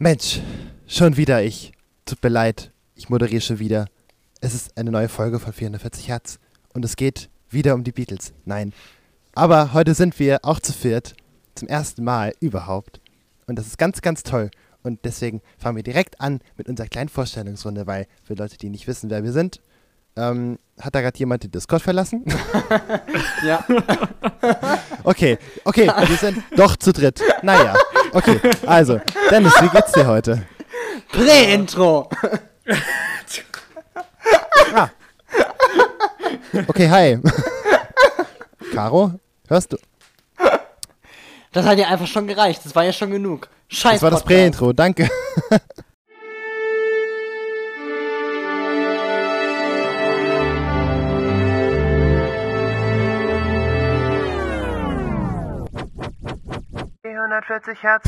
Mensch, schon wieder ich. Tut mir leid, ich moderiere schon wieder. Es ist eine neue Folge von 440 Hertz und es geht wieder um die Beatles. Nein. Aber heute sind wir auch zu viert, zum ersten Mal überhaupt. Und das ist ganz, ganz toll. Und deswegen fangen wir direkt an mit unserer kleinen Vorstellungsrunde, weil für Leute, die nicht wissen, wer wir sind, ähm, hat da gerade jemand den Discord verlassen? Ja. Okay, okay, wir sind doch zu dritt. Naja, okay. Also, Dennis, wie geht's dir heute? Prä-Intro. Okay, hi. Caro, hörst du? Das hat ja einfach schon gereicht. Das war ja schon genug. Scheiß Das war das. Prä-Intro, danke. Hertz.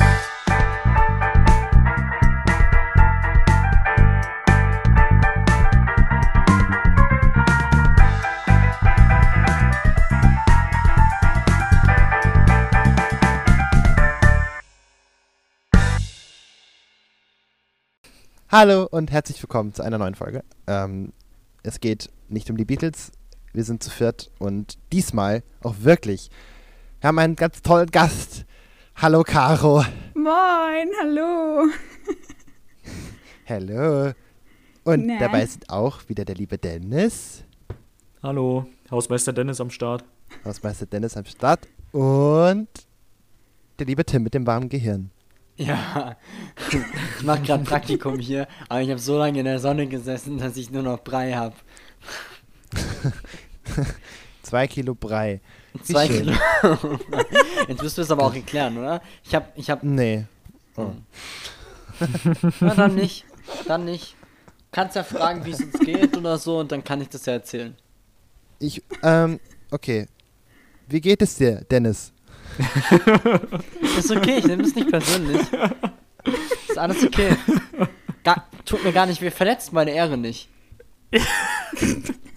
Hallo und herzlich willkommen zu einer neuen Folge. Ähm, es geht nicht um die Beatles, wir sind zu viert und diesmal auch wirklich. Wir haben einen ganz tollen Gast. Hallo Caro. Moin, hallo. Hallo. Und Na? dabei ist auch wieder der liebe Dennis. Hallo, Hausmeister Dennis am Start. Hausmeister Dennis am Start. Und der liebe Tim mit dem warmen Gehirn. Ja. Ich mach gerade Praktikum hier, aber ich habe so lange in der Sonne gesessen, dass ich nur noch Brei habe. Zwei Kilo Brei. Wie Zwei schön. Kilo. Jetzt müsst du es aber auch erklären, oder? Ich hab, ich hab. Nee. Oh. Na, dann nicht. Dann nicht. Kannst ja fragen, wie es uns geht oder so, und dann kann ich das ja erzählen. Ich, ähm, okay. Wie geht es dir, Dennis? Ist okay, ich nehme es nicht persönlich. Ist alles okay. Gar, tut mir gar nicht weh, verletzt meine Ehre nicht.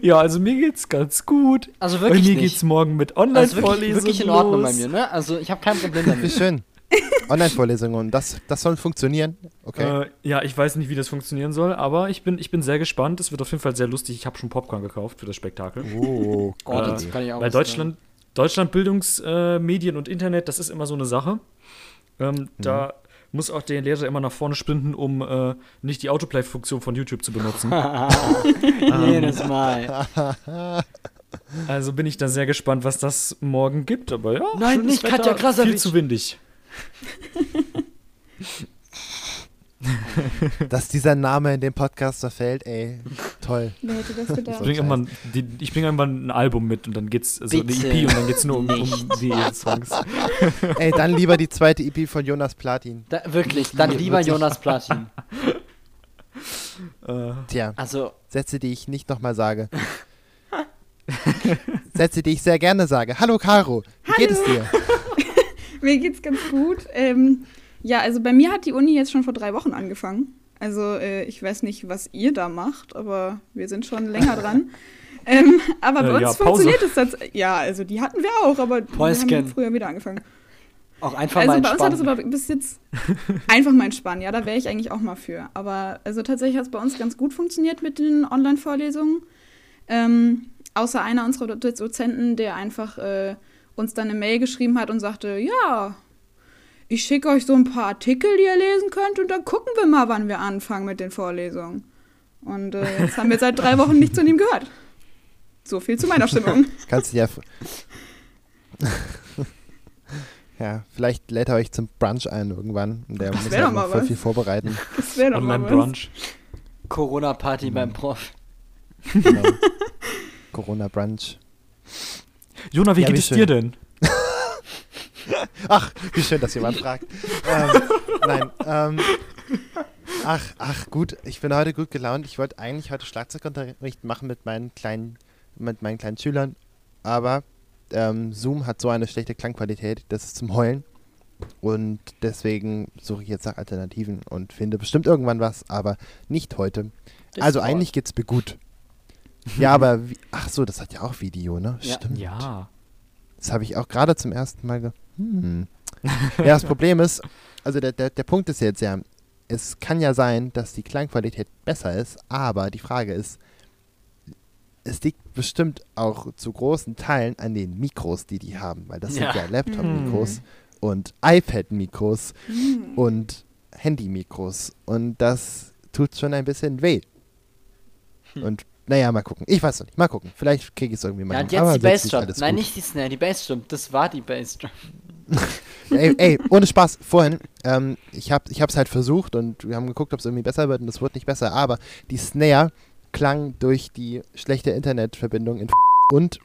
Ja, also mir geht's ganz gut. Also Bei wirklich mir nicht. geht's morgen mit Also Online-Vorlesungen wirklich, wirklich in Ordnung bei los. mir, ne? Also ich habe kein Problem Wie damit. schön. Online-Vorlesungen, das, das soll funktionieren. Okay. Äh, ja, ich weiß nicht, wie das funktionieren soll, aber ich bin, ich bin sehr gespannt. Es wird auf jeden Fall sehr lustig. Ich habe schon Popcorn gekauft für das Spektakel. Oh, Oh, Äh, das kann ich auch was Deutschland, Deutschland Bildungsmedien äh, und Internet, das ist immer so eine Sache. Ähm, Da muss auch der Lehrer immer nach vorne sprinten, um äh, nicht die Autoplay-Funktion von YouTube zu benutzen. Jedes Mal. also bin ich da sehr gespannt, was das morgen gibt. Aber ja, Nein, nicht Katja Wetter, Krasavic. Viel zu windig. Dass dieser Name in dem Podcast verfällt, ey. Toll. Wer hätte das Ich gedacht? So. bringe irgendwann, die, ich bring irgendwann ein Album mit und dann geht's, also eine Bitte EP und dann geht's nur um, um die Songs. Ey, dann lieber die zweite EP von Jonas Platin. Da, wirklich, dann lieber Jonas Platin. Äh, Tja, Also, Sätze, die ich nicht nochmal sage. Sätze, die ich sehr gerne sage. Hallo Caro, wie geht es dir? Mir geht's ganz gut. Ähm, ja, also bei mir hat die Uni jetzt schon vor drei Wochen angefangen. Also äh, ich weiß nicht, was ihr da macht, aber wir sind schon länger dran. ähm, aber bei Äh, uns ja, funktioniert es tatsächlich. Ja, also die hatten wir auch, aber wir Päuschen. haben früher wieder angefangen. auch einfach also mal bei uns hat es entspannen. aber bis jetzt einfach mal entspannen. Ja, da wäre ich eigentlich auch mal für. Aber also tatsächlich hat es bei uns ganz gut funktioniert mit den Online-Vorlesungen. Ähm, außer einer unserer Do- Dozenten, der einfach äh, uns dann eine Mail geschrieben hat und sagte, ja, ich schicke euch so ein paar Artikel, die ihr lesen könnt und dann gucken wir mal, wann wir anfangen mit den Vorlesungen. Und äh, jetzt haben wir seit drei Wochen nichts von ihm gehört. So viel zu meiner Stimmung. Kannst du ja. ja, vielleicht lädt er euch zum Brunch ein irgendwann. Und der muss wär halt doch mal noch voll was. viel vorbereiten. Das wäre doch mal was. Online-Brunch. Corona-Party beim Prof. Genau. Corona-Brunch. Jona, wie Ja, geht wie es schön. dir denn? Ach, wie schön, dass jemand fragt. ähm, nein, ähm, ach, ach, gut, ich bin heute gut gelaunt. Ich wollte eigentlich heute Schlagzeugunterricht machen mit meinen kleinen, mit meinen kleinen Schülern, aber ähm, Zoom hat so eine schlechte Klangqualität, das ist zum Heulen. Und deswegen suche ich jetzt nach Alternativen und finde bestimmt irgendwann was, aber nicht heute. Also Discord. eigentlich geht's mir gut. Ja, aber wie, ach so, das hat ja auch Video, ne? Ja. Stimmt. Ja. Das habe ich auch gerade zum ersten Mal ge hm. ja, das Problem ist, also der, der, der Punkt ist jetzt ja, es kann ja sein, dass die Klangqualität besser ist, aber die Frage ist, es liegt bestimmt auch zu großen Teilen an den Mikros, die die haben, weil das Ja. sind ja Laptop-Mikros und iPad-Mikros Hm. und Handy-Mikros und das tut schon ein bisschen weh. Hm. Und naja, mal gucken. Ich weiß noch nicht. Mal gucken. Vielleicht kriege ich es irgendwie mal Ja, hin. und jetzt Aber die Bassdrum. Nein, nicht die Snare, die Bassdrum. Das war die Bassdrum. ey, ey, ohne Spaß, vorhin, ähm, ich habe ich es halt versucht und wir haben geguckt, ob es irgendwie besser wird und es wurde nicht besser, aber die Snare klang durch die schlechte Internetverbindung in und,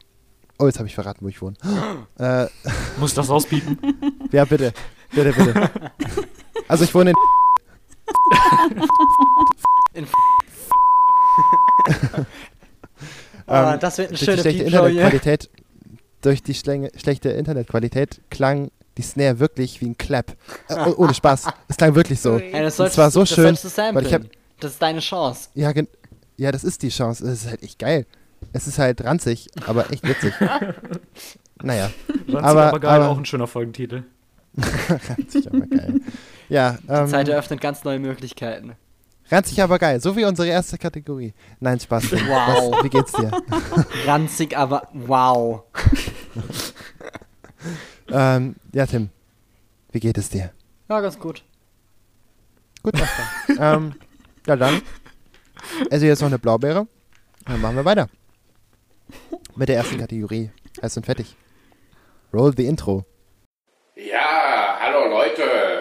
oh, jetzt habe ich verraten, wo ich wohne. äh, Muss ich das rauspiepen? ja, bitte, bitte, bitte. Also ich wohne in In ähm, Ah, das wird eine durch die schöne schlechte. Internetqualität, durch die schlechte Internetqualität klang die Snare wirklich wie ein Clap. Äh, oh- ohne Spaß, es klang wirklich so. Ui. Ey, das Und zwar solltest so du- das schön, weil ich hab- Das ist deine Chance. Ja, ja, das ist die Chance. Es ist halt echt geil. Es ist halt ranzig, aber echt witzig. naja, Ranzig, Aber- aber, geil, aber- auch ein schöner Folgentitel. ranzig, aber geil. Ja, ähm, Zeit eröffnet ganz neue Möglichkeiten. Ranzig, aber geil. So wie unsere erste Kategorie. Nein, Spaß. Wow. Was, wie geht's dir? Ranzig, aber wow. ähm, ja, Tim. Wie geht es dir? Ja, ganz gut. Gut, ähm, ja, dann. Also jetzt noch eine Blaubeere. Dann machen wir weiter. Mit der ersten Kategorie. Heiß und fertig. Roll the Intro. Ja, hallo Leute.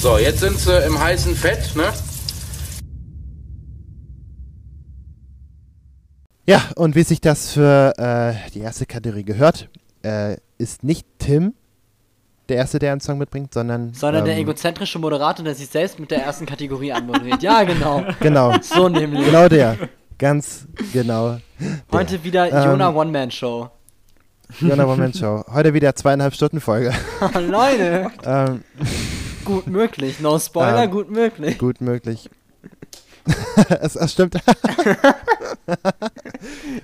So, jetzt sind sie im heißen Fett, ne? Ja, und wie sich das für äh, die erste Kategorie gehört, äh, ist nicht Tim der Erste, der einen Song mitbringt, sondern. Sondern der ähm, egozentrische Moderator, der sich selbst mit der ersten Kategorie anmoderiert. Ja, genau. Genau, So nämlich. genau der. Ganz genau. Heute wieder Ähm, Jona One-Man-Show. Jona Moment Show. Heute wieder zweieinhalb Stunden Folge. Leute, ähm, gut möglich. No Spoiler, Ähm, gut möglich. gut möglich. es, es stimmt.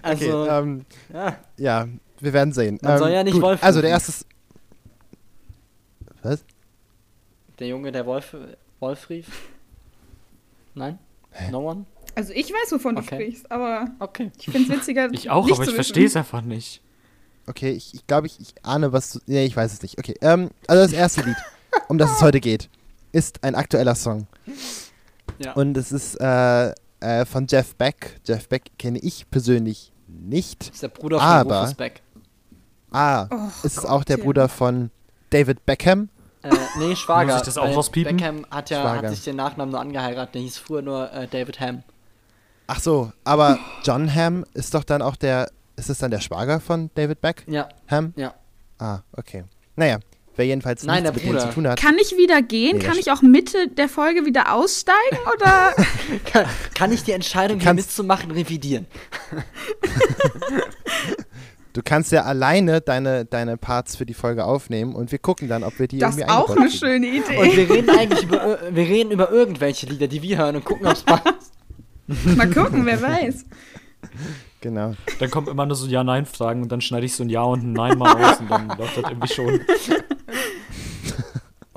Also, okay, ähm, ja. ja, wir werden sehen. Man ähm, soll ja nicht gut, Wolf Also der erste. Was? Der Junge, der Wolf, Wolf rief? Nein? No one? Also ich weiß, wovon du Okay. sprichst, aber Okay. ich finde es witziger. Ich auch, nicht aber zu ich verstehe es einfach nicht. Okay, ich, ich glaube, ich, ich ahne, was du. Nee, ich weiß es nicht. Okay, ähm, also das erste Lied, um das es heute geht, ist ein aktueller Song. Ja. Und es ist äh, äh, von Jeff Beck. Jeff Beck kenne ich persönlich nicht. Ist der Bruder von Aber- Rufus Beck. Ah, Oh ist es Gott, auch der. Bruder von David Beckham? Äh, nee, Schwager. Muss ich das auch rauspiepen? Beckham hat ja Schwager. hat sich den Nachnamen nur angeheiratet. Der hieß früher nur äh, David Ham. Ach so, aber John Ham ist doch dann auch der. Ist es dann der Schwager von David Ja, Beckham? ja. Ah, okay. Naja, wer jedenfalls Nein, nichts mit denen Bruder. zu tun hat. Kann ich wieder gehen? Nee, Kann das ich auch Mitte der Folge wieder aussteigen? Oder? Kann, kann ich die Entscheidung, hier mitzumachen, revidieren? Du kannst ja alleine deine, deine Parts für die Folge aufnehmen und wir gucken dann, ob wir die Das irgendwie ist auch eine kriegen. schöne Idee. Und wir reden eigentlich über, ir- wir reden über irgendwelche Lieder, die wir hören und gucken, ob es passt. Mal gucken, wer weiß. Genau. Dann kommen immer nur so Ja-Nein-Fragen und dann schneide ich so ein Ja und ein Nein mal aus und dann läuft das irgendwie schon.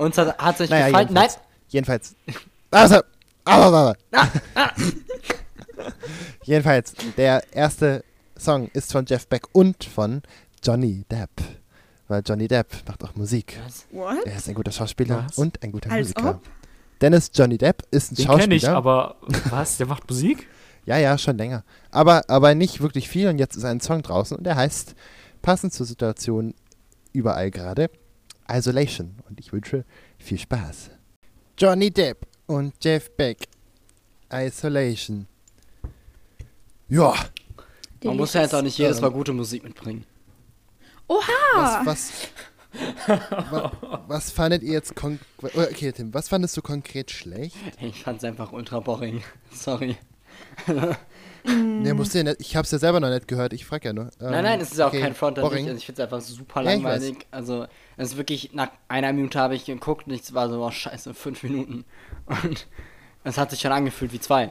Uns hat, es euch Naja, gefallen? Nein, jedenfalls. Jedenfalls. Also, aber, aber. jedenfalls, der erste Song ist von Jeff Beck und von Johnny Depp. Weil Johnny Depp macht auch Musik. What? Er ist ein guter Schauspieler Was? und ein guter Als Musiker. ob? Dennis Johnny Depp ist ein Den Schauspieler. kenne ich, aber was? Der macht Musik? Ja, ja, schon länger. Aber, aber nicht wirklich viel und jetzt ist ein Song draußen und der heißt, passend zur Situation überall gerade, Isolation. Und ich wünsche viel Spaß. Johnny Depp und Jeff Beck. Isolation. Ja, man muss ja jetzt auch nicht jedes. Mal gute Musik mitbringen. Oha! was, was, wa, was fandet ihr jetzt konkret, okay Tim, was fandest du konkret schlecht? Ich fand's einfach ultra boring. Sorry. Nee, musst du ja nicht, ich hab's ja selber noch nicht gehört, ich frag ja nur. Ähm, Nein, nein, es ist ja auch okay, kein Front an dich. Also ich find's einfach super Ja, langweilig. Also, es ist wirklich, nach einer Minute habe ich geguckt und ich war so, oh scheiße, fünf Minuten. Und es hat sich schon angefühlt wie zwei.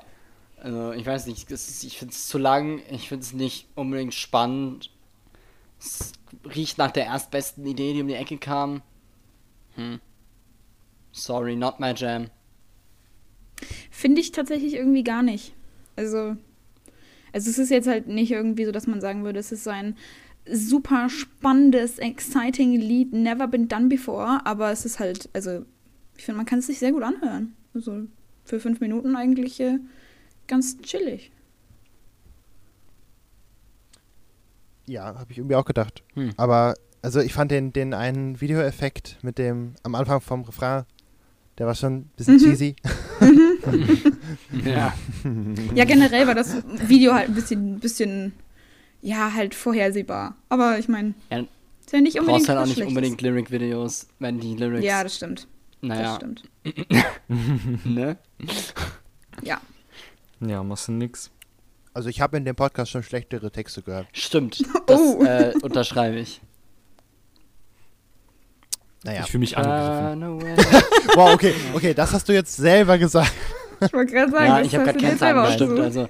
Also, ich weiß nicht, es ist, ich find's zu lang, ich find's nicht unbedingt spannend. Es riecht nach der erstbesten Idee, die um die Ecke kam. Hm. Sorry, not my jam. Finde ich tatsächlich irgendwie gar nicht. Also, also es ist jetzt halt nicht irgendwie so, dass man sagen würde, es ist so ein super spannendes, exciting Lied, never been done before, aber es ist halt, also ich finde, man kann es sich sehr gut anhören. Also für fünf Minuten eigentlich äh, ganz chillig. Ja, habe ich irgendwie auch gedacht. Hm. Aber, also ich fand den, den einen Videoeffekt mit dem am Anfang vom Refrain, der war schon ein bisschen Mhm. cheesy. Ja. Ja, generell war das Video halt ein bisschen, bisschen ja, halt vorhersehbar. Aber ich meine, Ja, ist ja nicht Du unbedingt brauchst halt auch nicht unbedingt Lyric-Videos, wenn die Lyrics. Ja, das stimmt. Das naja, stimmt. ne? Ja. Ja, machst du nix. Also ich habe in dem Podcast schon schlechtere Texte gehört. Stimmt. Das Oh. äh, unterschreibe ich. Naja. Ich fühle mich angegriffen. Run away. Wow, okay, okay, das hast du jetzt selber gesagt. Ich wollte gerade sagen, ja, das ich habe gerade selber Zahlen bestimmt, also.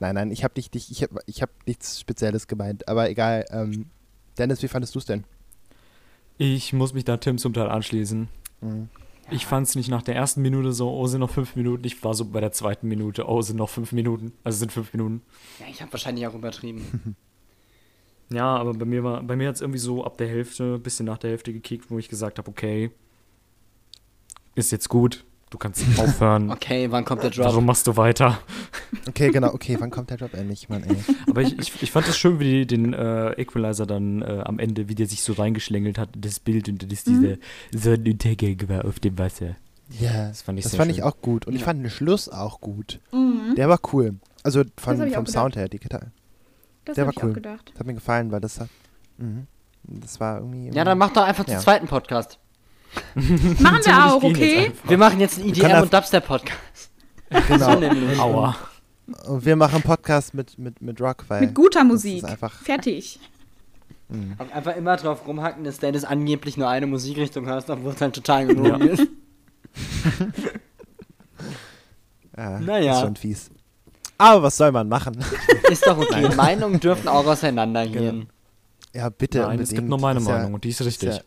Nein, nein, ich habe nicht, dich- ich habe ich hab nichts Spezielles gemeint. Aber egal. Ähm, Dennis, wie fandest du es denn? Ich muss mich da Tim zum Teil anschließen. Mhm. Ich fand es nicht nach der ersten Minute so, oh, sind noch fünf Minuten. Ich war so bei der zweiten Minute, oh, sind noch fünf Minuten. Also sind fünf Minuten. Ja, ich habe wahrscheinlich auch übertrieben. Ja, aber bei mir war, bei mir hat es irgendwie so ab der Hälfte, bisschen nach der Hälfte gekickt, wo ich gesagt habe, okay, ist jetzt gut, du kannst aufhören. Okay, wann kommt der Drop? Warum machst du weiter? Okay, genau, okay, wann kommt der Job endlich, Mann, ey? Aber ich, ich, ich fand es schön, wie die den äh, Equalizer dann äh, am Ende, wie der sich so reingeschlängelt hat, das Bild und das diese Sonnenuntergang war auf dem Wasser. Ja, Das fand ich das fand schön. ich auch gut. Und ich Ja. fand den Schluss auch gut. Mhm. Der war cool. Also von, ich vom gedacht. Sound her, die Gitarre. Das Der war ich cool. auch gedacht. Das hat mir gefallen, weil das hat. Mhm. Das war irgendwie. Ja, dann mach doch einfach Ja. den zweiten Podcast. Machen wir auch, okay? Wir machen jetzt einen EDM da- und Dubstep-Podcast. Genau. Aua. Und wir machen einen Podcast mit, mit, mit Rock, weil. Mit guter Musik. Einfach. Fertig. Mhm. Einfach immer drauf rumhacken, dass Dennis angeblich nur eine Musikrichtung hörst, obwohl es halt total genug Ja. ist. Ja, Naja. Ist schon fies. Aber was soll man machen? Ist doch okay. Meinungen dürfen auch auseinandergehen. ja, bitte. Nein, es gibt nur meine Ist ja- Meinung und die ist richtig. Ist ja,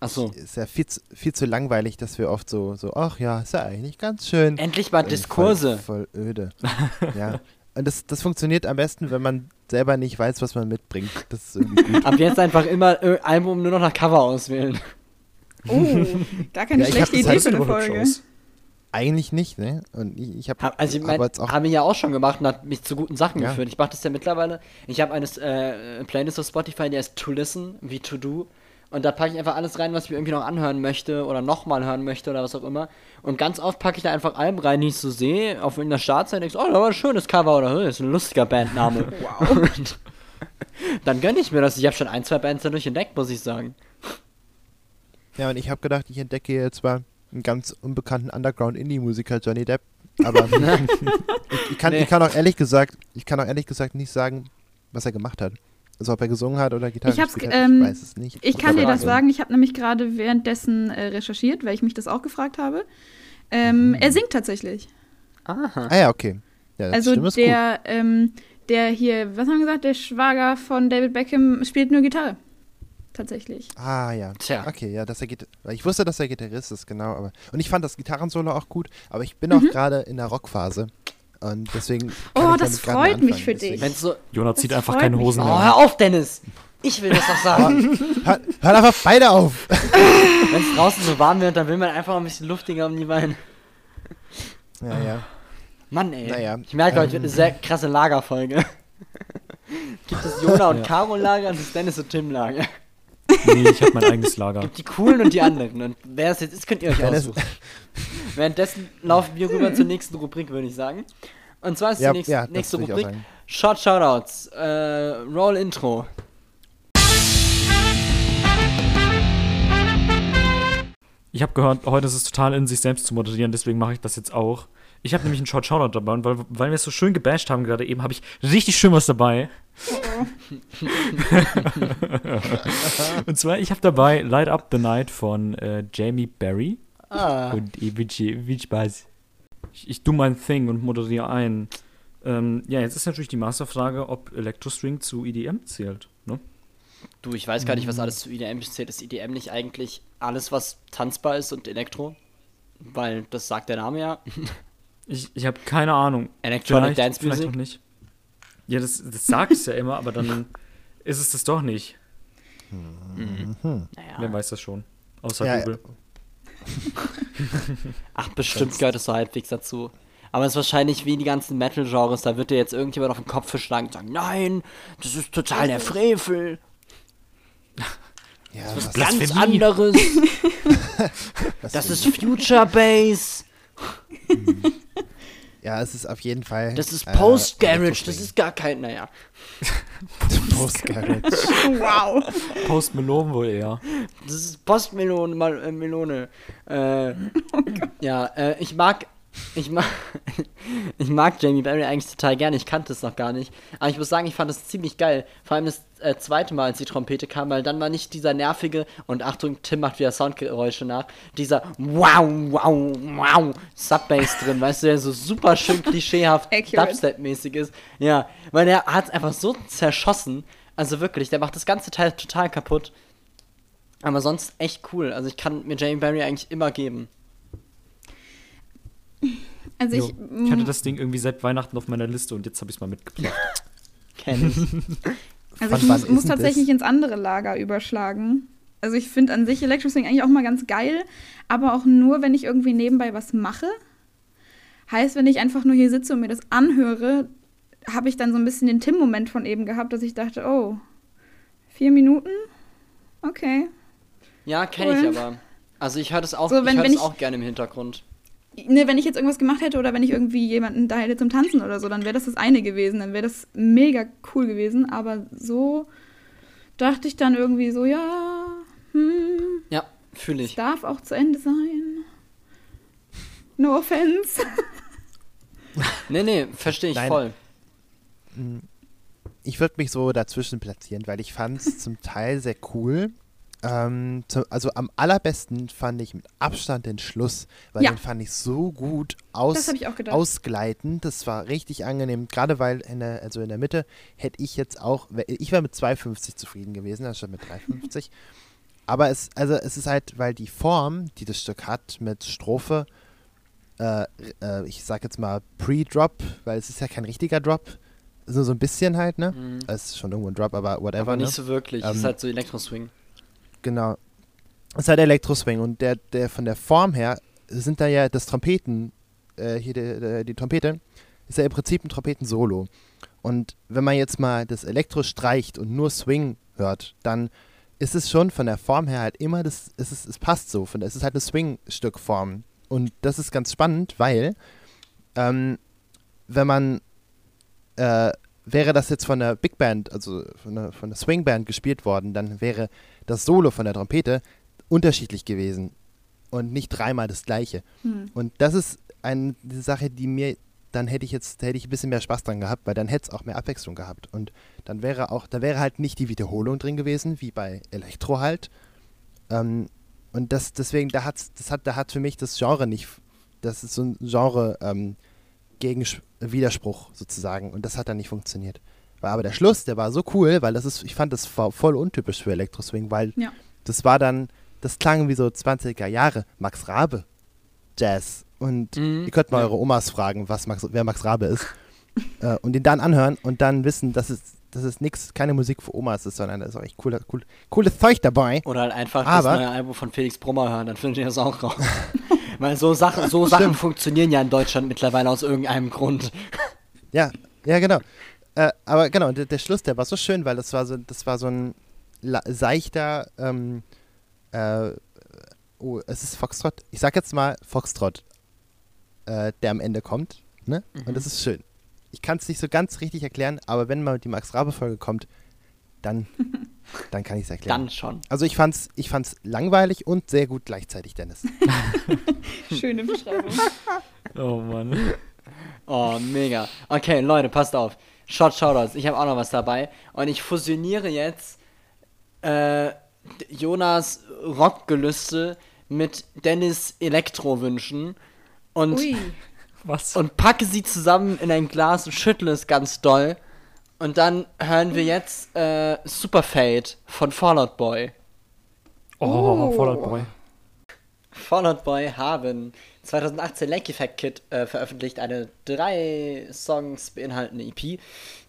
Achso. ist ja viel, zu, viel zu langweilig, dass wir oft so, so, ach ja, ist ja eigentlich ganz schön. Endlich mal Irgendwie Diskurse. Voll, voll öde. ja. Und das, das funktioniert am besten, wenn man selber nicht weiß, was man mitbringt. Das ist irgendwie gut. Ab jetzt einfach immer äh, Album nur noch nach Cover auswählen. Oh, gar keine Ja, schlechte Idee halt für eine Folge. Eigentlich nicht, ne? Und ich, ich habe Hab, also ich mein, habe ich ja auch schon gemacht und hat mich zu guten Sachen Ja. geführt. Ich mache das ja mittlerweile. Ich habe eine äh, Playlist auf Spotify, die heißt To Listen, wie To Do. Und da packe ich einfach alles rein, was ich mir irgendwie noch anhören möchte oder nochmal hören möchte oder was auch immer. Und ganz oft packe ich da einfach Alben rein, die ich so sehe, auf irgendeiner Startseite denke, oh, da war ein schönes Cover oder "Hm, das ist ein lustiger Bandname. Wow. Und dann gönne ich mir das. Ich habe schon ein, zwei Bands dadurch entdeckt, muss ich sagen. Ja, und ich habe gedacht, ich entdecke jetzt mal einen ganz unbekannten Underground-Indie-Musiker, Johnny Depp. Aber ich, ich, kann, Nee. ich kann auch ehrlich gesagt, ich kann auch ehrlich gesagt nicht sagen, was er gemacht hat. Also ob er gesungen hat oder Gitarre Ich gespielt ge- hat, ähm, ich weiß es nicht. Ich kann dir das sagen. Ich habe nämlich gerade währenddessen äh, recherchiert, weil ich mich das auch gefragt habe. Ähm, Er singt tatsächlich. Aha. Ah ja, okay. Ja, das Also der, ähm, der hier, was haben wir gesagt, der Schwager von David Beckham spielt nur Gitarre. Tatsächlich. Ah ja. Tja. Okay, ja, dass er Gita- weil ich wusste, dass er Gitarrist ist, genau, aber und ich fand das Gitarrensolo auch gut, aber ich bin auch gerade in der Rockphase und deswegen Mhm. Oh, das freut mich für deswegen- dich. Wenn's so. Jonas Das zieht einfach keine mich. Hosen Oh, mehr. hör auf, Dennis! Ich will das doch sagen. Hör, hör einfach beide auf. Wenn es draußen so warm wird, dann will man einfach ein bisschen luftiger um die Beine. ja, ja. Mann, ey. Naja, ich merke, heute wird ähm. eine sehr krasse Lagerfolge. Gibt es Jona und Caro Lager und das Dennis und Tim Lager. Nee, ich habe mein eigenes Lager. Gibt die coolen und die anderen. Und wer es jetzt ist, könnt ihr euch aussuchen. Währenddessen laufen wir rüber zur nächsten Rubrik, würde ich sagen. Und zwar ist Ja, die nächste, ja, nächste Rubrik. Short Shoutouts. Äh, Roll Intro. Ich habe gehört, heute ist es total in sich selbst zu moderieren, deswegen mache ich das jetzt auch. Ich habe nämlich einen Short Shoutout dabei und weil, weil wir es so schön gebasht haben gerade eben, habe ich richtig schön was dabei. und zwar, ich habe dabei Light Up the Night von äh, Jamie Barry Ah. und viel, Spaß. Ich, ich tu mein Thing und moderiere ein. Ähm, ja, jetzt ist natürlich die Masterfrage, ob Electro-Swing zu EDM zählt. Ne? Du, ich weiß gar nicht, was alles zu EDM zählt. Ist EDM nicht eigentlich alles, was tanzbar ist und Elektro? Weil das sagt der Name ja. Ich, ich habe keine Ahnung. Electronic vielleicht, Dance vielleicht Music? auch nicht. Ja, das, das sagt es ja immer, aber dann ist es das doch nicht. Wer Naja. weiß das schon? Außer Ja, Google. Ach, bestimmt gehört es so halbwegs dazu. Aber es ist wahrscheinlich wie die ganzen Metal-Genres, da wird dir jetzt irgendjemand auf den Kopf geschlagen und sagen, nein, das ist total der Frevel. Ja, Was was, ganz anderes. das ist Future Bass. ja, es ist auf jeden Fall. Das ist äh, Post-Garage. Das Electro-Swing. ist gar kein, naja. Post-Garage. Wow. Post Malone wohl eher. Das ist Postmelone, mal, äh, Melone. Äh, ja, äh, ich mag, ich mag, ich mag Jamie Barry eigentlich total gerne. Ich kannte es noch gar nicht. Aber ich muss sagen, ich fand es ziemlich geil. Vor allem das äh, zweite Mal, als die Trompete kam, weil dann war nicht dieser nervige, und Achtung, Tim macht wieder Soundgeräusche nach, dieser wow, wow, wow Subbass drin, weißt du, der so super schön klischeehaft. Dubstep-mäßig ist. Ja, weil der hat es einfach so zerschossen. Also wirklich, der macht das ganze Teil total kaputt. Aber sonst echt cool. Also ich kann mir Jamie Barry eigentlich immer geben. Also Jo. ich, Ich hatte das Ding irgendwie seit Weihnachten auf meiner Liste und jetzt habe ich es mal mitgebracht. Kenn ich. Also Von ich muss, muss tatsächlich das? ins andere Lager überschlagen. Also ich finde an sich Electro Swing eigentlich auch mal ganz geil, aber auch nur, wenn ich irgendwie nebenbei was mache. Heißt, wenn ich einfach nur hier sitze und mir das anhöre, habe ich dann so ein bisschen den Tim-Moment von eben gehabt, dass ich dachte, oh, vier Minuten? Okay. Ja, kenne ich Cool. aber. Also ich höre das auch, So, wenn- ich hör wenn das ich- auch gerne im Hintergrund. Ne, wenn ich jetzt irgendwas gemacht hätte oder wenn ich irgendwie jemanden da hätte zum Tanzen oder so, dann wäre das das eine gewesen. Dann wäre das mega cool gewesen. Aber so dachte ich dann irgendwie so, ja, hm, Ja, fühle es ich. darf auch zu Ende sein. No offense. Nee, nee, verstehe ich Nein. voll. ich würde mich so dazwischen platzieren, weil ich fand es zum Teil sehr cool. Ähm, zu, also am allerbesten fand ich mit Abstand den Schluss, weil Ja. den fand ich so gut Das aus, habe ich auch gedacht. ausgleitend. Das war richtig angenehm, gerade weil in der, also in der Mitte hätte ich jetzt auch, ich wäre mit 2,50 zufrieden gewesen, anstatt mit 3,50. Aber es, also es ist halt, weil die Form, die das Stück hat, mit Strophe, äh, äh, ich sag jetzt mal Pre-Drop, weil es ist ja kein richtiger Drop, so, so ein bisschen halt, ne? Mhm. Es ist schon irgendwo ein Drop, aber whatever, Aber ne? nicht so wirklich. Ähm, ist halt so Elektro-Swing. Genau. Es ist halt Elektroswing und der, der von der Form her sind da ja das Trompeten, äh, hier die, die, die Trompete, ist ja im Prinzip ein Trompeten-Solo. Und wenn man jetzt mal das Elektro streicht und nur Swing hört, dann ist es schon von der Form her halt immer das, es, ist, es passt so, es ist halt eine Swing-Stückform. Und das ist ganz spannend, weil ähm, wenn man äh, wäre das jetzt von der Big Band, also von der, von der Swing Band gespielt worden, dann wäre das Solo von der Trompete unterschiedlich gewesen und nicht dreimal das gleiche. Hm. Und das ist eine Sache, die mir, dann hätte ich jetzt, hätte ich ein bisschen mehr Spaß dran gehabt, weil dann hätte es auch mehr Abwechslung gehabt. Und dann wäre auch, da wäre halt nicht die Wiederholung drin gewesen, wie bei Elektro halt. Ähm, und das, deswegen, da hat's, das hat, da hat für mich das Genre nicht, das ist so ein Genre, ähm, gegen Widerspruch sozusagen. Und das hat dann nicht funktioniert. War aber der Schluss, der war so cool, weil das ist, ich fand das voll untypisch für Elektroswing, weil Ja. das war dann, das klang wie so 20er Jahre, Max Rabe Jazz. Und Mhm. ihr könnt mal Ja. eure Omas fragen, was Max, wer Max Rabe ist. äh, und den dann anhören und dann wissen, dass es, dass es nix, keine Musik für Omas ist, sondern da ist auch echt cooler, cool, cooles Zeug dabei. Oder halt einfach Aber- das neue Album von Felix Brummer hören, dann findet ihr das auch raus. Weil so Sachen, so Sachen funktionieren ja in Deutschland mittlerweile aus irgendeinem Grund. Ja, ja, genau. Äh, aber genau, der, der Schluss, der war so schön, weil das war so, das war so ein seichter, ähm, äh, oh, es ist Foxtrot. Ich sag jetzt mal Foxtrot, äh, der am Ende kommt, ne? Und das ist schön. Ich kann es nicht so ganz richtig erklären, aber wenn mal die Max Rabe-Folge kommt, dann, dann kann ich es erklären. Dann schon. Also ich fand's, ich fand's langweilig und sehr gut gleichzeitig, Dennis. Schöne Beschreibung. Oh Mann. Oh, mega. Okay, Leute, passt auf. Shot Shoutouts. Ich habe auch noch was dabei. Und ich fusioniere jetzt äh, Jonas Rockgelüste mit Dennis Elektrowünschen. Und Ui. Was? und packe sie zusammen in ein Glas und schüttle es ganz doll. Und dann hören wir jetzt äh, Super Fade von Fallout Boy. oh, Oh. Fallout Boy. Fallout Boy haben 2018 Lake Effect Kit äh, veröffentlicht, eine drei Songs beinhaltende EP,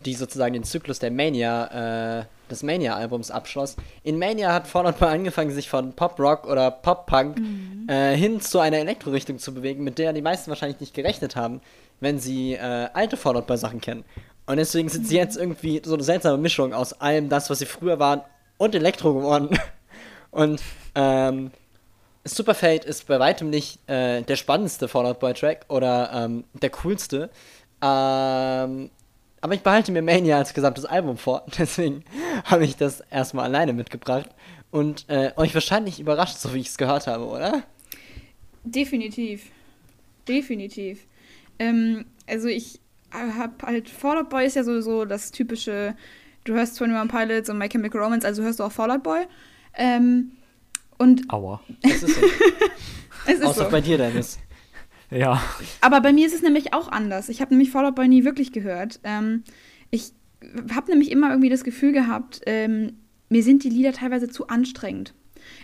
die sozusagen den Zyklus der Mania, äh, des Mania-Albums abschloss. In Mania hat Fallout Boy angefangen, sich von Pop-Rock oder Pop-Punk äh, hin zu einer Elektro-Richtung zu bewegen, mit der die meisten wahrscheinlich nicht gerechnet haben, wenn sie äh, alte Fallout Boy-Sachen kennen. Und deswegen sind sie jetzt irgendwie so eine seltsame Mischung aus allem das, was sie früher waren, und Elektro geworden. Und ähm, Super Fate ist bei weitem nicht äh, der spannendste Fallout Boy Track oder ähm, der coolste. Ähm, aber ich behalte mir Mania als gesamtes Album vor. Deswegen habe ich das erstmal alleine mitgebracht. Und äh, euch wahrscheinlich überrascht, so wie ich es gehört habe, oder? Definitiv. Definitiv. Ähm, also ich habe halt, Fallout Boy ist ja sowieso das typische, du hörst 21 Pilots und My Chemical Romance, also hörst du auch Fallout Boy. Ähm, und Aua. Das ist so. es ist Außer so. bei dir, Dennis. Ja. Aber bei mir ist es nämlich auch anders. Ich habe nämlich Fallout Boy nie wirklich gehört. Ähm, ich habe nämlich immer irgendwie das Gefühl gehabt, ähm, mir sind die Lieder teilweise zu anstrengend.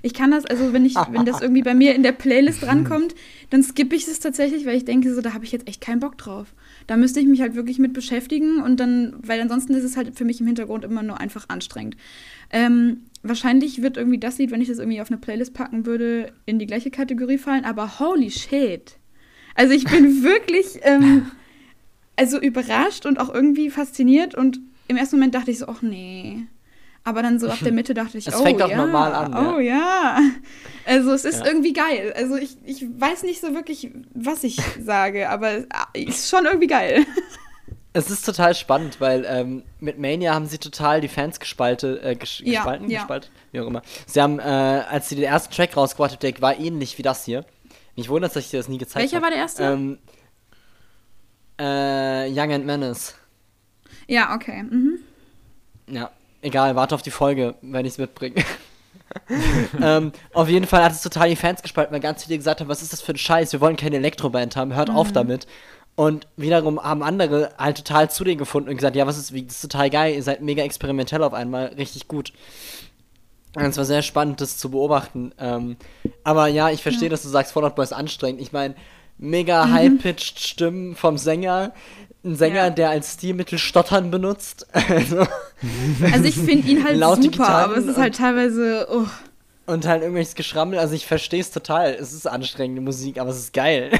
Ich kann das, also wenn ich, wenn das irgendwie bei mir in der Playlist rankommt, dann skippe ich es tatsächlich, weil ich denke, so, da habe ich jetzt echt keinen Bock drauf. Da müsste ich mich halt wirklich mit beschäftigen und dann, weil ansonsten ist es halt für mich im Hintergrund immer nur einfach anstrengend. Ähm, wahrscheinlich wird irgendwie das Lied, wenn ich das irgendwie auf eine Playlist packen würde, in die gleiche Kategorie fallen, aber holy shit. Also ich bin wirklich ähm, also überrascht und auch irgendwie fasziniert und im ersten Moment dachte ich so, ach nee. Aber dann so ab der Mitte dachte ich, Es oh fängt auch ja, normal an, ja. oh ja. Also es ist Ja. irgendwie geil. Also ich, ich weiß nicht so wirklich, was ich sage, aber es ist schon irgendwie geil. Es ist total spannend, weil ähm, mit Mania haben sie total die Fans gespalte, äh, ges Ja, gespalten, ja. gespaltet, wie auch immer. Sie haben, äh, als sie den ersten Track rausgebracht haben, der war ähnlich wie das hier. Mich wundert, dass ich dir das nie gezeigt habe. Welcher war der erste? Ähm, äh, Young and Menace. Ja, okay. Mhm. Ja, egal, warte auf die Folge, wenn ich es mitbringe. ähm, auf jeden Fall hat es total die Fans gespalten, weil ganz viele gesagt haben, was ist das für ein Scheiß, wir wollen keine Elektroband haben, hört auf damit. Und wiederum haben andere halt total zu denen gefunden und gesagt, ja, was ist, wie, das ist total geil, ihr seid mega experimentell auf einmal, richtig gut. Und es war sehr spannend, das zu beobachten. Ähm, aber ja, ich verstehe, dass du sagst, Fallout Boy ist anstrengend. Ich meine, mega high-pitched Stimmen vom Sänger. Ein Sänger, Ja. der als Stilmittel Stottern benutzt. also, Also ich finde ihn halt Laute super, Gitarren aber es ist halt teilweise, oh, und halt irgendwelches Geschrammel. Also ich verstehe es total. Es ist anstrengende Musik, aber es ist geil.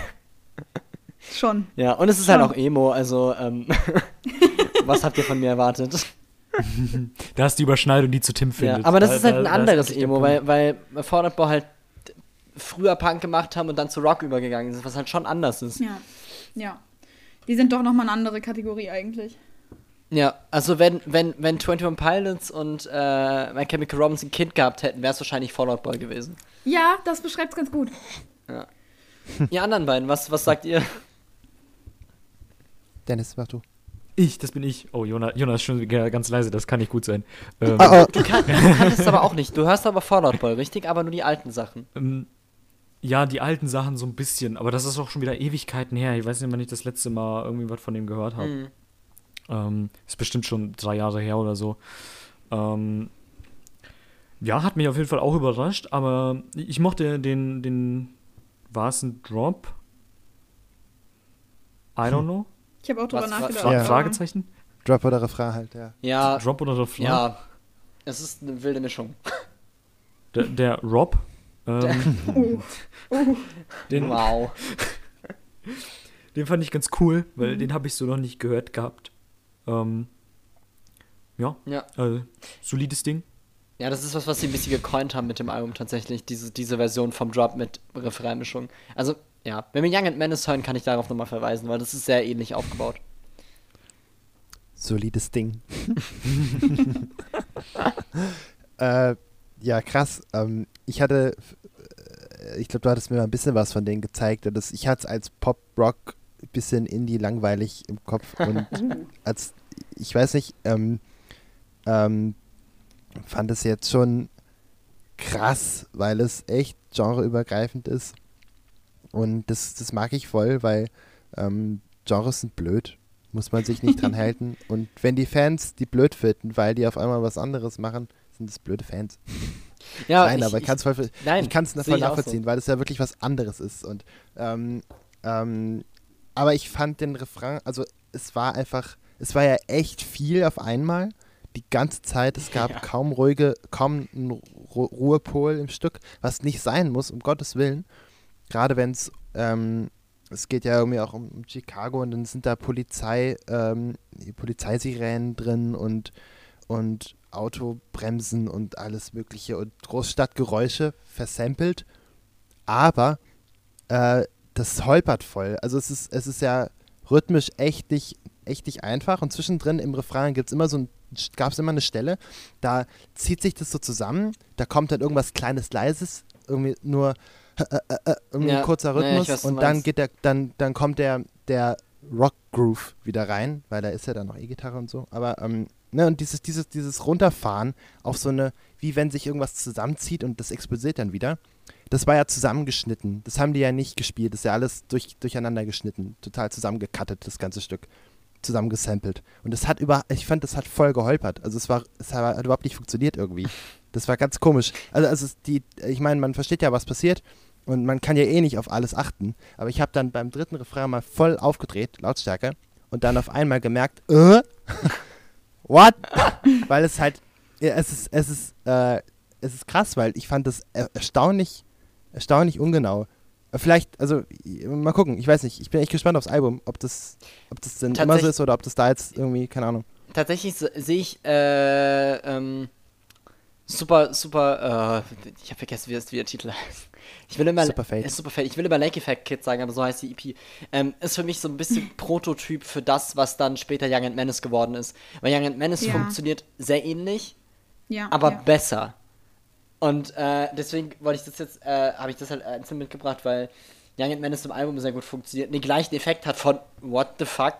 schon. ja, und es ist halt Schon. auch Emo. Also, ähm, was habt ihr von mir erwartet? Da ist die Überschneidung, die zu Tim findet. Ja, aber das Da- ist halt ein da anderes Emo, weil, weil Fall Out Boy halt früher Punk gemacht haben und dann zu Rock übergegangen sind, was halt schon anders ist. Ja, ja. Die sind doch nochmal eine andere Kategorie eigentlich. Ja, also wenn, wenn, wenn 21 Pilots und äh, My Chemical Romance ein Kind gehabt hätten, wäre es wahrscheinlich Fall Out Boy gewesen. Ja, das beschreibt es ganz gut. Ihr anderen beiden, was, was sagt ihr? Dennis, mach du. Ich, das bin ich. Oh, Jonas, Jonas ist schon ganz leise, das kann nicht gut sein. Ähm, Oh, oh. Du, kann, du kannst es aber auch nicht. Du hörst aber Fall Out Boy, richtig? Aber nur die alten Sachen. Ja, die alten Sachen so ein bisschen, aber das ist auch schon wieder Ewigkeiten her. Ich weiß nicht, wann ich das letzte Mal irgendwie was von dem gehört habe. Mhm. Ähm, ist bestimmt schon drei Jahre her oder so. Ähm, ja, hat mich auf jeden Fall auch überrascht, aber ich mochte den, den, war es ein Drop? I don't know. Ich habe auch drüber Was- was- nachgedacht. Fra Ja. Fragezeichen? Drop oder Refrain halt, ja. Ja, Drop oder Refrain? ja. Es ist eine wilde Mischung. Der, der Rob, ähm, Oh, oh. den, Wow. den fand ich ganz cool, weil Mhm. den habe ich so noch nicht gehört gehabt. Ähm, ja, Ja. äh, solides Ding. Ja, das ist was, was sie ein bisschen gecoint haben mit dem Album tatsächlich, diese, diese Version vom Drop mit Refrainmischung. Also, ja, wenn wir Young and Menace hören, kann ich darauf nochmal verweisen, weil das ist sehr ähnlich aufgebaut. Solides Ding. äh, ja, krass. Ähm, ich hatte, äh, ich glaube, du hattest mir mal ein bisschen was von denen gezeigt. Und das, ich hatte es als Pop-Rock ein bisschen indie langweilig im Kopf. Und als, ich weiß nicht, ähm, ähm, fand es jetzt schon krass, weil es echt genreübergreifend ist. Und das, das mag ich voll, weil Ähm, Genres sind blöd, muss man sich nicht dran halten. Und wenn die Fans die blöd finden, weil die auf einmal was anderes machen, sind es blöde Fans. Ja, nein, ich, aber ich kann es ich voll nachvollziehen, weil es ja wirklich was anderes ist. Und ähm, ähm, aber ich fand den Refrain, also es war einfach, es war ja echt viel auf einmal. Die ganze Zeit, es gab Ja. kaum ruhige, kaum einen Ru Ruhepol im Stück, was nicht sein muss, um Gottes Willen. Gerade wenn es, ähm, es geht ja irgendwie auch um, Chicago und dann sind da Polizei, ähm, Polizeisirenen drin und, und Autobremsen und alles Mögliche und Großstadtgeräusche versampelt. Aber äh, das holpert voll. Also es ist, es ist ja rhythmisch echt nicht, echt nicht einfach. Und zwischendrin im Refrain gibt's immer so ein, gab es immer eine Stelle, da zieht sich das so zusammen, da kommt dann irgendwas Kleines, Leises, irgendwie nur äh, äh, äh, irgendwie Ja, ein kurzer Rhythmus weiß, was du und dann geht der, dann, dann kommt der, der Rock-Groove wieder rein, weil da ist ja dann noch E-Gitarre und so. Aber, ähm, ne, und dieses, dieses, dieses Runterfahren auf so eine, wie wenn sich irgendwas zusammenzieht und das explodiert dann wieder. Das war ja zusammengeschnitten. Das haben die ja nicht gespielt. Das ist ja alles durch, durcheinander geschnitten. Total zusammengekattet, das ganze Stück. Zusammengesampelt. Und das hat über, ich fand, das hat voll geholpert. Also es war, es hat überhaupt nicht funktioniert irgendwie. Das war ganz komisch. Also, also die, ich meine, man versteht ja, was passiert. Und man kann ja eh nicht auf alles achten. Aber ich habe dann beim dritten Refrain mal voll aufgedreht, Lautstärke. Und dann auf einmal gemerkt, äh, what? weil es halt, es ist, es ist, äh, es ist krass, weil ich fand das er erstaunlich, erstaunlich ungenau. Vielleicht, also mal gucken, ich weiß nicht, ich bin echt gespannt aufs Album, ob das, ob das denn immer so ist oder ob das da jetzt irgendwie, keine Ahnung. Tatsächlich se- sehe ich äh, ähm, super, super, äh, ich habe vergessen, wie, das, wie der Titel heißt. Ich will immer, Superfade. Äh, Superfade. Ich will immer Lake Effect Kid sagen, aber so heißt die EP. Ähm, ist für mich so ein bisschen Prototyp für das, was dann später Young and Menace geworden ist. Weil Young and Menace Ja. funktioniert sehr ähnlich, Ja. aber ja. besser. Und äh, deswegen wollte ich das jetzt, äh, habe ich das halt einzeln mitgebracht, weil Young and Menace im Album sehr gut funktioniert. Den gleichen Effekt hat von What the fuck?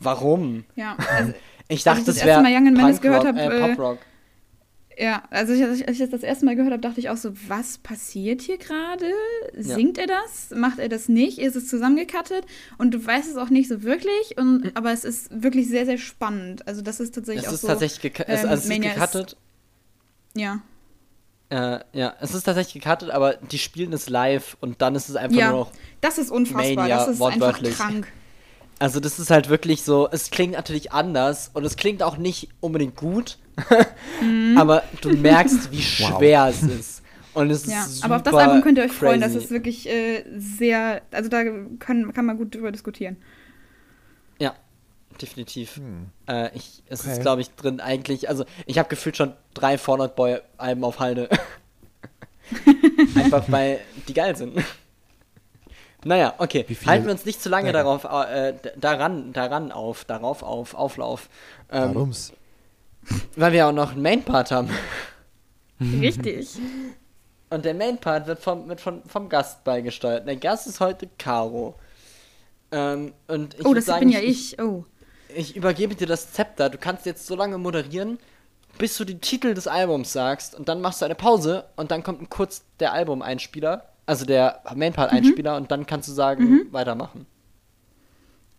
Warum? ja. Also, Ich dachte, ich das das erste wäre Mal Young and Menace gehört hab, äh, äh, Pop-Rock. Ja, also ich, als ich- das das erste Mal gehört habe, dachte ich auch so, was passiert hier gerade? Singt er das? Macht er das nicht? Ist es zusammengekattet? Und du weißt es auch nicht so wirklich, und, aber es ist wirklich sehr, sehr spannend. Also das ist tatsächlich Es auch ist so. tatsächlich geka es, ähm, also es ist ist- gecuttet. Ja, Äh, ja, es ist tatsächlich gecuttet, aber die spielen es live und dann ist es einfach ja. nur noch. Das ist unfassbar. Mania, das ist einfach krank. Also, das ist halt wirklich so. Es klingt natürlich anders und es klingt auch nicht unbedingt gut, Mhm. aber du merkst, wie schwer es ist. Und es Ja, ist super aber auf das Album könnt ihr euch freuen. Das crazy. ist wirklich äh, sehr. Also da kann, kann man gut drüber diskutieren. Ja, definitiv. Hm. Äh, ich, es Okay. ist, glaube ich, drin eigentlich. Also, ich habe gefühlt schon drei Fallout Boy-Alben auf Halde. Einfach weil die geil sind. Naja, okay. Halten wir uns nicht zu lange Ja. darauf, äh, daran, daran auf, darauf auf, Auflauf. Ähm, Warum's? weil wir auch noch einen Main-Part haben. Richtig. Und der Main-Part wird vom, wird von, vom Gast beigesteuert. Der Gast ist heute Caro. Ähm, und ich oh, das sagen, bin ja ich. Oh. Ich übergebe dir das Zepter. Du kannst jetzt so lange moderieren, bis du den Titel des Albums sagst. Und dann machst du eine Pause und dann kommt kurz der Album-Einspieler. Also der Mainpart-Einspieler. Und dann kannst du sagen, weitermachen.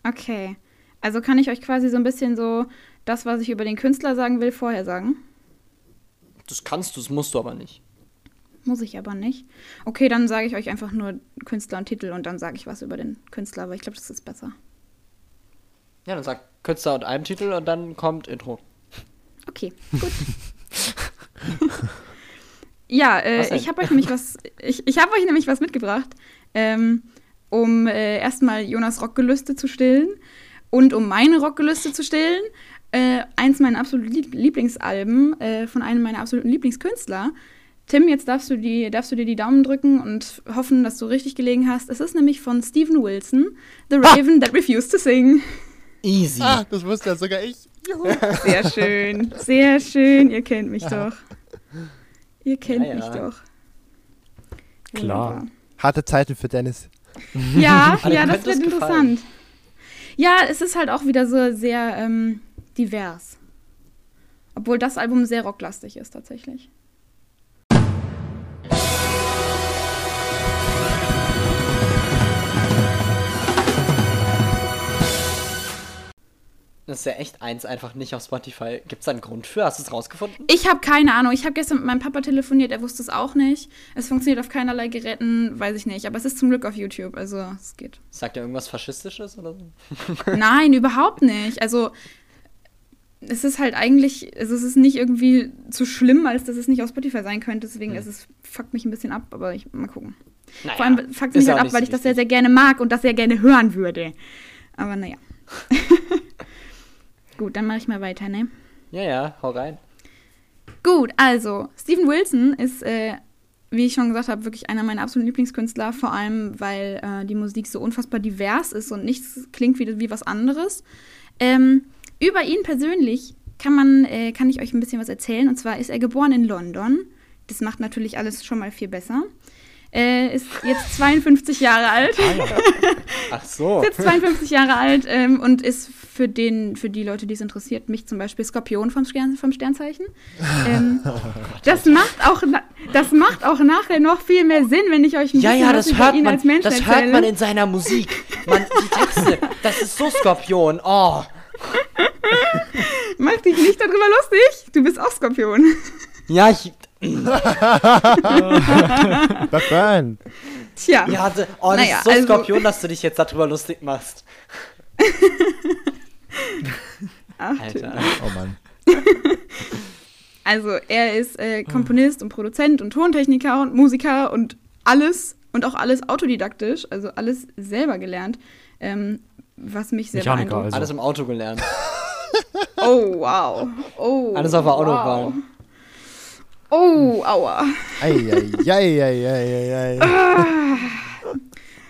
Okay. Also kann ich euch quasi so ein bisschen so das, was ich über den Künstler sagen will, vorher sagen? Das kannst du, das musst du aber nicht. Muss ich aber nicht. Okay, dann sage ich euch einfach nur Künstler und Titel und dann sage ich was über den Künstler, aber ich glaube, das ist besser. Ja, dann sag Künstler und Albumtitel und dann kommt Intro. Okay, gut. ja, äh, ich habe euch nämlich was, ich, ich habe euch nämlich was mitgebracht, ähm, um äh, erstmal Jonas Rockgelüste zu stillen und um meine Rockgelüste zu stillen. Äh, eins meiner absoluten Lieb Lieblingsalben äh, von einem meiner absoluten Lieblingskünstler. Tim, jetzt darfst du, die, darfst du dir die Daumen drücken und hoffen, dass du richtig gelegen hast. Es ist nämlich von Stephen Wilson, The Raven That Refused to Sing. Easy. Ah, das wusste ja sogar ich. Juhu. Sehr schön, sehr schön. Ihr kennt mich doch. Ihr kennt Ja, ja. mich doch. Klar. Wunderbar. Harte Zeiten für Dennis. Ja, ja, das wird es interessant. Ja, es ist halt auch wieder so sehr ähm, divers. Obwohl das Album sehr rocklastig ist, tatsächlich. Das ist ja echt eins einfach nicht auf Spotify. Gibt es da einen Grund für? Hast du es rausgefunden? Ich habe keine Ahnung. Ich habe gestern mit meinem Papa telefoniert, er wusste es auch nicht. Es funktioniert auf keinerlei Geräten, weiß ich nicht. Aber es ist zum Glück auf YouTube, also es geht. Sagt er irgendwas Faschistisches oder so? Nein, überhaupt nicht. Also es ist halt eigentlich, also es ist nicht irgendwie zu schlimm, als dass es nicht auf Spotify sein könnte. Deswegen ist es fuckt mich ein bisschen ab, aber ich mal gucken. Naja, Vor allem fuckt mich halt ab, weil so ich das sehr, sehr gerne mag und das sehr gerne hören würde. Aber naja. Gut, dann mache ich mal weiter, ne? Ja, ja, hau rein. Gut, also, Steven Wilson ist, äh, wie ich schon gesagt habe, wirklich einer meiner absoluten Lieblingskünstler, vor allem, weil äh, die Musik so unfassbar divers ist und nichts klingt wie, wie was anderes. Ähm, über ihn persönlich kann, man, äh, kann ich euch ein bisschen was erzählen. Und zwar ist er geboren in London. Das macht natürlich alles schon mal viel besser. Äh, ist jetzt 52 Jahre alt. Ach so. ist jetzt 52 Jahre alt ähm, und ist für, den, für die Leute, die es interessiert, mich zum Beispiel Skorpion vom, Stern, vom Sternzeichen. Ähm, das, macht auch, das macht auch nachher noch viel mehr Sinn, wenn ich euch ein Ja, bisschen ja, das über hört ihn man. als Menschen Das erzähle. hört man in seiner Musik. Man, die Texte, das ist so Skorpion. Oh. Mach dich nicht darüber lustig. Du bist auch Skorpion. Ja, ich. Burn. Tja. Ja, also, oh, das Naja, ist so also- Skorpion, dass du dich jetzt darüber lustig machst. Ach, Alter. Oh Mann. Also er ist äh, Komponist und Produzent und Tontechniker und Musiker und alles und auch alles autodidaktisch, also alles selber gelernt, ähm, was mich sehr Mechaniker beeindruckt. also. Alles im Auto gelernt. Oh, wow. Oh, Alles auf der wow. Autobahn. Oh, aua. Eieieiei.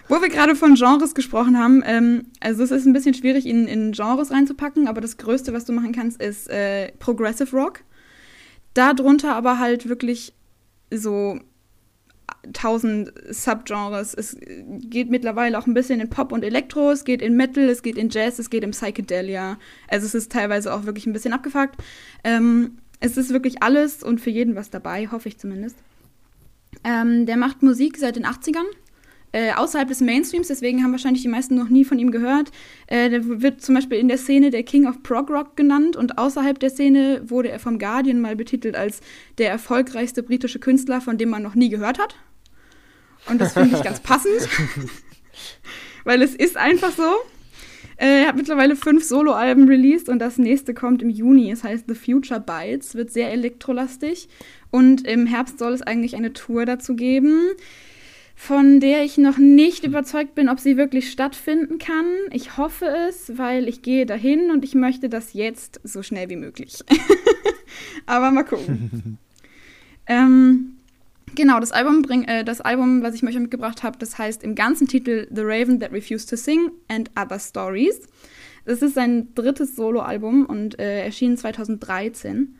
Wo wir gerade von Genres gesprochen haben, ähm, also es ist ein bisschen schwierig, ihn in Genres reinzupacken, aber das Größte, was du machen kannst, ist äh, Progressive Rock. Darunter aber halt wirklich so tausend Subgenres. Es geht mittlerweile auch ein bisschen in Pop und Elektro, es geht in Metal, es geht in Jazz, es geht in Psychedelia. Also es ist teilweise auch wirklich ein bisschen abgefuckt. Ähm, es ist wirklich alles und für jeden was dabei, hoffe ich zumindest. Ähm, der macht Musik seit den 80ern. Äh, außerhalb des Mainstreams, deswegen haben wahrscheinlich die meisten noch nie von ihm gehört. Äh, der wird zum Beispiel in der Szene der King of Prog Rock genannt und außerhalb der Szene wurde er vom Guardian mal betitelt als der erfolgreichste britische Künstler, von dem man noch nie gehört hat. Und das finde ich ganz passend, weil es ist einfach so. Äh, er hat mittlerweile fünf Soloalben released und das nächste kommt im Juni. Es heißt The Future Bites, wird sehr elektrolastig. Und im Herbst soll es eigentlich eine Tour dazu geben, von der ich noch nicht überzeugt bin, ob sie wirklich stattfinden kann. Ich hoffe es, weil ich gehe dahin und ich möchte das jetzt so schnell wie möglich. Aber mal gucken. ähm, genau, das Album, bring, äh, das Album, was ich euch mitgebracht habe, das heißt im ganzen Titel The Raven That Refused to Sing and Other Stories. Das ist sein drittes Soloalbum und äh, erschien 2013.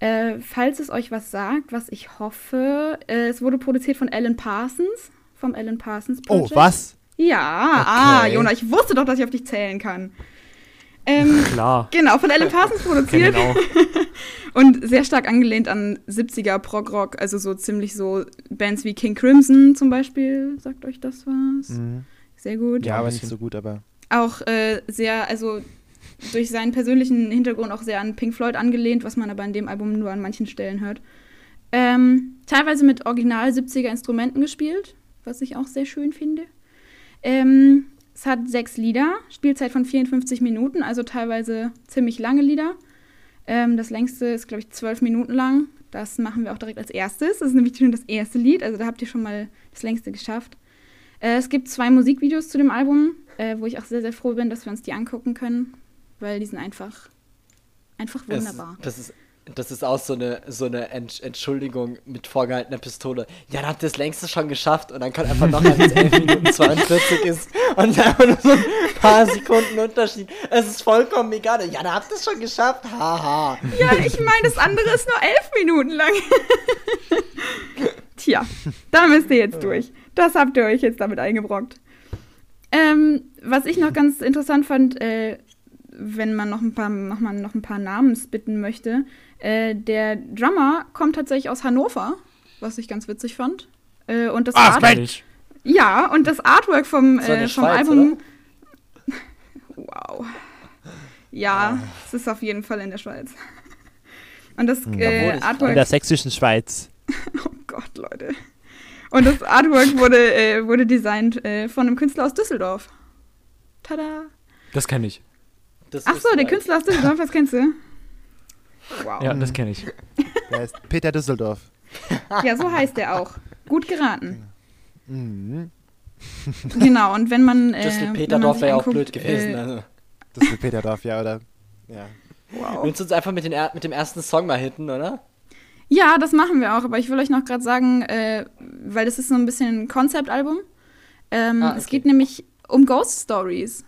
Äh, falls es euch was sagt, was ich hoffe, äh, es wurde produziert von Alan Parsons, vom Alan Parsons Oh, Project. was? Ja, ah, Okay. Jona, ich wusste doch, dass ich auf dich zählen kann. Ähm, Klar. genau, von Alan Parsons produziert auch. und sehr stark angelehnt an 70er Prog-Rock, also so ziemlich so Bands wie King Crimson zum Beispiel. Sagt euch das was? Mhm. Sehr gut. Ja, aber nicht so gut, aber. Auch äh, sehr, also durch seinen persönlichen Hintergrund auch sehr an Pink Floyd angelehnt, was man aber in dem Album nur an manchen Stellen hört. Ähm, teilweise mit original 70er Instrumenten gespielt, was ich auch sehr schön finde. Ähm, es hat sechs Lieder, Spielzeit von 54 Minuten, also teilweise ziemlich lange Lieder. Ähm, das längste ist, glaube ich, zwölf Minuten lang. Das machen wir auch direkt als erstes. Das ist nämlich schon das erste Lied, also da habt ihr schon mal das längste geschafft. Äh, es gibt zwei Musikvideos zu dem Album, äh, wo ich auch sehr, sehr froh bin, dass wir uns die angucken können, weil die sind einfach, einfach Es- wunderbar. Das ist, das ist auch so eine, so eine Entsch- Entschuldigung mit vorgehaltener Pistole. Ja, dann habt ihr das längste schon geschafft und dann kommt einfach noch eins 11 Minuten 42 ist und einfach nur so ein paar Sekunden Unterschied. Es ist vollkommen egal. Ja, dann habt ihr es schon geschafft. Haha. Ja, ich meine, das andere ist nur elf Minuten lang. Tja, da müsst ihr jetzt durch. Das habt ihr euch jetzt damit eingebrockt. Ähm, was ich noch ganz interessant fand, äh, wenn man noch ein paar, noch mal noch ein paar Namen bitten möchte, äh, der Drummer kommt tatsächlich aus Hannover, was ich ganz witzig fand. Äh, und das Ach, Art ich. ja, und das Artwork vom, Das äh, vom Schweiz, Album. Wow. Ja, es ist auf jeden Fall in der Schweiz. Und das Obwohl äh, ich- In Artwork. der sächsischen Schweiz. Oh Gott, Leute. Und das Artwork wurde, äh, wurde designt äh, von einem Künstler aus Düsseldorf. Tada! Das kenne ich. Das Ach ist so, der. Künstler aus Düsseldorf, das kennst du? Wow. Ja, das kenne ich. Der heißt Peter Düsseldorf. Ja, so heißt er auch. Gut geraten. Mhm. Genau, und wenn man. Äh, man Peterdorf wäre ja auch blöd gewesen. Äh, Also. Das ist Peterdorf, ja, oder? Ja. wow. Willst du uns einfach mit, den, mit dem ersten Song mal hitten, oder? Ja, das machen wir auch, aber ich will euch noch gerade sagen, äh, weil das ist so ein bisschen ein Konzeptalbum. Ähm, Ah, Es okay. geht nämlich um Ghost Stories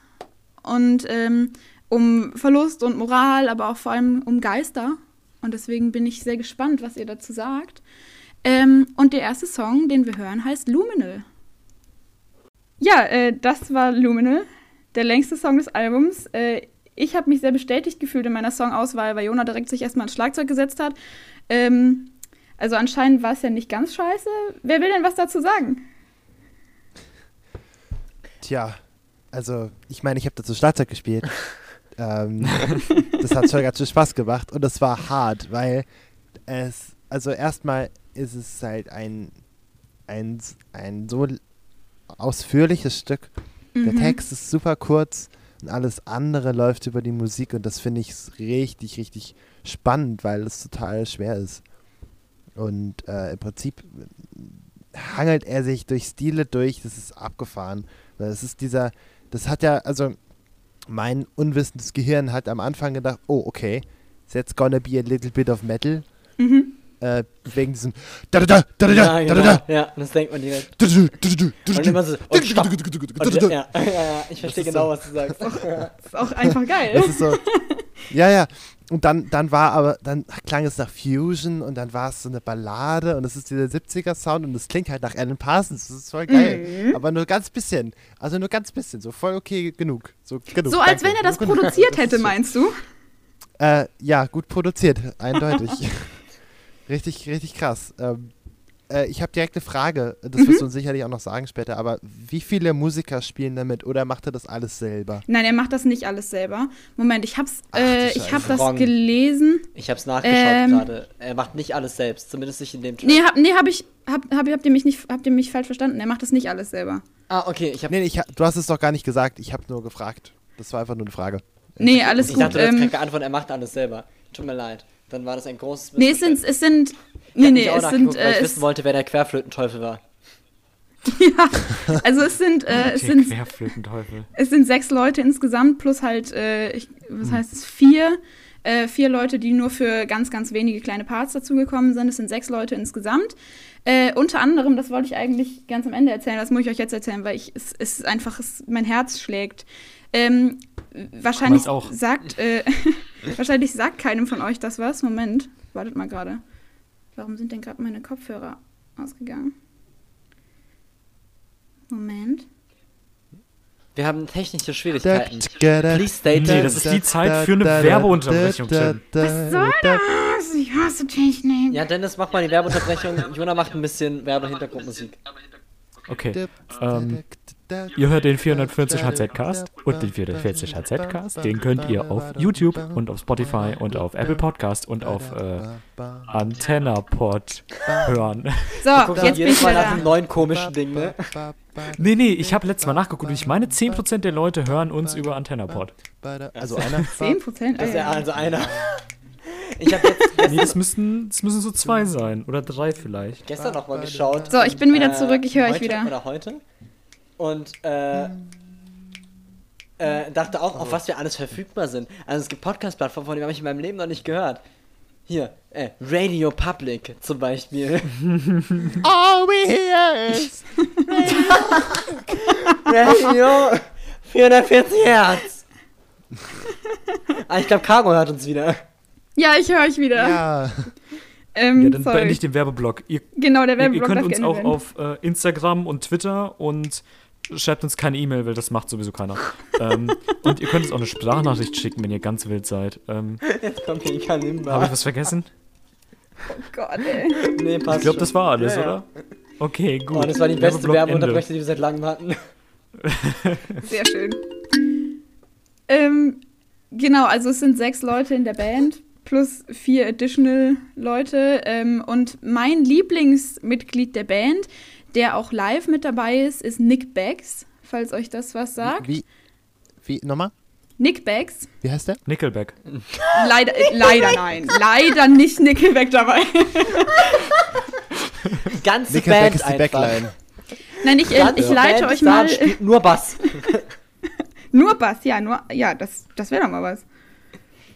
und ähm, um Verlust und Moral, aber auch vor allem um Geister. Und deswegen bin ich sehr gespannt, was ihr dazu sagt. Ähm, und der erste Song, den wir hören, heißt Luminal. Ja, äh, das war Luminal, der längste Song des Albums. Äh, ich habe mich sehr bestätigt gefühlt in meiner Songauswahl, weil Jona direkt sich erstmal ins Schlagzeug gesetzt hat. Ähm, also anscheinend war es ja nicht ganz scheiße. Wer will denn was dazu sagen? Tja, also ich meine, ich habe dazu Schlagzeug gespielt. ähm, das hat schon ganz schön Spaß gemacht und das war hart, weil es, also erstmal ist es halt ein, ein, ein so ausführliches Stück. Der Mhm. Text ist super kurz und alles andere läuft über die Musik und das finde ich richtig, richtig spannend, weil es total schwer ist. Und äh, im Prinzip hangelt er sich durch Stile durch, das ist abgefahren. Weil es ist dieser, das hat ja, also mein unwissendes Gehirn hat am Anfang gedacht, oh, okay, it's gonna be a little bit of metal. Mhm. Äh, wegen diesem da da da da da Ja, da da genau. da Ja, das denkt man direkt. da da da da da Und immer so, und stopp. Und, ja, ja, ja, ich verstehe genau, so- was du sagst. Das ist auch einfach geil. So. Ja, ja. Und dann, dann war aber, dann klang es nach Fusion und dann war es so eine Ballade und es ist dieser 70er-Sound und es klingt halt nach Alan Parsons. Das ist voll geil. Mhm. Aber nur ganz bisschen. Also nur ganz bisschen. So voll okay genug. So, genug. So als Danke. wenn er das Genug produziert hätte, meinst du? Äh, ja, gut produziert. Eindeutig. Richtig, richtig krass. Ähm, äh, ich habe direkt eine Frage. Das Mhm. wirst du uns sicherlich auch noch sagen später. Aber wie viele Musiker spielen damit oder macht er das alles selber? Nein, er macht das nicht alles selber. Moment, ich hab's, Ach, du äh, ich Scheiße. hab das Wrong. gelesen. Ich hab's nachgeschaut Ähm. gerade. Er macht nicht alles selbst, zumindest nicht in dem Track. Nee, hab, nee, hab ich, hab, hab, habt ihr mich nicht, habt ihr mich falsch verstanden? Er macht das nicht alles selber. Ah, okay, ich hab. Nee, ich, du hast es doch gar nicht gesagt. Ich habe nur gefragt. Das war einfach nur eine Frage. Nee, alles ich gut. dachte, du hast ähm, keine geantwortet, er macht alles selber. Tut mir leid. Dann war das ein großes nee, es sind, es sind, Ich nee, nee, es sind, weil äh, ich es, wissen wollte, wer der Querflötenteufel war. also es sind, äh, es sind, Querflötenteufel. es sind sechs Leute insgesamt plus halt, äh, ich, was heißt es, vier, äh, vier Leute, die nur für ganz, ganz wenige kleine Parts dazugekommen sind. Es sind sechs Leute insgesamt. Äh, unter anderem, das wollte ich eigentlich ganz am Ende erzählen, das muss ich euch jetzt erzählen, weil ich, es, es ist einfach, es, mein Herz schlägt. Ähm, wahrscheinlich sagt, äh, wahrscheinlich sagt keinem von euch das was. Moment, wartet mal gerade. Warum sind denn gerade meine Kopfhörer ausgegangen? Moment. Wir haben technische Schwierigkeiten. Please state Nee, das ist die Zeit für eine Werbeunterbrechung, Jen. Was soll das? Ich hasse Technik. Ja, Dennis, mach mal die Werbeunterbrechung. Jona macht ein bisschen Werbe-Hintergrundmusik. Okay. Ähm, ihr hört den 440 HZ-Cast und den 440 HZ-Cast. Den könnt ihr auf YouTube und auf Spotify und auf Apple Podcast und auf äh, AntennaPod hören. So, Guck jetzt bin jedes ich Mal wieder nach einem neuen komischen Ding, ne? Nee, nee, ich habe letztes Mal nachgeguckt und ich meine 10% der Leute hören uns über AntennaPod. Also einer. 10 Prozent? Das ist ja also einer. Ich habe jetzt Nee, das müssten, das müssen so zwei sein oder drei vielleicht. gestern noch mal geschaut. So, ich bin wieder äh, zurück, ich höre euch wieder. Oder heute. Und äh, äh, dachte auch, auf was wir alles verfügbar sind. Also es gibt Podcast-Plattformen, von denen habe ich in meinem Leben noch nicht gehört. Hier, äh, Radio Public zum Beispiel. All we hear is. Radio 440 Hertz. ah, ich glaube, Cargo hört uns wieder. Ja, ich höre euch wieder. Ja. Ähm, Ja, dann sorry. beende ich den Werbeblock. Ihr, Genau, der ihr, ihr Werbeblock könnt uns auch werden. auf äh, Instagram und Twitter und schreibt uns keine E-Mail, weil das macht sowieso keiner. ähm, und ihr könnt uns auch eine Sprachnachricht schicken, wenn ihr ganz wild seid. Ähm, Jetzt kommt hier Kalimba. Habe ich was vergessen? Oh Gott, ey. Nee, passt Ich glaube, das war alles, Ja, ja. oder? Okay, gut. Oh, das war die beste. Werbeunterbrechung, die wir seit langem hatten. Sehr schön. Ähm, Genau, also es sind sechs Leute in der Band plus vier additional Leute. Ähm, und mein Lieblingsmitglied der Band, der auch live mit dabei ist, ist Nick Beggs, falls euch das was sagt. Wie, wie, nochmal? Nick Beggs. Wie heißt der? Nickelback. Leider, äh, leider nein. Leider nicht Nickelback dabei. Die ganze Nickelback Band ist die einfach. Backline. Nein, ich, äh, ganze ich leite Band euch mal. spielt nur Bass. Nur Bass, ja, nur, ja, das, das wäre doch mal was.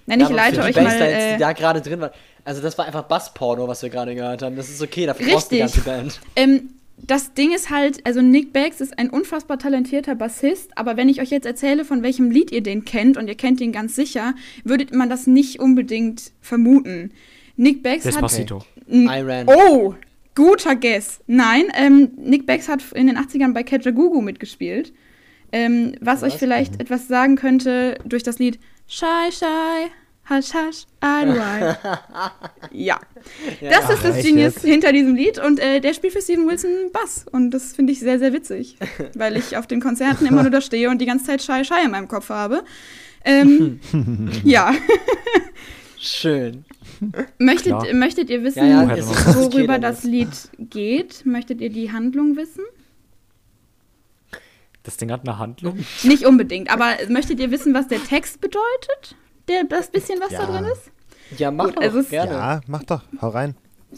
Nein, ich Ja, leite euch die mal. Äh, die da gerade drin waren. Also das war einfach Bassporno, was wir gerade gehört haben. Das ist okay, dafür brauchst du die Richtig. ganze Band. ähm, das Ding ist halt, also Nick Beggs ist ein unfassbar talentierter Bassist, aber wenn ich euch jetzt erzähle, von welchem Lied ihr den kennt, und ihr kennt ihn ganz sicher, würdet man das nicht unbedingt vermuten. Nick Beggs hat. Despacito. N- Iran. Oh, guter Guess. Nein, ähm, Nick Beggs hat in den 80ern bei Kajagoogoo mitgespielt. Ähm, was euch vielleicht etwas sagen könnte durch das Lied Shy Shy, Hush Hush, I do I. ja. Das ist das Genius jetzt? hinter diesem Lied und äh, der spielt für Steven Wilson Bass und das finde ich sehr, sehr witzig, weil ich auf den Konzerten immer nur da stehe und die ganze Zeit Shy Shy in meinem Kopf habe. Ähm, ja. Schön. Möchtet, Klar. möchtet ihr wissen, Ja, ja, worüber das Lied geht? Möchtet ihr die Handlung wissen? Das Ding hat eine Handlung. Nicht unbedingt, aber möchtet ihr wissen, was der Text bedeutet? Der, das bisschen, was Ja. da drin ist? Ja, mach Gut, doch, also gerne. Ja, mach doch, hau rein.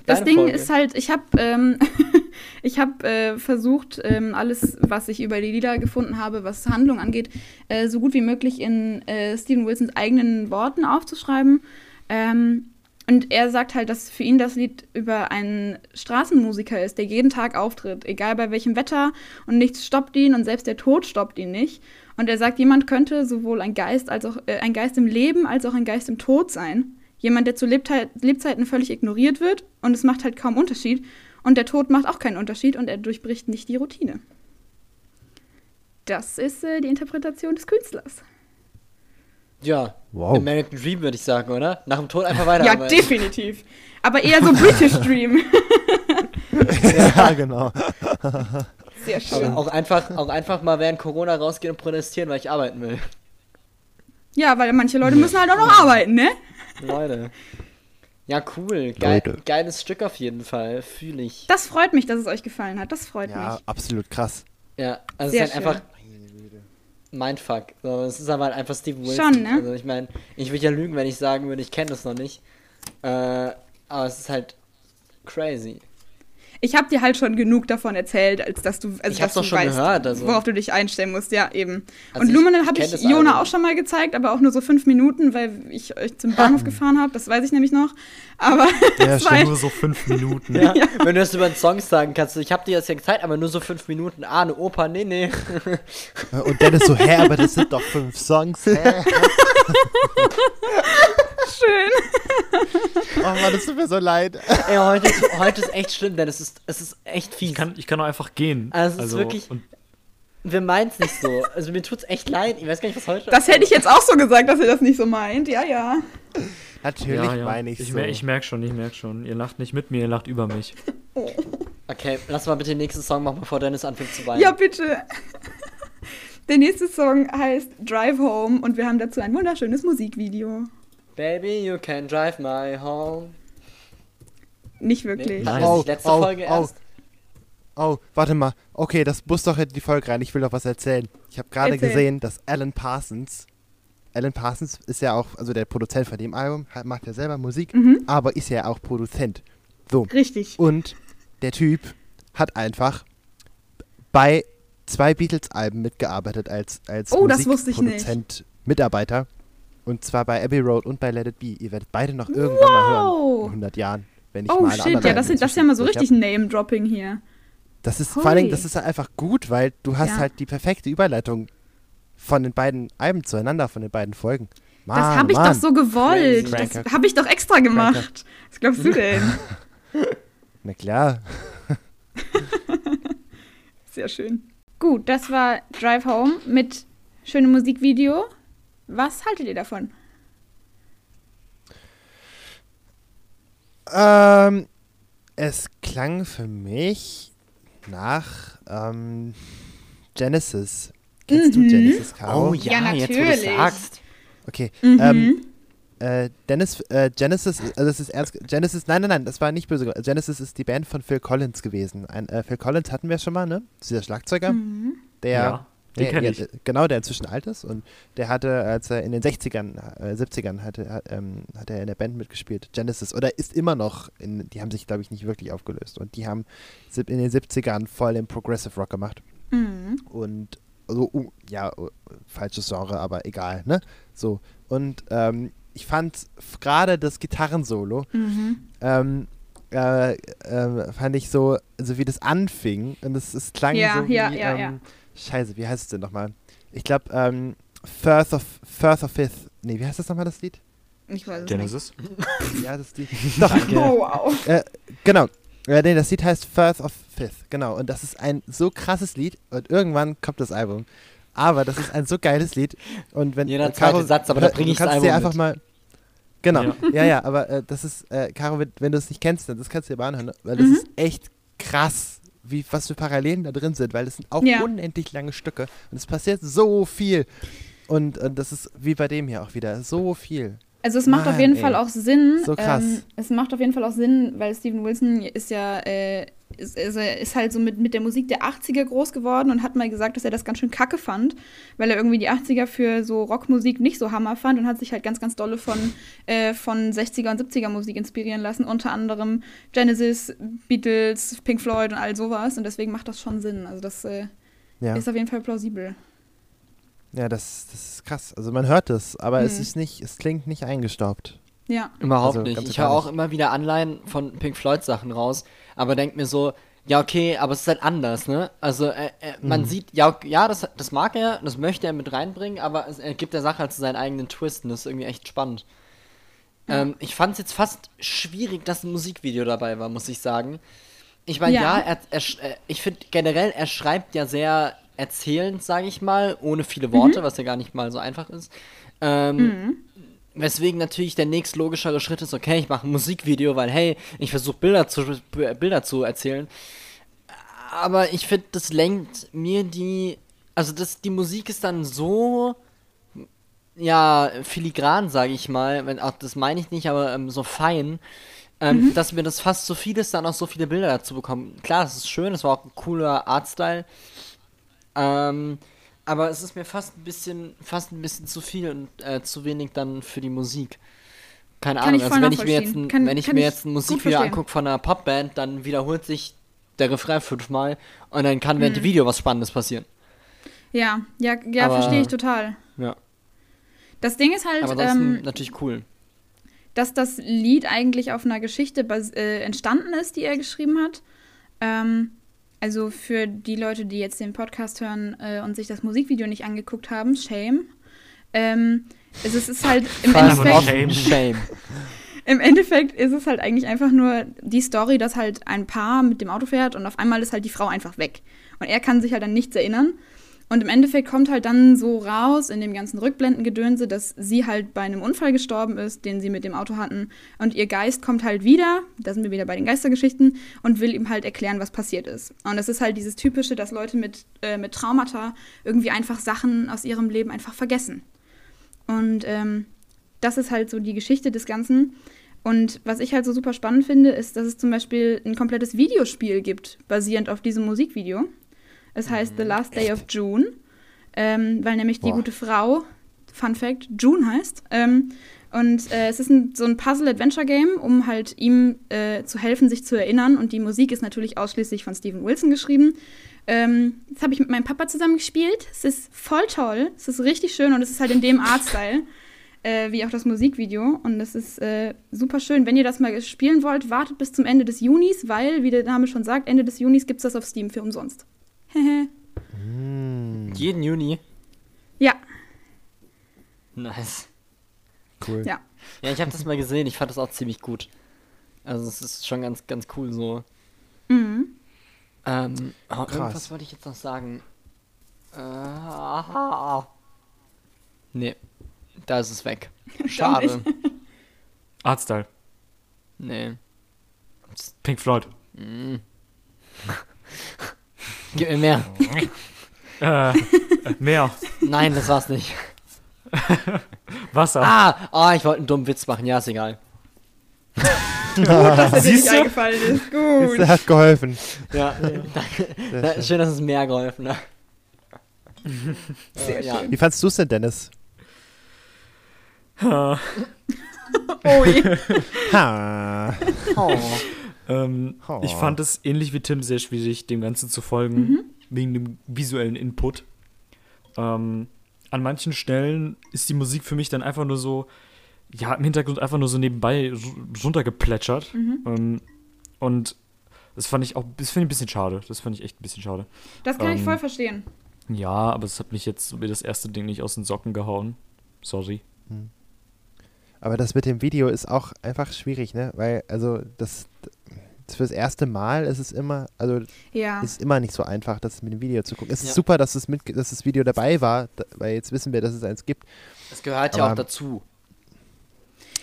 Das Ding Folge. ist halt, ich habe ähm, ich hab, äh, versucht, ähm, alles, was ich über die Lieder gefunden habe, was Handlung angeht, äh, so gut wie möglich in äh, Stephen Wilsons eigenen Worten aufzuschreiben. Ähm, und er sagt halt, dass für ihn das Lied über einen Straßenmusiker ist, der jeden Tag auftritt, egal bei welchem Wetter und nichts stoppt ihn und selbst der Tod stoppt ihn nicht. Und er sagt, jemand könnte sowohl ein Geist als auch äh, ein Geist im Leben als auch ein Geist im Tod sein. Jemand, der zu Lebzeit, Lebzeiten völlig ignoriert wird und es macht halt kaum Unterschied. Und der Tod macht auch keinen Unterschied und er durchbricht nicht die Routine. Das ist äh, die Interpretation des Künstlers. Ja, Wow. American Dream würde ich sagen, oder? Nach dem Tod einfach Ja, weiterarbeiten. definitiv. Aber eher so British Dream. ja, genau. Sehr schön. Aber auch einfach, auch einfach mal während Corona rausgehen und protestieren, weil ich arbeiten will. Ja, weil manche Leute müssen halt auch noch arbeiten, ne? Leute. Ja, cool. Geil, Leute. geiles Stück auf jeden Fall. Fühle ich. Das freut mich, dass es euch gefallen hat. Das freut Ja, mich. absolut krass. Ja, also Sehr es ist halt schön. einfach Mindfuck. So, es ist aber halt einfach Steve Wilson. Schon, ne? Also ich meine, ich würde ja lügen, wenn ich sagen würde, ich kenne das noch nicht. Äh, aber es ist halt crazy. Ich habe dir halt schon genug davon erzählt, als dass du, also Ich dass hab's du doch schon weißt, gehört, also- worauf du dich einstellen musst. Ja, eben. Also und ich Luminal habe ich das Jona Album. auch schon mal gezeigt, aber auch nur so fünf Minuten, weil ich euch zum Bahnhof gefahren habe. Das weiß ich nämlich noch. Aber Ja, war Nur so fünf Minuten. Ja, Wenn du das über einen Song sagen kannst, ich habe dir das ja gezeigt, aber nur so fünf Minuten. Ah, eine Oper, nee, nee. Und Dennis so, hä, aber das sind doch fünf Songs. Hä? schön. Oh Mann, das tut mir so leid. Ey, heute, heute ist echt schlimm, denn es ist, es ist echt fies. Ich kann, ich kann auch einfach gehen. Also es ist wirklich- Und Wir meinen es nicht so. Also mir tut's echt leid. Ich weiß gar nicht, was heute Das hätte ich jetzt auch so gesagt, dass ihr das nicht so meint. Ja, ja. Natürlich ja, ja. meine ich ich, so. mer ich merke schon, ich merke schon. Ihr lacht nicht mit mir, ihr lacht über mich. Okay, lass mal bitte den nächsten Song machen, bevor Dennis anfängt zu weinen. Ja, bitte. Der nächste Song heißt Drive Home und wir haben dazu ein wunderschönes Musikvideo. Baby, you can drive my home. Nicht Nee, wirklich. war Nein. das Oh, nicht letzte oh, Folge oh. erst? Oh, warte mal. Okay, das muss doch in die Folge rein. Ich will doch was erzählen. Ich habe gerade Erzähl. gesehen, dass Alan Parsons. Alan Parsons ist ja auch, also der Produzent von dem Album, macht ja selber Musik, Mhm. aber ist ja auch Produzent. So. Richtig. Und der Typ hat einfach bei zwei Beatles-Alben mitgearbeitet als, als Oh, das wusste ich nicht. Musikproduzent, Mitarbeiter. Und zwar bei Abbey Road und bei Let It Be. Ihr werdet beide noch irgendwann mal hören. Wow. In 100 Jahren. Wenn ich Oh mal eine shit, ja, das, sind, das ist ja mal so richtig Name-Dropping hier. Das ist vor allen Dingen, Hui. das ist einfach gut, weil du hast Ja. halt die perfekte Überleitung von den beiden Alben zueinander, von den beiden Folgen. Mann, Das habe ich Mann. doch so gewollt. Crazy. Das Cranker. habe ich doch extra gemacht. Was glaubst du denn? Na klar. Sehr schön. Gut, das war Drive Home mit schönem Musikvideo. Was haltet ihr davon? Ähm, es klang für mich nach ähm, Genesis. Kennst Mhm. du Genesis, Caro? Oh Ja, ja, jetzt wo du natürlich. sagst. Okay. Mhm. Ähm, äh, Dennis, äh, Genesis, also das ist ernst, Genesis, nein, nein, nein, das war nicht böse. ge- Genesis ist die Band von Phil Collins gewesen. Ein, äh, Phil Collins hatten wir schon mal, ne? Das ist der Schlagzeuger, Mhm. der, Ja, den ja, ich. äh, genau, der inzwischen alt ist und der hatte, als er in den 60ern, äh, 70ern hatte, hat, ähm, hat er in der Band mitgespielt, Genesis, oder ist immer noch, in, die haben sich, glaube ich, nicht wirklich aufgelöst und die haben in den 70ern voll den Progressive Rock gemacht Mhm. und so, uh, ja, uh, falsches Genre, aber egal, ne? So. Und ähm, ich fand gerade das Gitarrensolo, Mhm. ähm, äh, äh, fand ich so, also wie das anfing und es, es klang Ja, so wie, ja, ja, ähm, ja. Scheiße, wie heißt es denn nochmal? Ich glaube, ähm, Firth of, Firth of Fifth, nee, wie heißt das nochmal, das Lied? Ich weiß es Genesis. Ja, das Lied. Doch, nicht. Oh, wow. Genau. Äh, nee, das Lied heißt Firth of Fifth, genau. Und das ist ein so krasses Lied und irgendwann kommt das Album. Aber das ist ein so geiles Lied. Und wenn Jeder äh, zweite Satz, aber da hör- bring du ich das kannst dir Album einfach mit. mal. Genau, Ja. ja, ja, aber äh, das ist, äh, Caro, wenn, wenn du es nicht kennst, dann das kannst du dir mal anhören, ne? weil das Mhm. ist echt krass, wie, was für Parallelen da drin sind, weil es sind auch Ja. unendlich lange Stücke und es passiert so viel. Und, und das ist wie bei dem hier auch wieder, so viel. Also es macht auf Mann, jeden ey. Fall auch Sinn. So krass. Ähm, es macht auf jeden Fall auch Sinn, weil Steven Wilson ist ja äh, ist, ist, ist halt so mit, mit der Musik der 80er groß geworden und hat mal gesagt, dass er das ganz schön kacke fand, weil er irgendwie die 80er für so Rockmusik nicht so Hammer fand und hat sich halt ganz, ganz dolle von, äh, von 60er und 70er Musik inspirieren lassen, unter anderem Genesis, Beatles, Pink Floyd und all sowas und deswegen macht das schon Sinn. Also das äh, Ja. ist auf jeden Fall plausibel. Ja, das, das ist krass. Also man hört es, aber es Mhm. ist nicht, es klingt nicht eingestaubt. Ja. Überhaupt Also, nicht. Ich höre auch immer wieder Anleihen von Pink Floyd Sachen raus, aber denk mir so, ja okay, aber es ist halt anders, ne? Also äh, äh, man Mhm. sieht, ja, ja, das, das mag er, das möchte er mit reinbringen, aber es, er gibt der Sache halt so seinen eigenen Twist und das ist irgendwie echt spannend. Ähm, ich fand es jetzt fast schwierig, dass ein Musikvideo dabei war, muss ich sagen. Ich meine, ja, Ja. er, er, äh, ich finde generell, er schreibt ja sehr erzählend, sage ich mal, ohne viele Worte, was ja gar nicht mal so einfach ist. Ähm, Weswegen natürlich der nächstlogischere Schritt ist, okay, ich mache ein Musikvideo, weil hey, ich versuche Bilder zu, Bilder zu erzählen. Aber ich finde, das lenkt mir die. Also das, die Musik ist dann so. Ja, filigran, sage ich mal. Wenn, auch, das meine ich nicht, aber ähm, so fein. Ähm, Dass mir das fast zu viel ist, dann auch so viele Bilder dazu bekommen. Klar, das ist schön, das war auch ein cooler Artstyle. Ähm, aber es ist mir fast ein bisschen, fast ein bisschen zu viel und äh, zu wenig dann für die Musik. Keine Kann Ahnung, also wenn ich mir jetzt ein, Kann- wenn ich kann mir jetzt ein Musikvideo angucke von einer Popband, dann wiederholt sich der Refrain fünfmal und dann kann Mhm. während dem Video was Spannendes passieren. Ja, ja, ja, Aber- verstehe ich total. Ja. Das Ding ist halt, Aber ähm, natürlich cool. dass das Lied eigentlich auf einer Geschichte äh, entstanden ist, die er geschrieben hat. Ähm, also für die Leute, die jetzt den Podcast hören äh, und sich das Musikvideo nicht angeguckt haben, shame. Ähm, es, ist- halt im Endeffekt. Shame. Shame. im Endeffekt ist es halt eigentlich einfach nur die Story, dass halt ein Paar mit dem Auto fährt und auf einmal ist halt die Frau einfach weg. Und er kann sich halt an nichts erinnern. Und im Endeffekt kommt halt dann so raus in dem ganzen Rückblendengedönse, dass sie halt bei einem Unfall gestorben ist, den sie mit dem Auto hatten. Und ihr Geist kommt halt wieder, da sind wir wieder bei den Geistergeschichten, und will ihm halt erklären, was passiert ist. Und es ist halt dieses Typische, dass Leute mit, äh, mit Traumata irgendwie einfach Sachen aus ihrem Leben einfach vergessen. Und ähm, das ist halt so die Geschichte des Ganzen. Und was ich halt so super spannend finde, ist, dass es zum Beispiel ein komplettes Videospiel gibt, basierend auf diesem Musikvideo. Es heißt The Last Day of June, ähm, weil nämlich die Boah. gute Frau, Fun Fact, June heißt. Ähm, und äh, es ist ein, so ein Puzzle-Adventure-Game, um halt ihm äh, zu helfen, sich zu erinnern. Und die Musik ist natürlich ausschließlich von Steven Wilson geschrieben. Ähm, das habe ich mit meinem Papa zusammen gespielt. Es ist voll toll. Es ist richtig schön und es ist halt in dem Artstyle, äh, wie auch das Musikvideo. Und es ist äh, super schön. Wenn ihr das mal spielen wollt, wartet bis zum Ende des Junis, weil, wie der Name schon sagt, Ende des Junis gibt es das auf Steam für umsonst. Jeden Juni. ja, Nice. Cool. ja. Ja, ich habe das mal gesehen, ich fand das auch ziemlich gut. Also es ist schon ganz, ganz cool so. Mhm. Ähm, oh, Krass. irgendwas wollte ich jetzt noch sagen. Äh, aha. Nee, da ist es weg. Schade. Artstyle. nee. Pink Floyd. Gib mir mehr. Äh, äh, mehr. Nein, das war's nicht. Wasser. Ah, ah, ich wollte einen dummen Witz machen. Ja, ist egal. Gut, dass er dir nicht eingefallen ist. Gut. Das hat geholfen. Ja, danke. Na, schön, dass es mehr geholfen hat. Sehr ja. schön. Wie fandst du es denn, Dennis? Oh je. Ha. Oh. Ähm, Oh. Ich fand es ähnlich wie Tim sehr schwierig, dem Ganzen zu folgen, wegen dem visuellen Input. Ähm, an manchen Stellen ist die Musik für mich dann einfach nur so, ja, im Hintergrund einfach nur so nebenbei ru- runtergeplätschert. Ähm, und das fand ich auch, das finde ich ein bisschen schade. Das fand ich echt ein bisschen schade. Das kann ich Ähm, voll verstehen. Ja, aber es hat mich jetzt wie das erste Ding nicht aus den Socken gehauen. Sorry. Aber das mit dem Video ist auch einfach schwierig, ne? Weil, also, das, das fürs erste Mal ist es immer, also, Ja. ist immer nicht so einfach, das mit dem Video zu gucken. Es ist Ja. super, dass, es mit, dass das Video dabei war, da, weil jetzt wissen wir, dass es eins gibt. Das gehört ja Aber- auch dazu.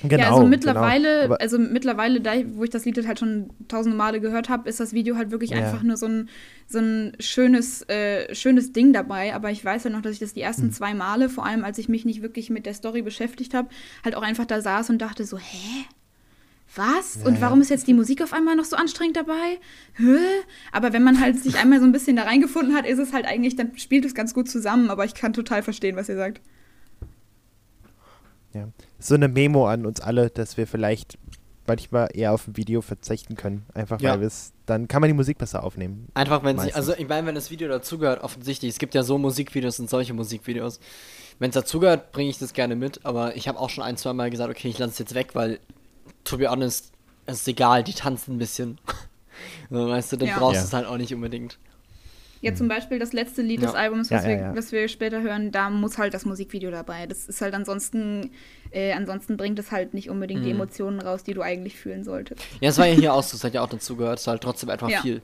Genau. ja, also mittlerweile, Genau. Also mittlerweile, da, wo ich das Lied halt schon tausende Male gehört habe, ist das Video halt wirklich Ja. einfach nur so ein, so ein schönes, äh, schönes Ding dabei. Aber ich weiß ja noch, dass ich das die Hm. ersten zwei Male, vor allem als ich mich nicht wirklich mit der Story beschäftigt habe, halt auch einfach da saß und dachte so, hä? Was? Ja, und warum ist jetzt die Musik auf einmal noch so anstrengend dabei? Hä? Aber wenn man halt sich einmal so ein bisschen da reingefunden hat, ist es halt eigentlich, dann spielt es ganz gut zusammen. Aber ich kann total verstehen, was ihr sagt. Ja. So eine Memo an uns alle, dass wir vielleicht manchmal eher auf ein Video verzichten können. Einfach Ja. weil wir es, dann kann man die Musik besser aufnehmen. Einfach, wenn sie, also ich meine, wenn das Video dazugehört, offensichtlich, es gibt ja so Musikvideos und solche Musikvideos. Wenn es dazugehört, bringe ich das gerne mit, aber ich habe auch schon ein, zwei Mal gesagt, okay, ich lasse es jetzt weg, weil, to be honest, es ist egal, die tanzen ein bisschen. so, weißt du, dann Ja. brauchst du Ja. es halt auch nicht unbedingt. Ja, zum Beispiel das letzte Lied des Ja. Albums, Ja, was, ja, wir, ja. was wir später hören, da muss halt das Musikvideo dabei. Das ist halt ansonsten, äh, ansonsten bringt es halt nicht unbedingt die Mhm. Emotionen raus, die du eigentlich fühlen solltest. Ja, es war ja hier auch so, es hat ja auch dazugehört, es ist halt trotzdem einfach Ja. viel.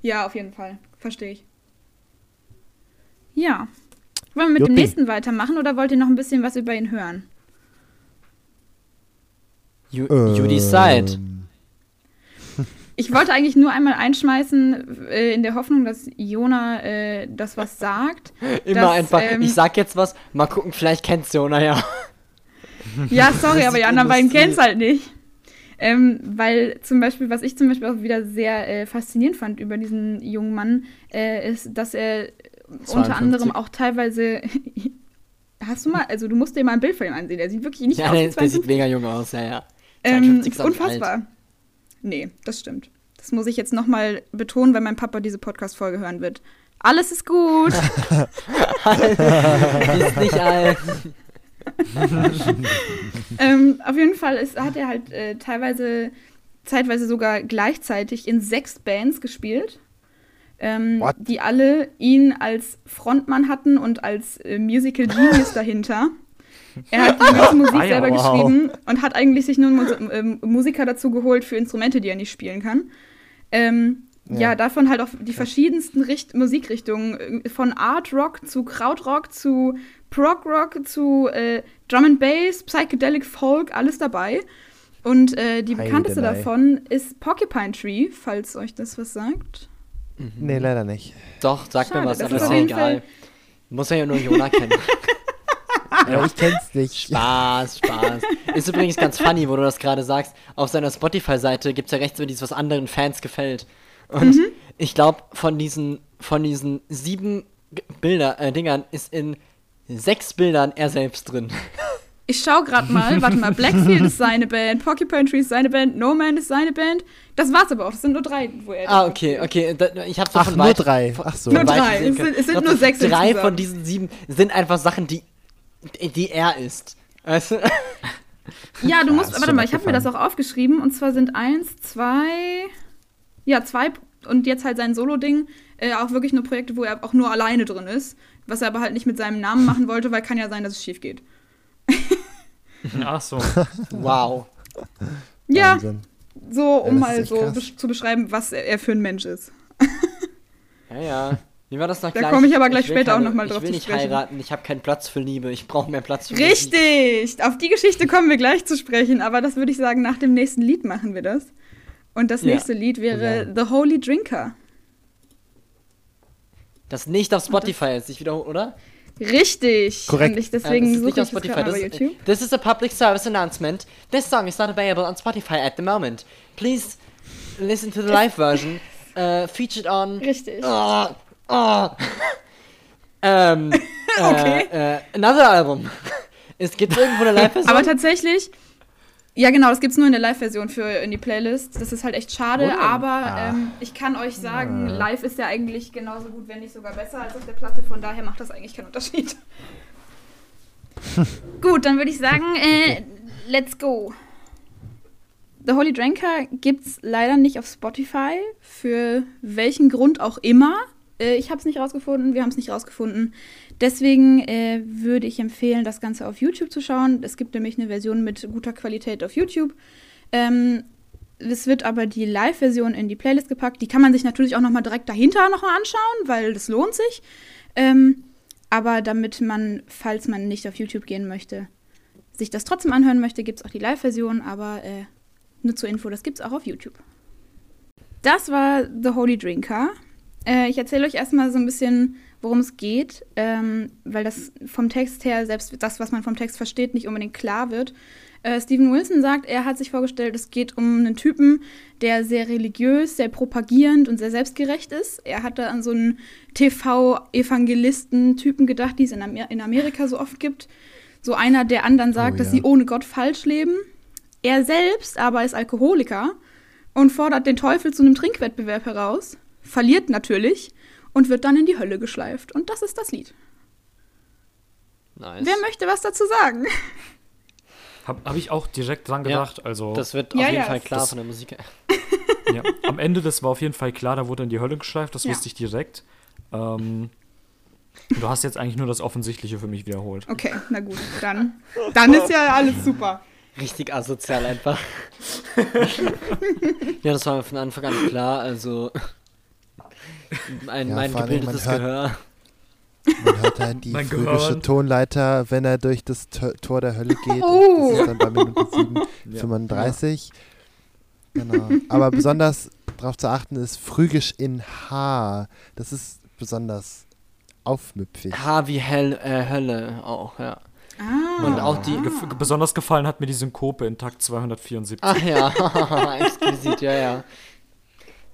Ja, auf jeden Fall. Verstehe ich. Ja. Wollen wir mit dem Juppie. nächsten weitermachen oder wollt ihr noch ein bisschen was über ihn hören? You, you decide. Ähm, Ich wollte eigentlich nur einmal einschmeißen, äh, in der Hoffnung, dass Jona äh, das was sagt. Immer Das, einfach, ähm, ich sag jetzt was, mal gucken, vielleicht kennst du, naja. Ja, sorry, aber die anderen beiden kennen es halt nicht. Ähm, weil zum Beispiel, was ich zum Beispiel auch wieder sehr äh, faszinierend fand über diesen jungen Mann, äh, ist, dass er unter 52. anderem auch teilweise. Hast du mal, also du musst dir mal ein Bild von ihm ansehen, der sieht wirklich nicht Ja, aus wie der, der sieht 52. mega jung aus, ja, ja. Ähm, 52 ist auch nicht unfassbar. Nee, das stimmt. Das muss ich jetzt nochmal betonen, weil mein Papa diese Podcast-Folge hören wird. Alles ist gut. ist nicht alt. ähm, auf jeden Fall ist, hat er halt äh, teilweise, zeitweise sogar gleichzeitig in sechs Bands gespielt, ähm, die alle ihn als Frontmann hatten und als äh, Musical Genius dahinter. Er hat die ganze Musik Ah selber wow. geschrieben und hat eigentlich sich nur einen Mus ähm, Musiker dazu geholt für Instrumente, die er nicht spielen kann. Ähm, ja. Ja. davon halt auch die verschiedensten Richt Musikrichtungen, äh, von Art Rock zu Krautrock zu Prog Rock zu äh, Drum and Bass, Psychedelic Folk, alles dabei. Und äh, die bekannteste Heidenei. davon ist Porcupine Tree, falls euch das was sagt. nee, leider nicht. Doch, sag mir Schade, was, das aber ist egal. Fall- Muss er ja nur Jona kennen. Aber ich kenn's nicht. Spaß, Spaß. Ist übrigens ganz funny, wo du das gerade sagst. Auf seiner Spotify-Seite gibt es ja rechts immer dieses, was anderen Fans gefällt. Und Mhm. ich glaube, von diesen, von diesen sieben Bilder, äh, Dingern ist in sechs Bildern er selbst drin. Ich schau gerade mal, warte mal, Blackfield ist seine Band, Porcupine Tree ist seine Band, No Man ist seine Band. Das war's aber auch, das sind nur drei, wo er Ah, okay, okay. Da, ich hab's Ach, nur weit- drei. Ach so. Nur drei. Es sind- es sind nur sechs Drei insgesamt. von diesen sieben sind einfach Sachen, die, die er ist. Weißt du? Ja, du Ja, musst, warte mal, ich habe mir das auch aufgeschrieben und zwar sind eins, zwei, ja, zwei und jetzt halt sein Solo-Ding, äh, auch wirklich nur Projekte, wo er auch nur alleine drin ist, was er aber halt nicht mit seinem Namen machen wollte, weil kann ja sein, dass es schief geht. Ach so. Wow. Ja, Wahnsinn. so, um mal so krass. zu beschreiben, was er, er für ein Mensch ist. Ja, ja. Wie war das noch Da gleich? komme ich aber gleich will später auch keine- noch mal drauf Ich will zu nicht sprechen. heiraten, ich habe keinen Platz für Liebe, ich brauche mehr Platz für Musik. Richtig! Auf die Geschichte kommen wir gleich zu sprechen, aber das würde ich sagen, nach dem nächsten Lied machen wir das. Und das Ja. nächste Lied wäre Ja. The Holy Drinker. Das nicht auf Spotify ist, ich wiederhole, oder? Richtig. Korrekt. Und ich Ähm, deswegen es ist suche nicht ich auf das Spotify. gerade Das, bei YouTube. this is a public service announcement. This song is not available on Spotify at the moment. Please listen to the live version. Uh, featured on. Richtig. Oh, oh. ähm, Okay. äh, äh, another album. Es gibt irgendwo eine Live-Version. Aber tatsächlich, ja genau, das gibt es nur in der Live-Version für in die Playlist. Das ist halt echt schade, denn? aber Ah. ähm, ich kann euch sagen, live ist ja eigentlich genauso gut, wenn nicht sogar besser als auf der Platte. Von daher macht das eigentlich keinen Unterschied. gut, dann würde ich sagen, äh, let's go. The Holy Dranker gibt's leider nicht auf Spotify, für welchen Grund auch immer. Äh, ich habe es nicht rausgefunden, wir haben es nicht rausgefunden. Deswegen äh, würde ich empfehlen, das Ganze auf YouTube zu schauen. Es gibt nämlich eine Version mit guter Qualität auf YouTube. Ähm, es wird aber die Live-Version in die Playlist gepackt. Die kann man sich natürlich auch noch mal direkt dahinter noch mal anschauen, weil das lohnt sich. Ähm, aber damit man, falls man nicht auf YouTube gehen möchte, sich das trotzdem anhören möchte, gibt es auch die Live-Version. Aber äh, nur zur Info, das gibt es auch auf YouTube. Das war The Holy Drinker. Äh, ich erzähle euch erstmal so ein bisschen, worum es geht, ähm, weil das vom Text her, selbst das, was man vom Text versteht, nicht unbedingt klar wird. Äh, Steven Wilson sagt, er hat sich vorgestellt, es geht um einen Typen, der sehr religiös, sehr propagierend und sehr selbstgerecht ist. Er hatte an so einen TV-Evangelisten-Typen gedacht, die es in, Amer in Amerika so oft gibt. So einer, der anderen sagt, Oh, dass ja. sie ohne Gott falsch leben. Er selbst aber ist Alkoholiker und fordert den Teufel zu einem Trinkwettbewerb heraus, verliert natürlich und wird dann in die Hölle geschleift. Und das ist das Lied. nice. Wer möchte was dazu sagen? Habe hab ich auch direkt dran Ja, gedacht. also Das wird Ja, auf jeden ja, Fall klar das- von der Musik. ja, am Ende, das war auf jeden Fall klar, da wurde in die Hölle geschleift, das Ja. wusste ich direkt. Ähm, du hast jetzt eigentlich nur das Offensichtliche für mich wiederholt. Okay, na gut, dann, dann ist ja alles super. Richtig asozial einfach. ja, das war mir von Anfang an klar. Also ein, Ja, mein gebildetes man hört- Gehör. Man hört halt die phrygische. Tonleiter, wenn er durch das T Tor der Hölle geht. Oh. Das ist dann bei Minute 7, Ja. 35. Genau. Aber besonders darauf zu achten ist phrygisch in H. Das ist besonders aufmüpfig. H wie Hell, äh, Hölle auch, ja. Ah, Und auch die. Gef besonders gefallen hat mir die Synkope in Takt 274. Ach ja, exquisit, ja, ja.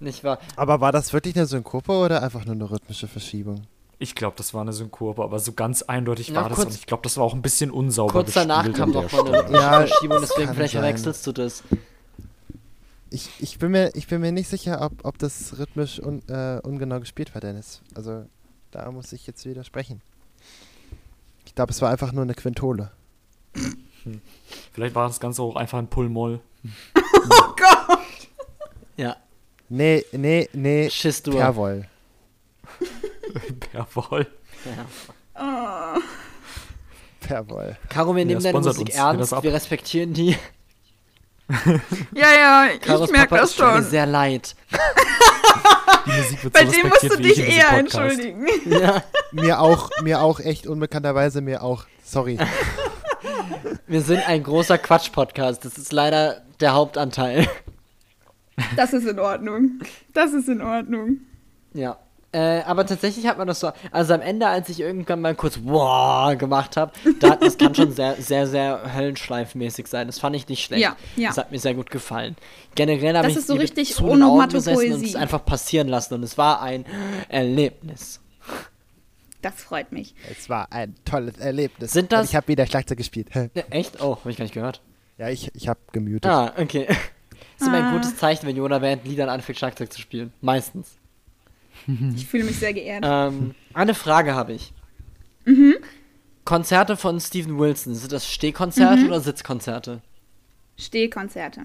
Nicht wahr? Aber war das wirklich eine Synkope oder einfach nur eine rhythmische Verschiebung? Ich glaube, das war eine Synkope, aber so ganz eindeutig Ja, war das kurz- und ich glaube, das war auch ein bisschen unsauber Kurz danach kam doch mal eine rhythmische Ja, Verschiebung, deswegen vielleicht sein. verwechselst du das. Ich, ich, bin, mir, ich bin mir nicht sicher, ob, ob das rhythmisch un, äh, ungenau gespielt war, Dennis. Also da muss ich jetzt widersprechen. Ich glaube, es war einfach nur eine Quintole. Vielleicht war das Ganze auch einfach ein Pull-Moll. Ja, Nee, nee, nee. Schiss du. Perwoll. Jawohl. Ja. oh. Perwoll. Caro, wir nehmen deine sponsert Musik uns, wir ernst, ab. wir respektieren die. Ja, ja, ich Karos merke Papa das ist mir schon. sehr leid. Die Musik wird Bei so dem musst du dich ich eher Podcast. entschuldigen. Ja, Mir auch, mir auch echt unbekannterweise, mir auch. Sorry. wir sind ein großer Quatsch-Podcast. Das ist leider der Hauptanteil. Das ist in Ordnung. Das ist in Ordnung. Ja. Äh, aber tatsächlich hat man das so, also am Ende, als ich irgendwann mal kurz wow gemacht habe, da, das kann schon sehr, sehr, sehr höllenschleifmäßig sein. Das fand ich nicht schlecht. Ja, ja. Das hat mir sehr gut gefallen. Generell habe Das ich ist so richtig zu den Augen Onomatopoesie. gesessen und es einfach passieren lassen und es war ein Erlebnis. Das freut mich. Es war ein tolles Erlebnis. Sind das- Und ich habe wieder Schlagzeug gespielt. Ja, echt? Oh, habe ich gar nicht gehört. Ja, ich, ich habe gemutet. Ah, okay. Das ist immer Ah. ein gutes Zeichen, wenn Jona während Liedern anfängt, Schlagzeug zu spielen. Meistens. Ich fühle mich sehr geehrt. Ähm, eine Frage habe ich. Konzerte von Steven Wilson, sind das Stehkonzerte oder Sitzkonzerte? Stehkonzerte.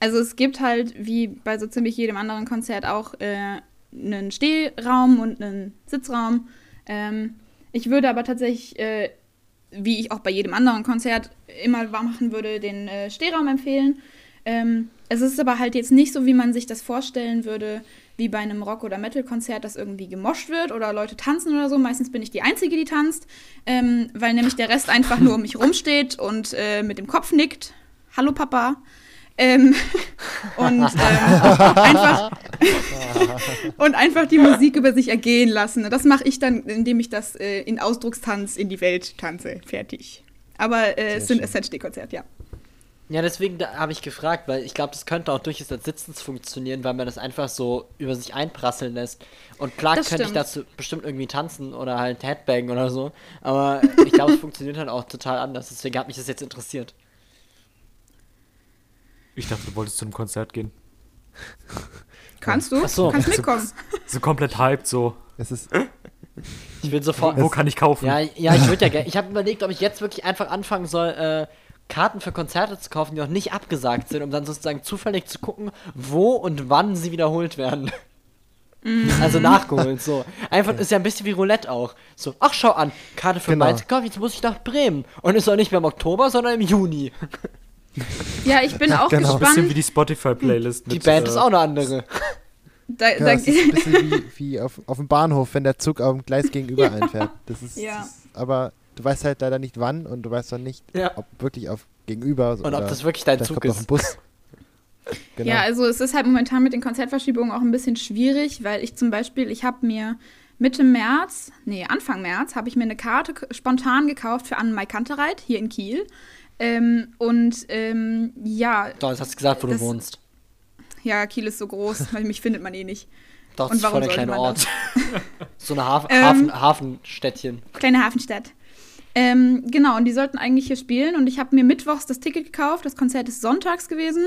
Also es gibt halt, wie bei so ziemlich jedem anderen Konzert, auch äh, einen Stehraum und einen Sitzraum. Ähm, ich würde aber tatsächlich, äh, wie ich auch bei jedem anderen Konzert immer machen würde, den äh, Stehraum empfehlen. Ähm, es ist aber halt jetzt nicht so, wie man sich das vorstellen würde, wie bei einem Rock- oder Metal-Konzert, dass irgendwie gemoscht wird oder Leute tanzen oder so. Meistens bin ich die Einzige, die tanzt, ähm, weil nämlich der Rest einfach nur um mich rumsteht und äh, mit dem Kopf nickt. Hallo Papa. Ähm, und ähm, einfach, und einfach die Musik über sich ergehen lassen. Das mache ich dann, indem ich das äh, in Ausdruckstanz in die Welt tanze. Fertig. Aber äh, es sind. Essentially-Konzert, ja. Ja, deswegen habe ich gefragt, weil ich glaube, das könnte auch durchaus als Sitzens funktionieren, weil man das einfach so über sich einprasseln lässt. Und klar Das könnte ich stimmt. dazu bestimmt irgendwie tanzen oder halt Headbang oder so, aber ich glaube, es funktioniert halt auch total anders. Deswegen hat mich das jetzt interessiert. Ich dachte, du wolltest zu einem Konzert gehen. Kannst du? Ach so. Kannst mitkommen. So komplett hyped, so. Es ist, Ich will sofort. Wo kann ich kaufen? Ja, ja, ich würde ja gerne. Ich habe überlegt, ob ich jetzt wirklich einfach anfangen soll, äh, Karten für Konzerte zu kaufen, die noch nicht abgesagt sind, um dann sozusagen zufällig zu gucken, wo und wann sie wiederholt werden. Also nachgeholt, so. Einfach ist ja ein bisschen wie Roulette auch. So, ach schau an, Karte für Genau. Mainz gekauft, jetzt muss ich nach Bremen. Und ist auch nicht mehr im Oktober, sondern im Juni. Ja, ich bin auch Genau. Ein bisschen wie gespannt. die Spotify-Playlist. Die Band äh, ist auch eine andere. Da, ja, da, es ist ein bisschen wie, wie auf, auf dem Bahnhof, wenn der Zug auf dem Gleis gegenüber einfährt. Das ist, Ja. das ist, aber du weißt halt leider nicht wann und du weißt dann nicht, Ja. ob wirklich auf gegenüber Und ob das wirklich dein Zug kommt noch ein ist. Bus. Genau. Ja, also es ist halt momentan mit den Konzertverschiebungen auch ein bisschen schwierig, weil ich zum Beispiel, ich habe mir Mitte März, nee, Anfang März, habe ich mir eine Karte spontan gekauft für Anne Mai Kantereit hier in Kiel. Ähm, und ähm, ja, Doch, jetzt hast du gesagt, wo Das- du wohnst. ja, Kiel ist so groß, weil mich findet man eh nicht. Doch, und das ist voll der kleine Ort. so eine Haf Ähm. Hafen Hafenstädtchen. Kleine Hafenstadt. Ähm, genau, und die sollten eigentlich hier spielen. Und ich habe mir mittwochs das Ticket gekauft. Das Konzert ist sonntags gewesen.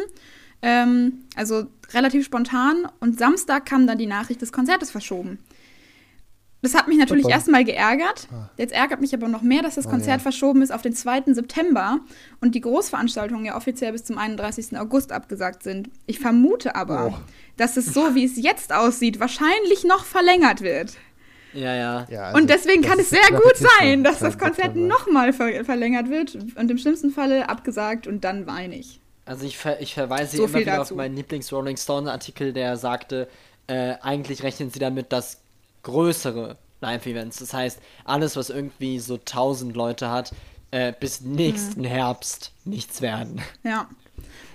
Ähm, also relativ spontan. Und Samstag kam dann die Nachricht, das Konzert ist verschoben. Das hat mich natürlich erstmal geärgert. Jetzt ärgert mich aber noch mehr, dass das Oh, Konzert ja. verschoben ist auf den 2. September und die Großveranstaltungen ja offiziell bis zum 31. August abgesagt sind. Ich vermute aber, Oh. dass es so, wie es jetzt aussieht, wahrscheinlich noch verlängert wird. Ja, ja. Ja, also Und deswegen kann es sehr gut sein, dass das 2. Konzert nochmal ver verlängert wird und im schlimmsten Falle abgesagt und dann weine ich. Also ich, ver ich verweise So immer wieder dazu. auf meinen Lieblings-Rolling Stone-Artikel, der sagte, äh, eigentlich rechnen sie damit, dass größere Live-Events, das heißt, alles, was irgendwie so 1000 Leute hat, äh, bis nächsten Mhm. Herbst nichts werden. Ja.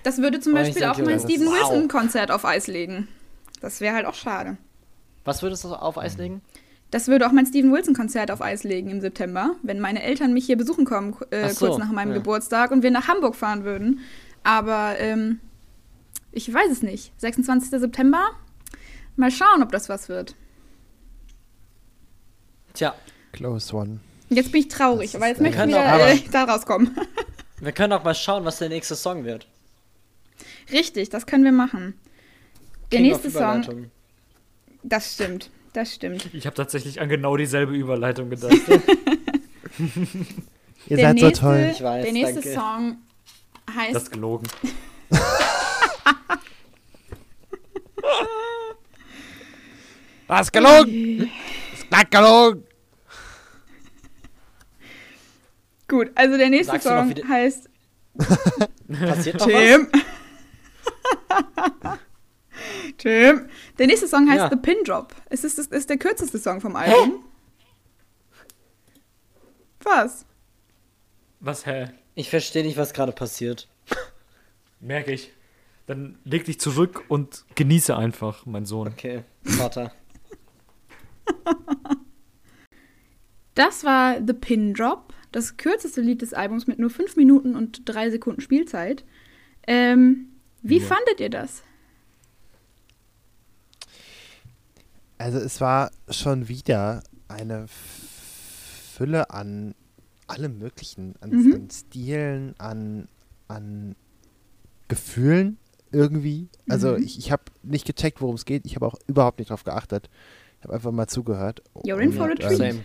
Das würde zum Beispiel auch mein Steven wow. Wilson-Konzert auf Eis legen. Das wäre halt auch schade. Was würdest du auf Eis legen? Das würde auch mein Steven Wilson-Konzert auf Eis legen im September, wenn meine Eltern mich hier besuchen kommen, äh, so, kurz nach meinem ja. Geburtstag und wir nach Hamburg fahren würden. Aber ähm, ich weiß es nicht. 26. September? Mal schauen, ob das was wird. Tja, Close one. Jetzt bin ich traurig, aber jetzt möchte ich wieder Aber- äh, da rauskommen. wir können auch mal schauen, was der nächste Song wird. Richtig, das können wir machen. Der King nächste Song, das stimmt, das stimmt. Ich habe tatsächlich an genau dieselbe Überleitung gedacht. Ihr der seid nächste, so toll. Ich weiß, der nächste danke. Song heißt Das ist gelogen. Was ist gelogen? Gelogen. Gut, also der nächste Sagst Song heißt Passiert noch was? Tim. Tim. Der nächste Song heißt Ja. The Pin Drop. Es ist, es ist der kürzeste Song vom Album. Was? Was, hä? Ich verstehe nicht, was gerade passiert. Merke ich. Dann leg dich zurück und genieße einfach, mein Sohn. Okay, Vater. Das war The Pin Drop, das kürzeste Lied des Albums mit nur 5 Minuten und 3 Sekunden Spielzeit. Ähm, wie Ja. fandet ihr das? Also es war schon wieder eine Fülle an allem Möglichen, an, Mhm. an Stilen, an, an Gefühlen irgendwie. Also Mhm. ich, ich habe nicht gecheckt, worum es geht. Ich habe auch überhaupt nicht drauf geachtet. Ich habe einfach mal zugehört. You're in for a Und, treat. ähm, Same.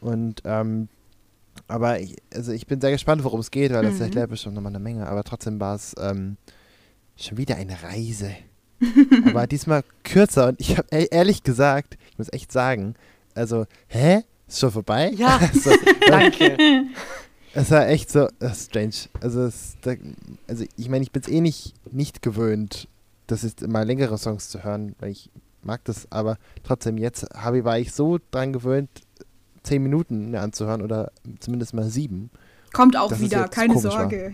Und ähm, aber ich, also ich bin sehr gespannt, worum es geht, weil das Mhm. erklärt bestimmt nochmal eine Menge. Aber trotzdem war es ähm, schon wieder eine Reise. aber diesmal kürzer und ich habe ehrlich gesagt, ich muss echt sagen, also, hä? Ist schon vorbei? Ja. also, Danke. es war echt so strange. Also, es, da, also ich meine, ich bin es eh nicht, nicht gewöhnt, das ist immer längere Songs zu hören, weil ich mag das, aber trotzdem, jetzt habe, war ich so dran gewöhnt, zehn Minuten mir anzuhören oder zumindest mal sieben. Kommt auch wieder, keine? Sorge.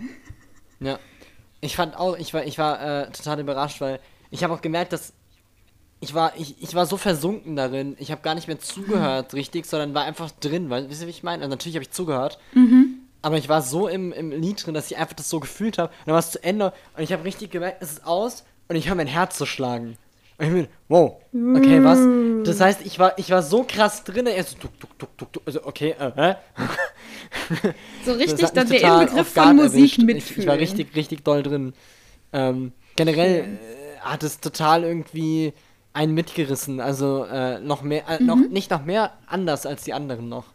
Ja. Ich fand auch, ich war, ich war äh, total überrascht, weil ich habe auch gemerkt, dass ich war, ich, ich war so versunken darin. Ich habe gar nicht mehr zugehört, richtig, sondern war einfach drin. Weil, wisst ihr, wie ich meine? Also natürlich habe ich zugehört. Aber ich war so im, im Lied drin, dass ich einfach das so gefühlt habe. Und dann war es zu Ende und ich habe richtig gemerkt, es ist aus und ich höre mein Herz zu schlagen. Und ich bin, wow, okay, was? Das heißt, ich war, ich war so krass drin, er so, duck, duck, duck, duck, duck, also, okay, äh, hä? So richtig dann der Inbegriff auf von Musik erwischt. mitfühlen. Ich, ich war richtig, richtig doll drin. Ähm, generell äh, hat es total irgendwie einen mitgerissen. Also äh, noch mehr, äh, noch, nicht noch mehr anders als die anderen noch.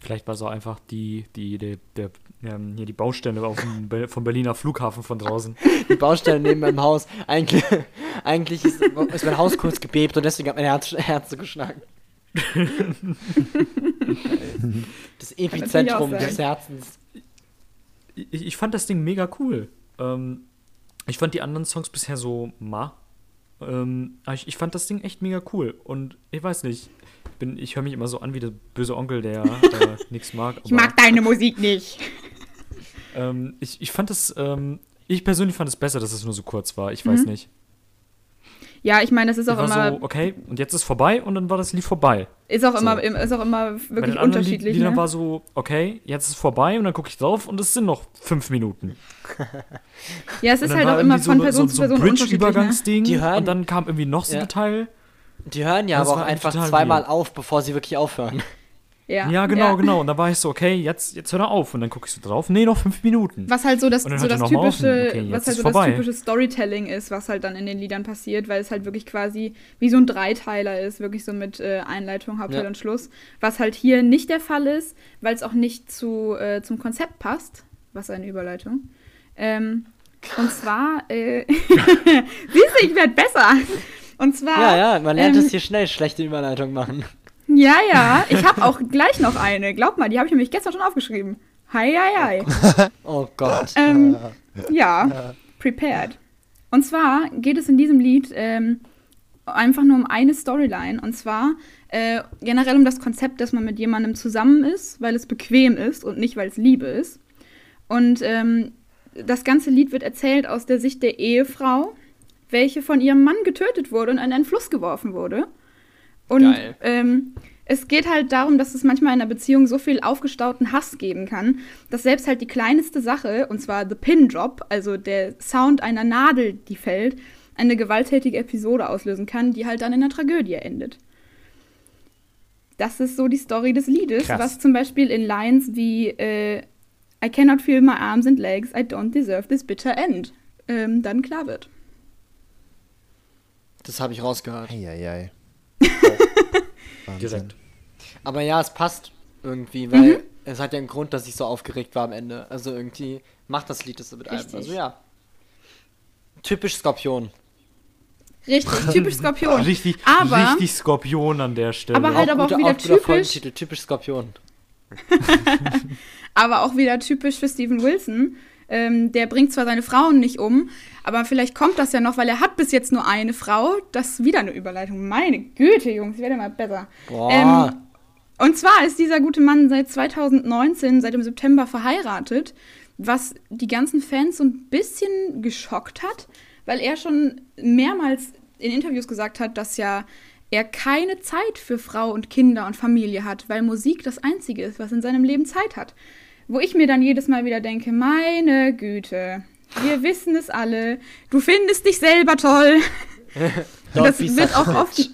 Vielleicht war es auch einfach die, die, die, der, ähm, hier die Baustelle auf dem Be vom Berliner Flughafen von draußen. Die Baustelle neben meinem Haus. Eigentlich, eigentlich ist, ist mein Haus kurz gebebt und deswegen hat mein Herz, Herz so geschlagen. Das Epizentrum des Herzens. Ich, ich fand das Ding mega cool. Ähm, ich fand die anderen Songs bisher so ma. Ähm, aber ich, ich fand das Ding echt mega cool. Und ich weiß nicht, bin, ich höre mich immer so an wie der böse Onkel, der äh, nichts mag. Ich mag deine Musik nicht. Ähm, ich, ich fand es, ähm, ich persönlich fand es besser, dass es nur so kurz war. Ich weiß nicht. Ja, ich meine, das ist auch war immer, so, okay, und jetzt ist vorbei und dann war das Lied vorbei. ist auch so. immer, ist auch immer Bei wirklich Lied- unterschiedlich. Liedern Ne? war so, okay, jetzt ist es vorbei und dann gucke ich drauf und es sind noch fünf Minuten. Ja, es ist halt auch immer von so, Person so, zu Person so unterschiedlich. Ne? Bridge-Übergangsding Die hören- und dann kam irgendwie noch so Ja. ein Teil. Die hören ja aber auch einfach zweimal weird. auf, bevor sie wirklich aufhören. Ja, Ja, genau, genau. Und da war ich so, okay, jetzt, jetzt hör er auf. Und dann gucke ich so drauf. Nee, noch fünf Minuten. Was halt so das, dann so das typische, Okay, was halt so vorbei. das typische Storytelling ist, was halt dann in den Liedern passiert, weil es halt wirklich quasi wie so ein Dreiteiler ist, wirklich so mit äh, Einleitung, Hauptteil Ja. und Schluss. Was halt hier nicht der Fall ist, weil es auch nicht zu, äh, zum Konzept passt. Was eine Überleitung. Ähm, und zwar, äh, siehst du, ich werde besser. Und zwar. Ja, ja, man lernt ähm, es hier schnell, schlechte Überleitung machen. Ja, ja, ich habe auch gleich noch eine. Glaub mal, die habe ich nämlich gestern schon aufgeschrieben. Hi, hi, hi. Oh Gott. Ähm, ja, prepared. Und zwar geht es in diesem Lied ähm, einfach nur um eine Storyline. Und zwar äh, generell um das Konzept, dass man mit jemandem zusammen ist, weil es bequem ist und nicht, weil es Liebe ist. Und ähm, das ganze Lied wird erzählt aus der Sicht der Ehefrau, welche von ihrem Mann getötet wurde und in einen Fluss geworfen wurde. Und ähm, es geht halt darum, dass es manchmal in einer Beziehung so viel aufgestauten Hass geben kann, dass selbst halt die kleinste Sache, und zwar the Pin Drop, also der Sound einer Nadel, die fällt, eine gewalttätige Episode auslösen kann, die halt dann in einer Tragödie endet. Das ist so die Story des Liedes, Krass. was zum Beispiel in Lines wie äh, I cannot feel my arms and legs, I don't deserve this bitter end ähm, dann klar wird. Das habe ich rausgehört. Eieiei. Wahnsinn. Direkt. Aber ja, es passt irgendwie, weil es hat ja einen Grund, dass ich so aufgeregt war am Ende. Also irgendwie macht das Lied das so mit einem. Richtig. Also ja. Typisch Skorpion. Richtig, typisch Skorpion. Richtig, Aber- richtig Skorpion an der Stelle. Aber halt aber auch wieder typisch- typisch Skorpion. aber auch wieder typisch für Steven Wilson. Ähm, der bringt zwar seine Frauen nicht um, aber vielleicht kommt das ja noch, weil er hat bis jetzt nur eine Frau. Das ist wieder eine Überleitung. Meine Güte, Jungs, ich werde mal besser. Boah. Ähm, und zwar ist dieser gute Mann seit 2019, seit dem September verheiratet, was die ganzen Fans so ein bisschen geschockt hat, weil er schon mehrmals in Interviews gesagt hat, dass ja er keine Zeit für Frau und Kinder und Familie hat, weil Musik das Einzige ist, was in seinem Leben Zeit hat. Wo ich mir dann jedes Mal wieder denke, meine Güte, wir wissen es alle, du findest dich selber toll. Das wird auch oft,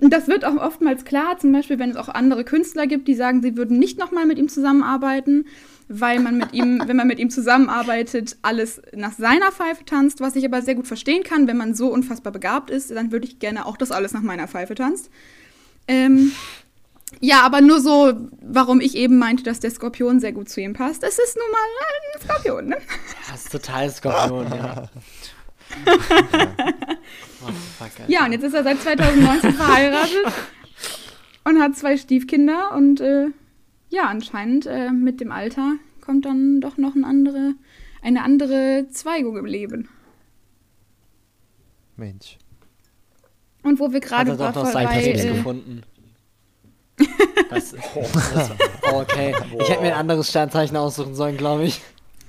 und das wird auch oftmals klar, zum Beispiel, wenn es auch andere Künstler gibt, die sagen, sie würden nicht nochmal mit ihm zusammenarbeiten, weil man mit ihm, wenn man mit ihm zusammenarbeitet, alles nach seiner Pfeife tanzt, was ich aber sehr gut verstehen kann, wenn man so unfassbar begabt ist, dann würde ich gerne auch, dass alles nach meiner Pfeife tanzt. Ähm, ja, aber nur so, warum ich eben meinte, dass der Skorpion sehr gut zu ihm passt. Es ist nun mal ein Skorpion, ne? Das ist total Skorpion, ja. oh, fuck, Alter. Ja, und jetzt ist er seit 2019 verheiratet und hat zwei Stiefkinder und äh, ja, anscheinend äh, mit dem Alter kommt dann doch noch eine andere, eine andere Zweigung im Leben. Mensch. Und wo wir gerade er doch noch bei, sein Prinz äh, gefunden. Das, das, oh, okay. Ich hätte mir ein anderes Sternzeichen aussuchen sollen, glaube ich.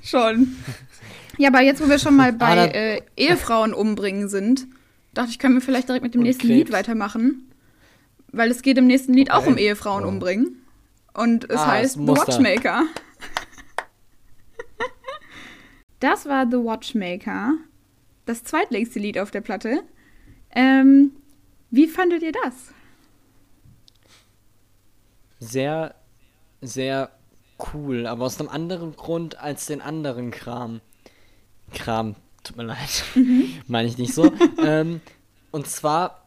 schon. Ja, aber jetzt, wo wir schon mal bei dann- äh, Ehefrauen umbringen sind, dachte ich, können wir vielleicht direkt mit dem nächsten Krebs. Lied weitermachen. Weil es geht im nächsten Lied auch Okay. um Ehefrauen umbringen. Und es Ah, heißt The. Watchmaker. Das war The Watchmaker. Das zweitlängste Lied auf der Platte. Ähm, wie fandet ihr das? Sehr, sehr cool, aber aus einem anderen Grund als den anderen Kram. Kram, tut mir leid. Meine ich nicht so. ähm, und zwar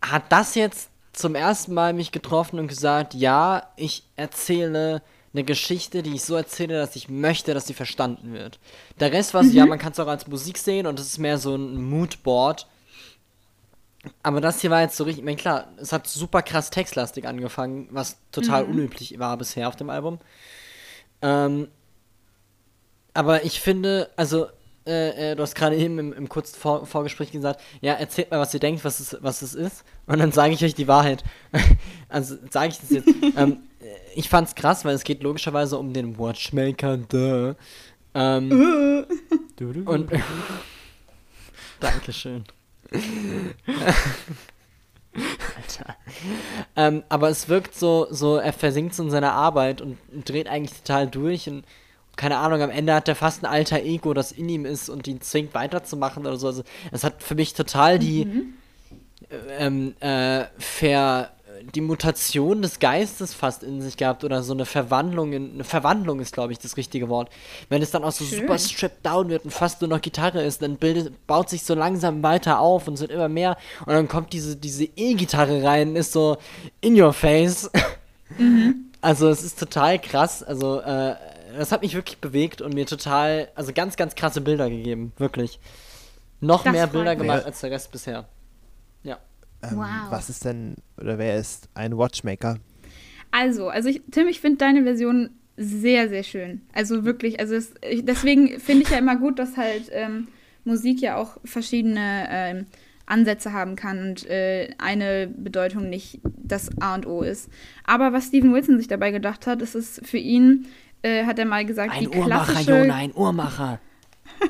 hat das jetzt zum ersten Mal mich getroffen und gesagt, ja, ich erzähle eine Geschichte, die ich so erzähle, dass ich möchte, dass sie verstanden wird. Der Rest war so, ja, man kann es auch als Musik sehen und es ist mehr so ein Moodboard. Aber das hier war jetzt so richtig, ich meine, klar, es hat super krass textlastig angefangen, was total unüblich war bisher auf dem Album. Ähm, aber ich finde, also, äh, äh, du hast gerade eben im, im kurzen Vor Vorgespräch gesagt, ja, erzählt mal, was ihr denkt, was es, was es ist. Und dann sage ich euch die Wahrheit. also sage ich das jetzt. ähm, äh, ich fand's krass, weil es geht logischerweise um den Watchmaker, duh. Ähm, und. Dankeschön. Alter. Ähm, aber es wirkt so, so, er versinkt so in seiner Arbeit und dreht eigentlich total durch und keine Ahnung, am Ende hat er fast ein alter Ego, das in ihm ist und ihn zwingt weiterzumachen oder so. Also, es hat für mich total die, äh, ähm, äh, ver, die Mutation des Geistes fast in sich gehabt oder so eine Verwandlung, in, eine Verwandlung ist, glaube ich, das richtige Wort. Wenn es dann auch so Schön. super stripped down wird und fast nur noch Gitarre ist, dann bildet, baut sich so langsam weiter auf und es wird immer mehr und dann kommt diese, diese E-Gitarre rein, ist so in your face. Also es ist total krass, also äh, das hat mich wirklich bewegt und mir total, also ganz, ganz krasse Bilder gegeben, wirklich. Noch Das mehr Bilder mich. gemacht als der Rest bisher. Ja. Ähm, Wow. Was ist denn, oder wer ist ein Watchmaker? Also, also ich, Tim, ich finde deine Version sehr, sehr schön. Also wirklich, also es, ich, deswegen finde ich ja immer gut, dass halt ähm, Musik ja auch verschiedene ähm, Ansätze haben kann und äh, eine Bedeutung nicht das A und O ist. Aber was Steven Wilson sich dabei gedacht hat, ist es für ihn, äh, hat er mal gesagt, Ein die Uhrmacher, klassische, Jona, ein Uhrmacher.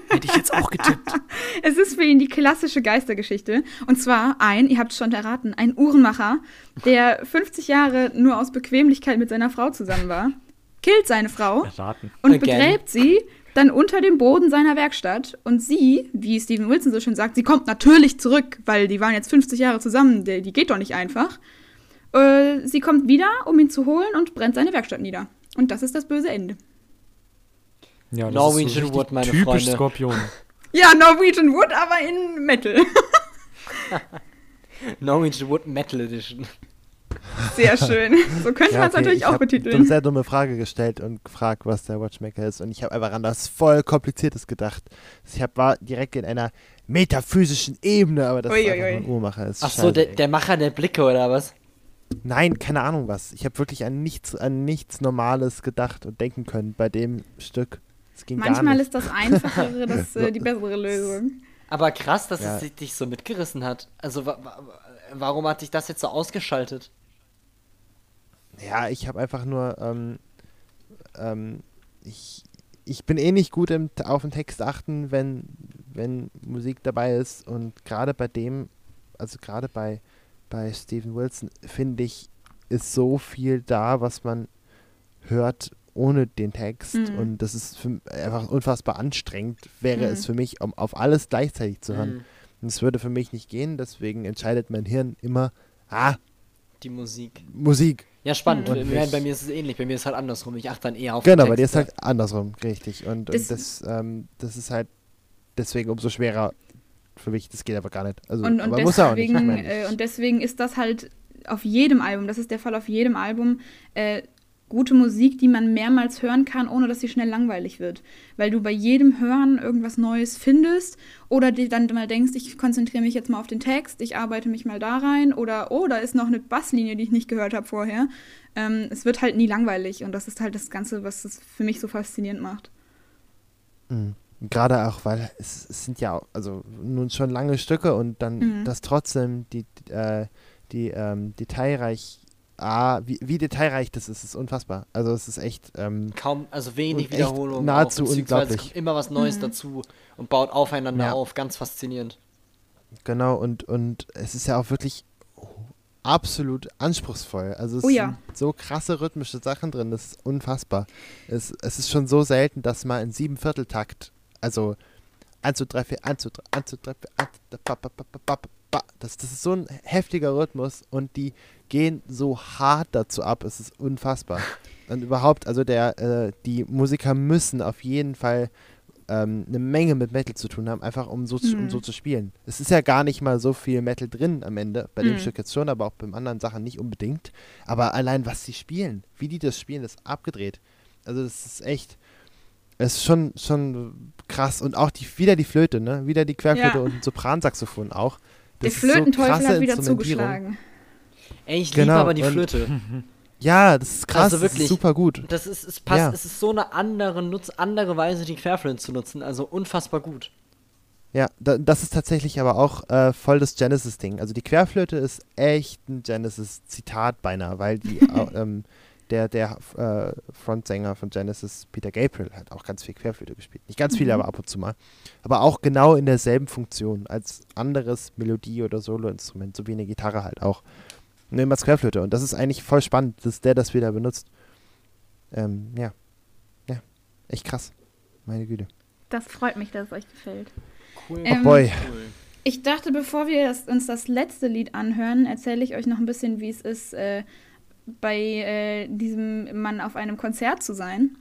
Hätte ich jetzt auch getippt. es ist für ihn die klassische Geistergeschichte. Und zwar ein, ihr habt es schon erraten, ein Uhrenmacher, der 50 Jahre nur aus Bequemlichkeit mit seiner Frau zusammen war, killt seine Frau Erraten. und Again. begräbt sie dann unter dem Boden seiner Werkstatt. Und sie, wie Steven Wilson so schön sagt, sie kommt natürlich zurück, weil die waren jetzt 50 Jahre zusammen, die, die geht doch nicht einfach. Äh, sie kommt wieder, um ihn zu holen und brennt seine Werkstatt nieder. Und das ist das böse Ende. Ja, das Norwegian ist so Wood, meine typisch Freunde. Skorpion. Ja, Norwegian Wood, aber in Metal. Norwegian Wood Metal Edition. Sehr schön. So könnte man es natürlich ich auch hab eine betiteln. sehr dumme Frage gestellt und gefragt, was der Watchmaker ist. Und ich habe einfach an das voll Kompliziertes gedacht. Ich hab, war direkt in einer metaphysischen Ebene, aber das ist Uiuiui. einfach nur ein Uhrmacher. Ist Ach so, scheiße, der, ey. der Macher der Blicke oder was? Nein, keine Ahnung was. Ich habe wirklich an nichts, an nichts Normales gedacht und denken können bei dem Stück. Manchmal nicht. ist das Einfachere das, äh, die bessere Lösung. Aber krass, dass Ja. es dich so mitgerissen hat. Also wa wa warum hat dich das jetzt so ausgeschaltet? Ja, ich habe einfach nur, ähm, ähm, ich, ich bin eh nicht gut im, auf den Text achten, wenn, wenn Musik dabei ist und gerade bei dem, also gerade bei, bei Steven Wilson, finde ich, ist so viel da, was man hört ohne den Text Mhm. und das ist für, einfach unfassbar anstrengend, wäre Mhm. es für mich, um auf alles gleichzeitig zu hören. Mhm. Und es würde für mich nicht gehen, deswegen entscheidet mein Hirn immer, ah, Die Musik. Musik. Ja, spannend. Und Bei- nicht- bei mir ist es ähnlich. Bei mir ist es halt andersrum. Ich achte dann eher auf Genau, den bei dir ist Text. halt andersrum, richtig. Und, Das- und das, ähm, das ist halt deswegen umso schwerer für mich. Das geht aber gar nicht. Also, Und, und, aber muss auch nicht. Ich deswegen, mein, äh, und deswegen ist das halt auf jedem Album, das ist der Fall auf jedem Album, äh, gute Musik, die man mehrmals hören kann, ohne dass sie schnell langweilig wird. Weil du bei jedem Hören irgendwas Neues findest oder dir dann mal denkst, ich konzentriere mich jetzt mal auf den Text, ich arbeite mich mal da rein oder oh, da ist noch eine Basslinie, die ich nicht gehört habe vorher. Ähm, es wird halt nie langweilig und das ist halt das Ganze, was es für mich so faszinierend macht. mh. Gerade auch, weil es, es sind ja also nun schon lange Stücke und dann Mhm. das trotzdem die, die, äh, die ähm, detailreich, ah, wie, wie detailreich das ist, ist unfassbar. Also es ist echt, ähm, Kaum, also wenig Wiederholungen. nahezu auch, unglaublich. Es kommt immer was Neues Mhm. dazu und baut aufeinander Ja. auf. Ganz faszinierend. Genau, und, und es ist ja auch wirklich absolut anspruchsvoll. Also es Oh ja. sind so krasse rhythmische Sachen drin, das ist unfassbar. Es, es ist schon so selten, dass mal in sieben Vierteltakt, also 1, 2, 3, 4, 1, 2, 3, 1, 2, 3, 4, 1, 2, 3, ba, ba, ba, ba, ba, ba. Das, das ist so ein heftiger Rhythmus und die gehen so hart dazu ab, es ist unfassbar. Und überhaupt, also der, äh, die Musiker müssen auf jeden Fall ähm, eine Menge mit Metal zu tun haben, einfach um so, zu, um Mhm. so zu spielen. Es ist ja gar nicht mal so viel Metal drin am Ende, bei dem Mhm. Stück jetzt schon, aber auch bei anderen Sachen nicht unbedingt. Aber allein was sie spielen, wie die das spielen, ist abgedreht. Also das ist echt, es ist schon, schon krass. Und auch die, wieder die Flöte, ne? Wieder die Querflöte Ja. und ein Sopransaxophon auch. Der Das so Flötenteufel krasse hat wieder zugeschlagen. Ey, ich liebe Genau, aber die Flöte. Ja, das ist krass, Also das ist wirklich. super gut. Das ist, es passt, Ja. es ist so eine andere, Nutz, andere Weise, die Querflöte zu nutzen. Also unfassbar gut. Ja, da, das ist tatsächlich aber auch äh, voll das Genesis-Ding. Also die Querflöte ist echt ein Genesis-Zitat beinahe, weil die, ähm, der, der äh, Frontsänger von Genesis, Peter Gabriel, hat auch ganz viel Querflöte gespielt. Nicht ganz viel, Mhm. aber ab und zu mal. Aber auch genau in derselben Funktion als anderes Melodie- oder Soloinstrument, so wie eine Gitarre halt auch. Wir als Querflöte. Und das ist eigentlich voll spannend, dass der das wieder benutzt. Ähm, ja. Ja. Echt krass. Meine Güte. Das freut mich, dass es euch gefällt. Cool. Oh Ähm, boy. Ich dachte, bevor wir das, uns das letzte Lied anhören, erzähle ich euch noch ein bisschen, wie es ist, äh, bei äh, diesem Mann auf einem Konzert zu sein.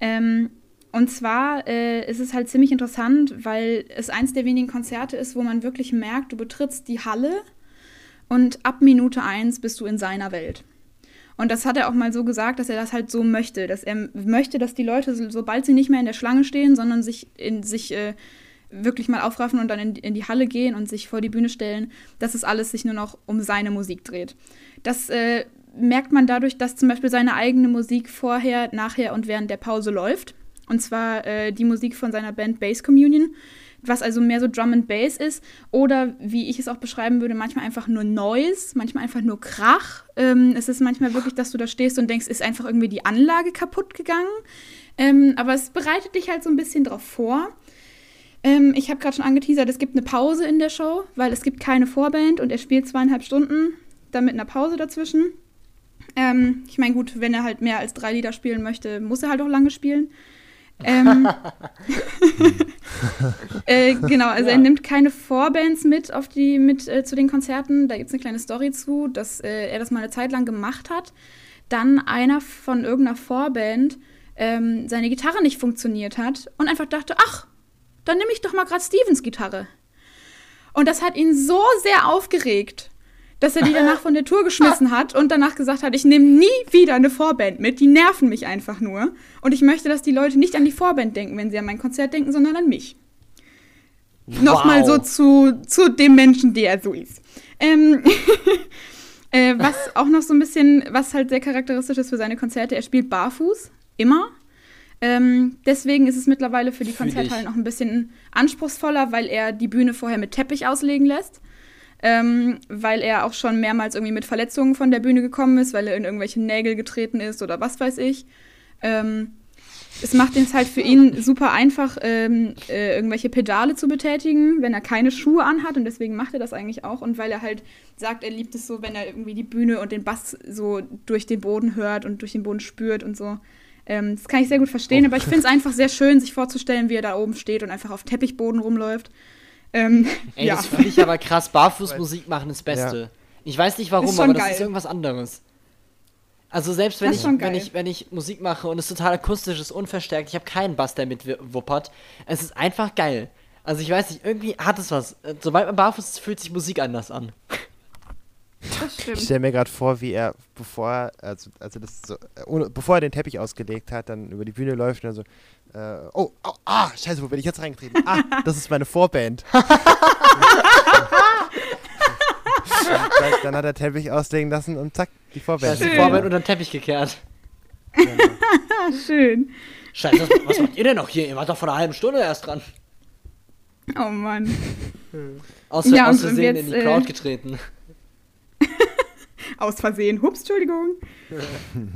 Ähm, und zwar äh, ist es halt ziemlich interessant, weil es eins der wenigen Konzerte ist, wo man wirklich merkt, du betrittst die Halle und ab Minute eins bist du in seiner Welt. Und das hat er auch mal so gesagt, dass er das halt so möchte, dass er möchte, dass die Leute, so- sobald sie nicht mehr in der Schlange stehen, sondern sich in sich äh, wirklich mal aufraffen und dann in, in die Halle gehen und sich vor die Bühne stellen, dass es alles sich nur noch um seine Musik dreht. Das äh, merkt man dadurch, dass zum Beispiel seine eigene Musik vorher, nachher und während der Pause läuft. Und zwar äh, die Musik von seiner Band Bass Communion, was also mehr so Drum and Bass ist. Oder wie ich es auch beschreiben würde, manchmal einfach nur Noise, manchmal einfach nur Krach. Ähm, es ist manchmal wirklich, dass du da stehst und denkst, ist einfach irgendwie die Anlage kaputt gegangen. Ähm, aber es bereitet dich halt so ein bisschen drauf vor. Ähm, ich habe gerade schon angeteasert, es gibt eine Pause in der Show, weil es gibt keine Vorband und er spielt zweieinhalb Stunden, dann mit einer Pause dazwischen. Ähm, ich meine, gut, wenn er halt mehr als drei Lieder spielen möchte, muss er halt auch lange spielen. Ähm, äh, genau, also er nimmt keine Vorbands mit auf die mit äh, zu den Konzerten. Da gibt es eine kleine Story zu, dass äh, er das mal eine Zeit lang gemacht hat. Dann einer von irgendeiner Vorband ähm, seine Gitarre nicht funktioniert hat und einfach dachte, ach, dann nehme ich doch mal gerade Stevens Gitarre. Und das hat ihn so sehr aufgeregt, dass er die danach von der Tour geschmissen hat und danach gesagt hat, ich nehme nie wieder eine Vorband mit, die nerven mich einfach nur. Und ich möchte, dass die Leute nicht an die Vorband denken, wenn sie an mein Konzert denken, sondern an mich. Nochmal so zu, zu dem Menschen, der er so ist. Ähm, äh, was auch noch so ein bisschen, was halt sehr charakteristisch ist für seine Konzerte, er spielt barfuß, immer. Ähm, deswegen ist es mittlerweile für die. Konzerthallen auch ein bisschen anspruchsvoller, weil er die Bühne vorher mit Teppich auslegen lässt. Ähm, weil er auch schon mehrmals irgendwie mit Verletzungen von der Bühne gekommen ist, weil er in irgendwelche Nägel getreten ist oder was weiß ich. Ähm, es macht es halt für ihn super einfach, ähm, äh, irgendwelche Pedale zu betätigen, wenn er keine Schuhe anhat und deswegen macht er das eigentlich auch und weil er halt sagt, er liebt es so, wenn er irgendwie die Bühne und den Bass so durch den Boden hört und durch den Boden spürt und so. Ähm, das kann ich sehr gut verstehen, Oh. aber ich finde es einfach sehr schön, sich vorzustellen, wie er da oben steht und einfach auf Teppichboden rumläuft. Ähm, Ey, ja. das finde ich aber krass. Barfußmusik machen ist das Beste. Ich weiß nicht warum, aber das geil. ist irgendwas anderes. Also selbst wenn ich, wenn geil. ich, wenn ich Musik mache und es total akustisch ist, unverstärkt, ich habe keinen Bass, der mitwuppert. Es ist einfach geil. Also ich weiß nicht, irgendwie hat es was. Sobald man barfuß ist, fühlt sich Musik anders an. Das Ich stimmt. stelle mir gerade vor, wie er, bevor er, also, also das so, äh, ohne, bevor er den Teppich ausgelegt hat, dann über die Bühne läuft und dann so, äh, oh, oh, ah, scheiße, wo bin ich jetzt reingetreten? Ah, das ist meine Vorband. dann, dann hat er Teppich auslegen lassen und zack, die Vorband. ist die Schön. Vorband unter den Teppich gekehrt. Ah, schön. Scheiße, was, was macht ihr denn noch hier? Ihr wart doch vor einer halben Stunde erst dran. Oh Mann. Aus, Ja, aus Versehen jetzt, in die äh, Crowd getreten. Aus Versehen. Hups, Entschuldigung.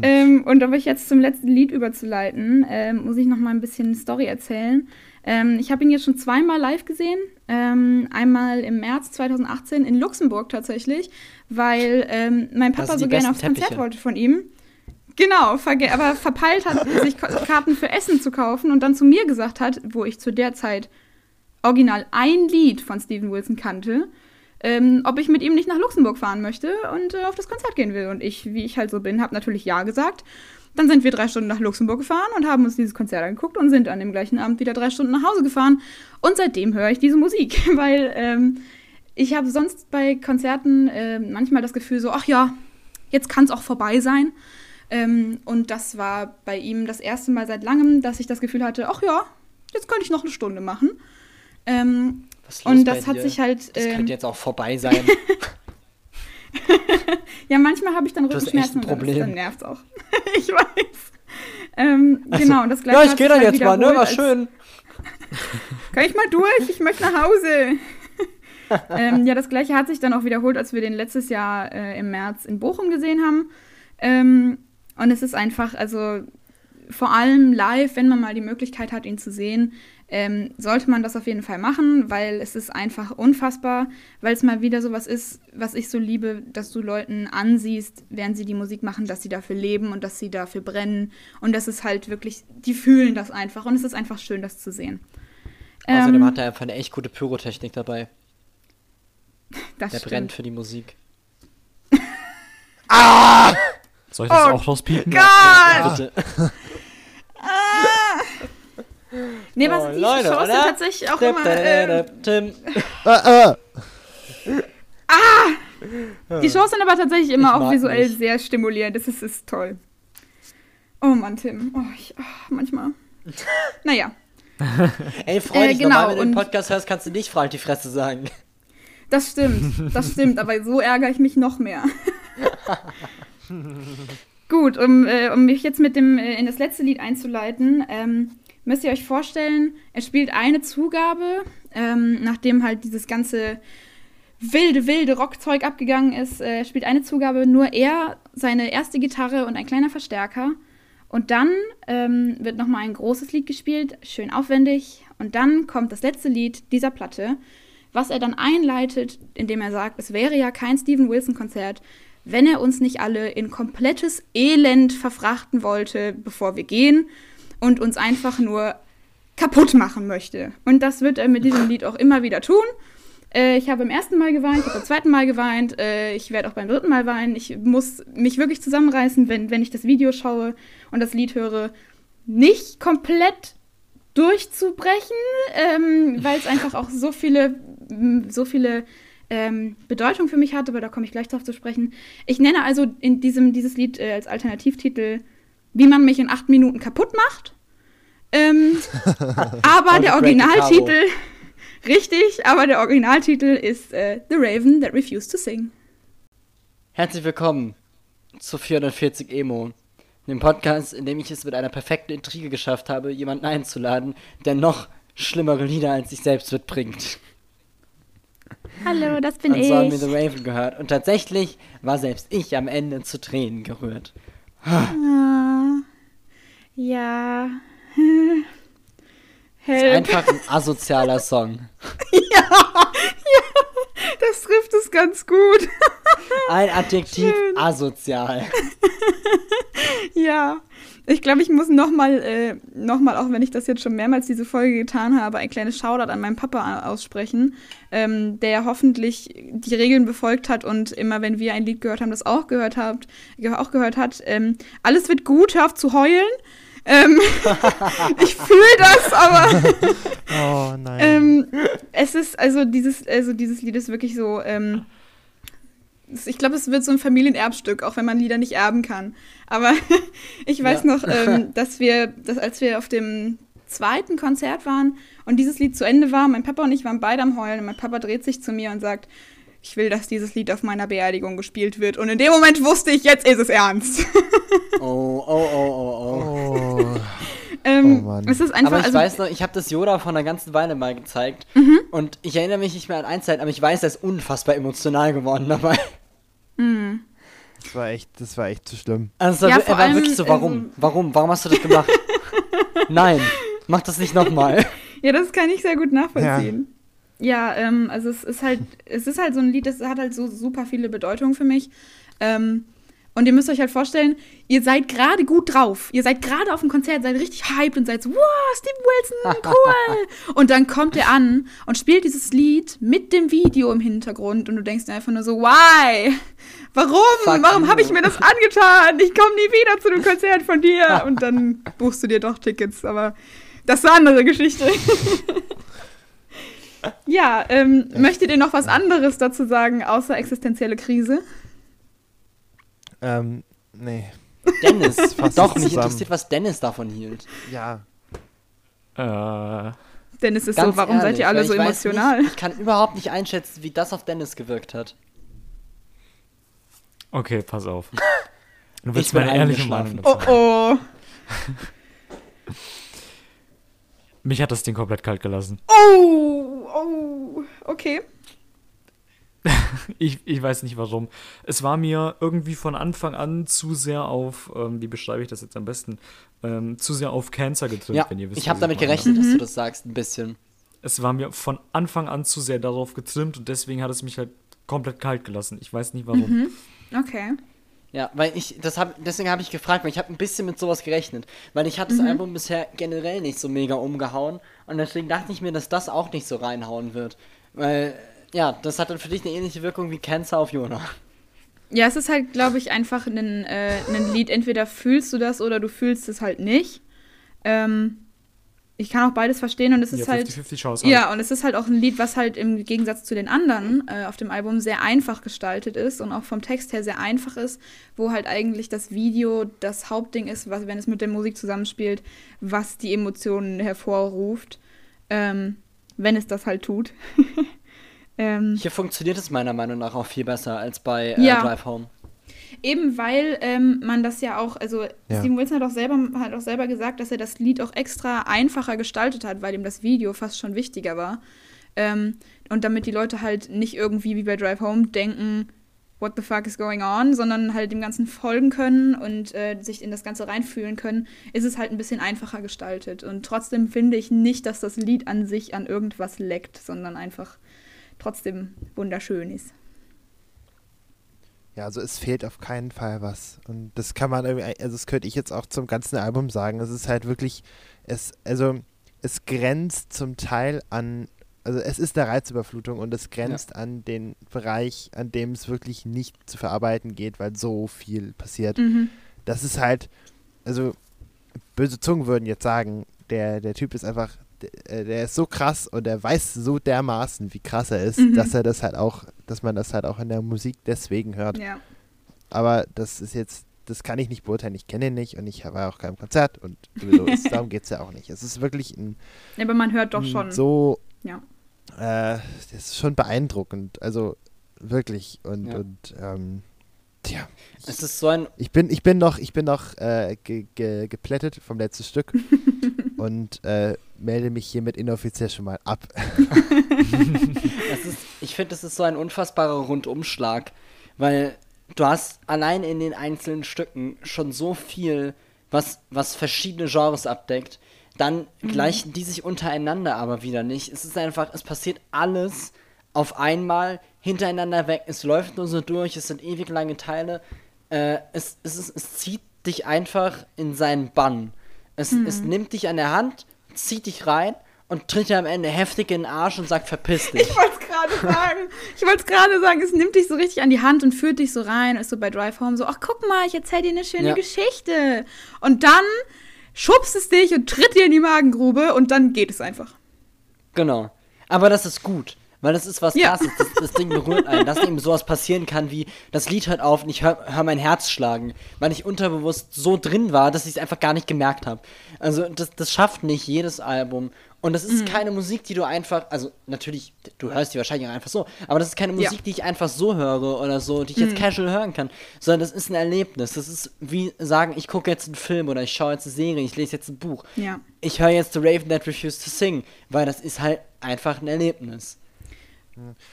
ähm, und um euch jetzt zum letzten Lied überzuleiten, ähm, muss ich noch mal ein bisschen Story erzählen. Ähm, ich habe ihn jetzt schon zweimal live gesehen. Ähm, einmal im März 2018 in Luxemburg tatsächlich, weil ähm, mein Papa so gerne aufs Konzert Teppiche. wollte von ihm. Genau, aber verpeilt hat, sich Karten für Essen zu kaufen und dann zu mir gesagt hat, wo ich zu der Zeit original ein Lied von Steven Wilson kannte, ähm, ob ich mit ihm nicht nach Luxemburg fahren möchte und äh, auf das Konzert gehen will. Und ich, wie ich halt so bin, habe natürlich ja gesagt. Dann sind wir drei Stunden nach Luxemburg gefahren und haben uns dieses Konzert angeguckt und sind an dem gleichen Abend wieder drei Stunden nach Hause gefahren. Und seitdem höre ich diese Musik, weil ähm, ich habe sonst bei Konzerten äh, manchmal das Gefühl so, ach ja, jetzt kann es auch vorbei sein. Ähm, und das war bei ihm das erste Mal seit langem, dass ich das Gefühl hatte, ach ja, jetzt könnte ich noch eine Stunde machen. Ähm, und das hat dir? sich halt. Das ähm, könnte jetzt auch vorbei sein. ja, manchmal habe ich dann Rückenschmerzen und dann, Problem. dann nervt auch. ich weiß. Ähm, Also, genau, und das gleiche ja, ich gehe dann halt jetzt mal, ne? War schön. Kann ich mal durch? Ich möchte nach Hause. ähm, ja, das gleiche hat sich dann auch wiederholt, als wir den letztes Jahr äh, im März in Bochum gesehen haben. Ähm, und es ist einfach, also vor allem live, wenn man mal die Möglichkeit hat, ihn zu sehen, ähm, sollte man das auf jeden Fall machen, weil es ist einfach unfassbar, weil es mal wieder sowas ist, was ich so liebe, dass du Leuten ansiehst, während sie die Musik machen, dass sie dafür leben und dass sie dafür brennen. Und das ist halt wirklich, die fühlen das einfach und es ist einfach schön, das zu sehen. Außerdem Ähm, hat er einfach eine echt gute Pyrotechnik dabei. das Der stimmt. brennt für die Musik. Soll ich das Oh auch rauspiepen? Gott! Bitte. Nee, was Oh, die Leute, Shows sind oder? tatsächlich auch immer. Äh, Tim. Äh, äh. die Shows sind aber tatsächlich immer Ich auch visuell nicht. sehr stimulierend. Das ist, ist toll. Oh Mann, Tim. Oh, ich, oh, manchmal. naja, Ey, freu Äh, genau, wenn du den Podcast hörst, kannst du nicht frei auf die Fresse sagen. das stimmt. Das stimmt, aber so ärgere ich mich noch mehr. Gut, um, äh, um mich jetzt mit dem äh, in das letzte Lied einzuleiten, ähm, müsst ihr euch vorstellen, er spielt eine Zugabe, ähm, nachdem halt dieses ganze wilde, wilde Rockzeug abgegangen ist, äh, spielt eine Zugabe nur er, seine erste Gitarre und ein kleiner Verstärker. Und dann ähm, wird nochmal ein großes Lied gespielt, schön aufwendig. Und dann kommt das letzte Lied dieser Platte, was er dann einleitet, indem er sagt, es wäre ja kein Steven Wilson-Konzert, wenn er uns nicht alle in komplettes Elend verfrachten wollte, bevor wir gehen und uns einfach nur kaputt machen möchte. Und das wird er mit diesem Lied auch immer wieder tun. Äh, ich habe beim ersten Mal geweint, ich habe beim zweiten Mal geweint, äh, ich werde auch beim dritten Mal weinen. Ich muss mich wirklich zusammenreißen, wenn, wenn ich das Video schaue und das Lied höre, nicht komplett durchzubrechen, ähm, weil es einfach auch so viele, so viele ähm, Bedeutung für mich hat, aber da komme ich gleich drauf zu sprechen. Ich nenne also in diesem dieses Lied äh, als Alternativtitel, wie man mich in acht Minuten kaputt macht. Ähm, aber Und der Originaltitel, richtig, aber der Originaltitel ist äh, The Raven That Refused to Sing. Herzlich willkommen zu 440 Emo, dem Podcast, in dem ich es mit einer perfekten Intrige geschafft habe, jemanden einzuladen, der noch schlimmere Lieder als sich selbst mitbringt. Hallo, das bin Und so haben wir The Raven gehört. Und tatsächlich war selbst ich am Ende zu Tränen gerührt. Ah, ja. Es ist Help. einfach ein asozialer Song. Das trifft es ganz gut. Ein Adjektiv Schön. asozial. ja. Ich glaube, ich muss nochmal, äh, noch mal, auch wenn ich das jetzt schon mehrmals diese Folge getan habe, ein kleines Shoutout an meinen Papa aussprechen, ähm, der hoffentlich die Regeln befolgt hat und immer, wenn wir ein Lied gehört haben, das auch gehört habt, auch gehört hat. Ähm, alles wird gut, hör auf zu heulen. Ähm, ich fühle das, aber Oh nein. ähm, es ist, also dieses, also dieses Lied ist wirklich so, ähm, ich glaube, es wird so ein Familienerbstück, auch wenn man Lieder nicht erben kann. Aber ich weiß Ja. noch, ähm, dass wir, dass als wir auf dem zweiten Konzert waren und dieses Lied zu Ende war, mein Papa und ich waren beide am Heulen und mein Papa dreht sich zu mir und sagt, ich will, dass dieses Lied auf meiner Beerdigung gespielt wird. Und in dem Moment wusste ich, jetzt ist es ernst. Oh, oh, oh, oh, oh. oh. ähm, Oh Mann. es ist einfach, aber ich also, weiß noch, ich habe das Yoda vor einer ganzen Weile mal gezeigt. Mhm. Und ich erinnere mich nicht mehr an Einzelheiten, aber ich weiß, er ist unfassbar emotional geworden dabei. Das war echt, das war echt zu schlimm. Also Ja, er vor war allem, wirklich so, warum? ähm, warum? Warum hast du das gemacht? Nein, mach das nicht nochmal. Ja, das kann ich sehr gut nachvollziehen. Ja, ähm, also es ist halt, es ist halt so ein Lied, das hat halt so super viele Bedeutungen für mich. Ähm, und ihr müsst euch halt vorstellen, ihr seid gerade gut drauf. Ihr seid gerade auf dem Konzert, seid richtig hyped und seid so, wow, Steve Wilson, cool. und dann kommt er an und spielt dieses Lied mit dem Video im Hintergrund und du denkst dir einfach nur so, why? Warum? Fuck Warum habe ich mir das angetan? Ich komme nie wieder zu einem Konzert von dir. Und dann buchst du dir doch Tickets, aber das ist eine andere Geschichte. ja, ähm, möchtet ihr noch was anderes dazu sagen, außer existenzielle Krise? Ähm, nee. Dennis, doch, mich zusammen. interessiert, was Dennis davon hielt. Ja. Äh, Denn es ist Ganz so, warum seid ehrlich, ihr alle so emotional? Nicht, ich kann überhaupt nicht einschätzen, wie das auf Dennis gewirkt hat. okay, pass auf. Du Ich willst bin meine ehrliche. Meinung dazu. Oh oh. Mich hat das Ding komplett kalt gelassen. Oh, oh. Okay. Ich, ich weiß nicht warum. Es war mir irgendwie von Anfang an zu sehr auf, ähm, wie beschreibe ich das jetzt am besten, ähm, zu sehr auf Cancer getrimmt, Ja, wenn ihr wisst. ich habe damit gerechnet, dass du das sagst, ein bisschen. Es war mir von Anfang an zu sehr darauf getrimmt und deswegen hat es mich halt komplett kalt gelassen. Ich weiß nicht warum. Okay. Ja, weil ich, das hab, deswegen habe ich gefragt, weil ich habe ein bisschen mit sowas gerechnet. Weil ich hatte das Album bisher generell nicht so mega umgehauen und deswegen dachte ich mir, dass das auch nicht so reinhauen wird. Weil, ja, das hat dann für dich eine ähnliche Wirkung wie Cancer auf Jonah. Ja, es ist halt, glaube ich, einfach ein, äh, ein Lied. Entweder fühlst du das oder du fühlst es halt nicht. Ähm, ich kann auch beides verstehen und es ist Ja, halt. 50-50 Chance halt. Ja, und es ist halt auch ein Lied, was halt im Gegensatz zu den anderen äh, auf dem Album sehr einfach gestaltet ist und auch vom Text her sehr einfach ist, wo halt eigentlich das Video das Hauptding ist, was, wenn es mit der Musik zusammenspielt, was die Emotionen hervorruft, ähm, wenn es das halt tut. ähm, Hier funktioniert es meiner Meinung nach auch viel besser als bei äh, Ja. Drive Home. Eben weil ähm, man das ja auch, also Ja. Steven Wilson hat auch, selber, hat auch selber gesagt, dass er das Lied auch extra einfacher gestaltet hat, weil ihm das Video fast schon wichtiger war. Ähm, und damit die Leute halt nicht irgendwie wie bei Drive Home denken, what the fuck is going on, sondern halt dem Ganzen folgen können und äh, sich in das Ganze reinfühlen können, ist es halt ein bisschen einfacher gestaltet. Und trotzdem finde ich nicht, dass das Lied an sich an irgendwas leckt, sondern einfach trotzdem wunderschön ist. Ja, also es fehlt auf keinen Fall was. Und das kann man irgendwie, also das könnte ich jetzt auch zum ganzen Album sagen. Es ist halt wirklich, es, also es grenzt zum Teil an, also es ist der Reizüberflutung und es grenzt an den Bereich, an dem es wirklich nicht zu verarbeiten geht, weil so viel passiert. Mhm. Das ist halt, also böse Zungen würden jetzt sagen, der, der Typ ist einfach, der, der ist so krass und er weiß so dermaßen, wie krass er ist, Mhm. dass er das halt auch, dass man das halt auch in der Musik deswegen hört. Ja. Aber das ist jetzt, das kann ich nicht beurteilen. Ich kenne ihn nicht und ich war auch keinem Konzert und sowieso ist, darum geht es ja auch nicht. Es ist wirklich ein, Aber man hört doch schon. so, Ja. äh, das ist schon beeindruckend. Also wirklich und, Ja. und ähm, tja, Es ist so ein ich bin, ich bin noch, ich bin noch äh, ge, ge, geplättet vom letzten Stück und äh, melde mich hiermit inoffiziell schon mal ab. Es ist, ich finde, das ist so ein unfassbarer Rundumschlag, weil du hast allein in den einzelnen Stücken schon so viel, was, was verschiedene Genres abdeckt. Dann gleichen die sich untereinander aber wieder nicht. Es ist einfach, es passiert alles auf einmal hintereinander weg. Es läuft nur so durch, es sind ewig lange Teile. Äh, es, es, ist, es zieht dich einfach in seinen Bann. Es, es nimmt dich an der Hand, zieht dich rein und tritt dir am Ende heftig in den Arsch und sagt, verpiss dich. Ich wollte es gerade sagen. Ich wollte es gerade sagen. Es nimmt dich so richtig an die Hand und führt dich so rein. Ist so bei Drive Home so, ach guck mal, ich erzähl dir eine schöne Ja. Geschichte. Und dann schubst es dich und tritt dir in die Magengrube und dann geht es einfach. Genau. Aber das ist gut. Weil das ist was Ja. krasses. Das, das Ding berührt einen. Dass eben sowas passieren kann wie, das Lied hört auf und ich höre hör mein Herz schlagen. Weil ich unterbewusst so drin war, dass ich es einfach gar nicht gemerkt habe. Also das, das schafft nicht jedes Album. Und das ist keine Musik, die du einfach, also natürlich, du hörst die wahrscheinlich auch einfach so, aber das ist keine Ja. Musik, die ich einfach so höre oder so, die ich jetzt casual hören kann, sondern das ist ein Erlebnis. Das ist wie sagen, ich gucke jetzt einen Film oder ich schaue jetzt eine Serie, ich lese jetzt ein Buch. Ja. Ich höre jetzt The Raven That Refused to Sing, weil das ist halt einfach ein Erlebnis.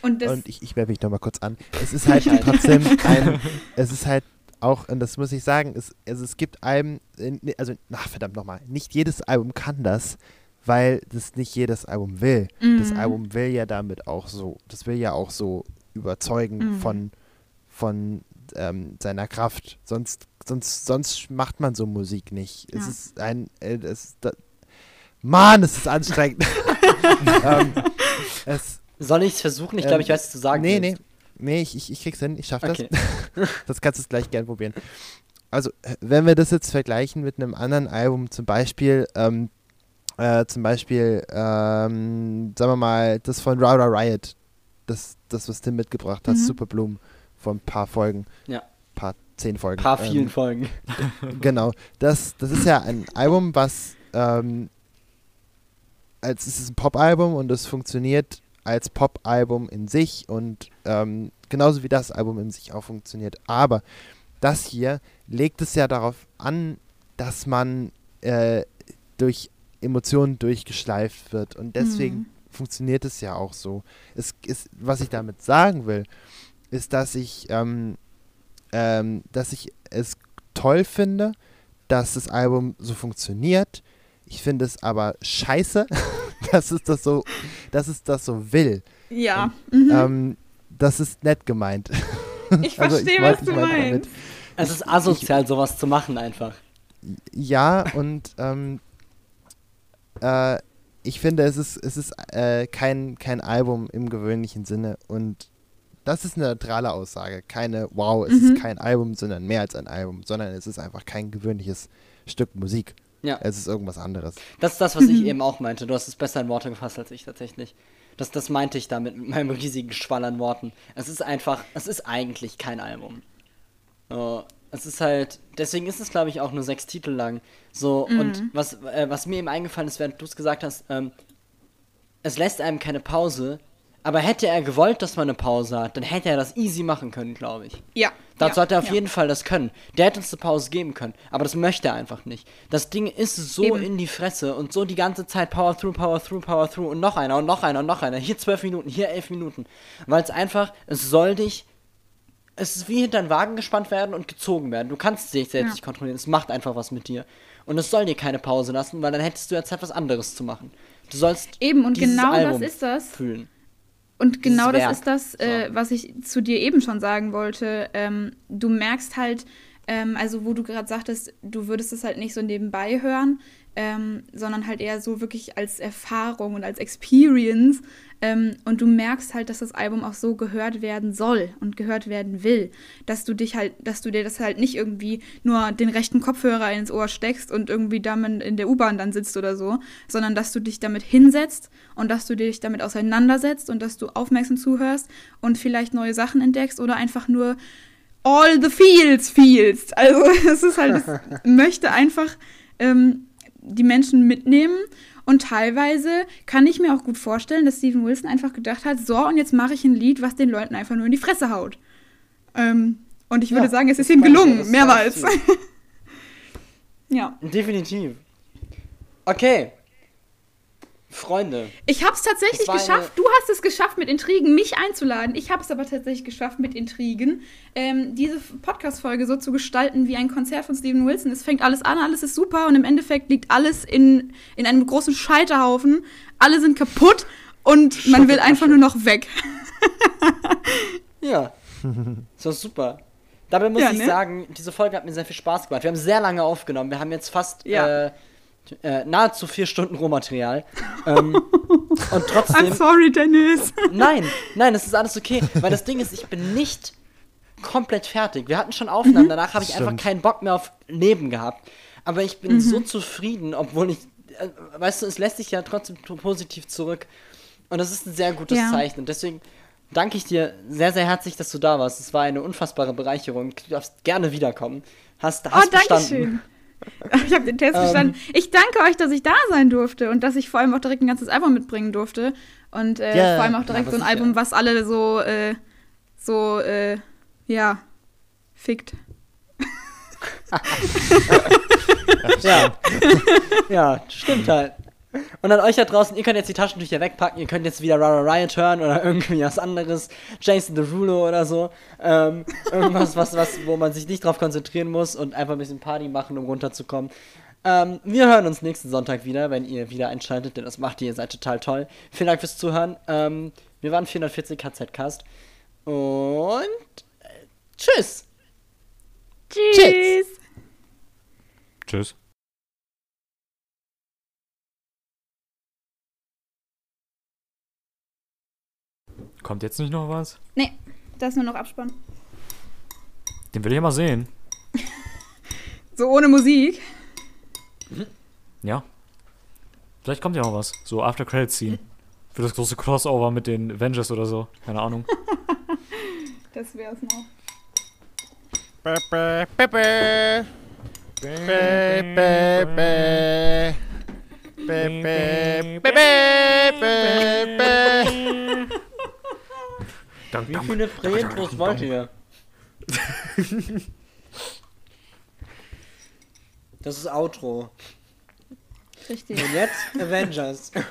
Und das, Und ich, ich werfe mich nochmal kurz an. Es ist halt trotzdem ein, es ist halt auch, und das muss ich sagen, es, also es gibt Alben, äh, also, ach verdammt nochmal, nicht jedes Album kann das, weil das nicht jedes Album will. Das Mhm. Album will ja damit auch so, das will ja auch so überzeugen Mhm. von, von ähm, seiner Kraft. Sonst, sonst, sonst macht man so Musik nicht. Es Ja. ist ein, äh, es ist da, Mann, es ist anstrengend. ähm, es, Soll ich es versuchen? Ich Ähm, glaube, ich weiß, was du sagen nee, willst. nee. Nee, ich, ich, ich krieg's hin, ich schaff das. Okay. das kannst du gleich gern probieren. Also, äh, wenn wir das jetzt vergleichen mit einem anderen Album, zum Beispiel, ähm, äh, zum Beispiel, ähm, sagen wir mal, das von Rowder Riot, das, das, was Tim mitgebracht hat, Mhm. Super Bloom, vor ein paar Folgen. Ja. Paar, zehn Folgen. Ein paar vielen Ähm, Folgen. Genau. Das, das ist ja ein Album, was ähm, als es ist ein Pop-Album und es funktioniert als Pop-Album in sich und ähm, genauso wie das Album in sich auch funktioniert. Aber das hier legt es ja darauf an, dass man äh, durch Emotionen durchgeschleift wird und deswegen Mhm. funktioniert es ja auch so. Es ist, was ich damit sagen will, ist, dass ich, ähm, ähm, dass ich es toll finde, dass das Album so funktioniert. Ich finde es aber scheiße, dass es das so, dass es das so will. ja. Mhm. Ähm, das ist nett gemeint. ich also verstehe, was du meinst. Es ist asozial, sowas zu machen einfach. Ja, und ähm, äh, ich finde, es ist, es ist äh, kein, kein Album im gewöhnlichen Sinne und das ist eine neutrale Aussage. Keine, wow, es Mhm. ist kein Album, sondern mehr als ein Album, sondern es ist einfach kein gewöhnliches Stück Musik. Ja. Es ist irgendwas anderes. Das ist das, was ich Mhm. eben auch meinte. Du hast es besser in Worte gefasst als ich tatsächlich. Das, das meinte ich damit mit meinem riesigen Schwall an Worten. Es ist einfach, es ist eigentlich kein Album. So, es ist halt, deswegen ist es, glaube ich, auch nur sechs Titel lang. So, und was, äh, was mir eben eingefallen ist, während du es gesagt hast, ähm, es lässt einem keine Pause, aber hätte er gewollt, dass man eine Pause hat, dann hätte er das easy machen können, glaube ich. Ja. Dazu ja, hat er auf ja. jeden Fall das können. Der hätte uns eine Pause geben können, aber das möchte er einfach nicht. Das Ding ist so Eben. in die Fresse und so die ganze Zeit Power through, Power through, Power through und noch einer und noch einer und noch einer. Hier zwölf Minuten, hier elf Minuten. Weil es einfach, es soll dich, es ist wie hinter einen Wagen gespannt werden und gezogen werden. Du kannst dich selbst Ja. nicht kontrollieren. Es macht einfach was mit dir. Und es soll dir keine Pause lassen, weil dann hättest du ja Zeit, was anderes zu machen. Du sollst Eben, und genau Album das ist das. fühlen. Und genau das Werk. ist das, äh, was ich zu dir eben schon sagen wollte. Ähm, du merkst halt, ähm, also wo du gerade sagtest, du würdest es halt nicht so nebenbei hören, ähm, sondern halt eher so wirklich als Erfahrung und als Experience. Ähm, und du merkst halt, dass das Album auch so gehört werden soll und gehört werden will. Dass du dich halt, dass du dir das halt nicht irgendwie nur den rechten Kopfhörer ins Ohr steckst und irgendwie damit in der U-Bahn dann sitzt oder so, sondern dass du dich damit hinsetzt und dass du dich damit auseinandersetzt und dass du aufmerksam zuhörst und vielleicht neue Sachen entdeckst oder einfach nur all the feels feels. Also es ist halt, es möchte einfach ähm, die Menschen mitnehmen. Und teilweise kann ich mir auch gut vorstellen, dass Steven Wilson einfach gedacht hat, so, und jetzt mache ich ein Lied, was den Leuten einfach nur in die Fresse haut. Ähm, und ich würde Ja, sagen, es ist ihm gelungen, mehrmals. ja. Definitiv. Okay. Freunde. Ich habe es tatsächlich geschafft. Du hast es geschafft, mit Intrigen mich einzuladen. Ich habe es aber tatsächlich geschafft, mit Intrigen ähm, diese Podcast-Folge so zu gestalten wie ein Konzert von Steven Wilson. Es fängt alles an, alles ist super und im Endeffekt liegt alles in, in einem großen Scheiterhaufen. Alle sind kaputt und man will einfach nur noch weg. Ja. Das war super. Dabei muss Ja, ich ne? sagen, diese Folge hat mir sehr viel Spaß gemacht. Wir haben sehr lange aufgenommen. Wir haben jetzt fast Ja. äh, äh, nahezu vier Stunden Rohmaterial. ähm, und trotzdem. I'm sorry, Dennis. Nein, nein, es ist alles okay. Weil das Ding ist, ich bin nicht komplett fertig. Wir hatten schon Aufnahmen, danach habe ich einfach Stimmt. keinen Bock mehr auf Leben gehabt. Aber ich bin so zufrieden, obwohl ich. Äh, weißt du, es lässt sich ja trotzdem positiv zurück. Und das ist ein sehr gutes Ja. Zeichen. Und deswegen danke ich dir sehr, sehr herzlich, dass du da warst. Es war eine unfassbare Bereicherung. Du darfst gerne wiederkommen. Hast, Oh, hast danke bestanden. schön. Ich habe den Test Ähm. bestanden. Ich danke euch, dass ich da sein durfte und dass ich vor allem auch direkt ein ganzes Album mitbringen durfte. Und äh, Ja, vor allem auch ja, direkt aber so ein. Album, was alle so, äh, so, äh, ja, fickt. Ja. ja, stimmt halt. Und an euch da draußen, ihr könnt jetzt die Taschentücher wegpacken, ihr könnt jetzt wieder Rara Riot hören oder irgendwie was anderes, Jason Derulo oder so. Ähm, irgendwas, was, was, wo man sich nicht drauf konzentrieren muss und einfach ein bisschen Party machen, um runterzukommen. Ähm, wir hören uns nächsten Sonntag wieder, wenn ihr wieder einschaltet, denn das macht ihr, ihr seid total toll. Vielen Dank fürs Zuhören. Ähm, wir waren 440 KZ-Cast. Und äh, tschüss. Tschüss. Tschüss. Kommt jetzt nicht noch was? Nee, das ist nur noch Abspann. Den will ich ja mal sehen. So ohne Musik. Ja. Vielleicht kommt ja noch was. So After Credit Scene. Für das große Crossover mit den Avengers oder so. Keine Ahnung. Das wär's noch. Bäh, bäh, bäh, bäh. Bäh, bäh, bäh. Bäh, bäh, bäh, bäh, bäh, bäh. Wie viele Pre-Intros wollt ihr? Das ist Outro. Richtig. Und jetzt Avengers.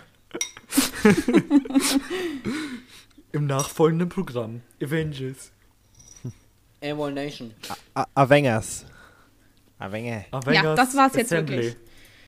Im nachfolgenden Programm. Avengers. AWOL Nation. A- Avengers. Avengers. Avengers das war's jetzt Assembly. wirklich.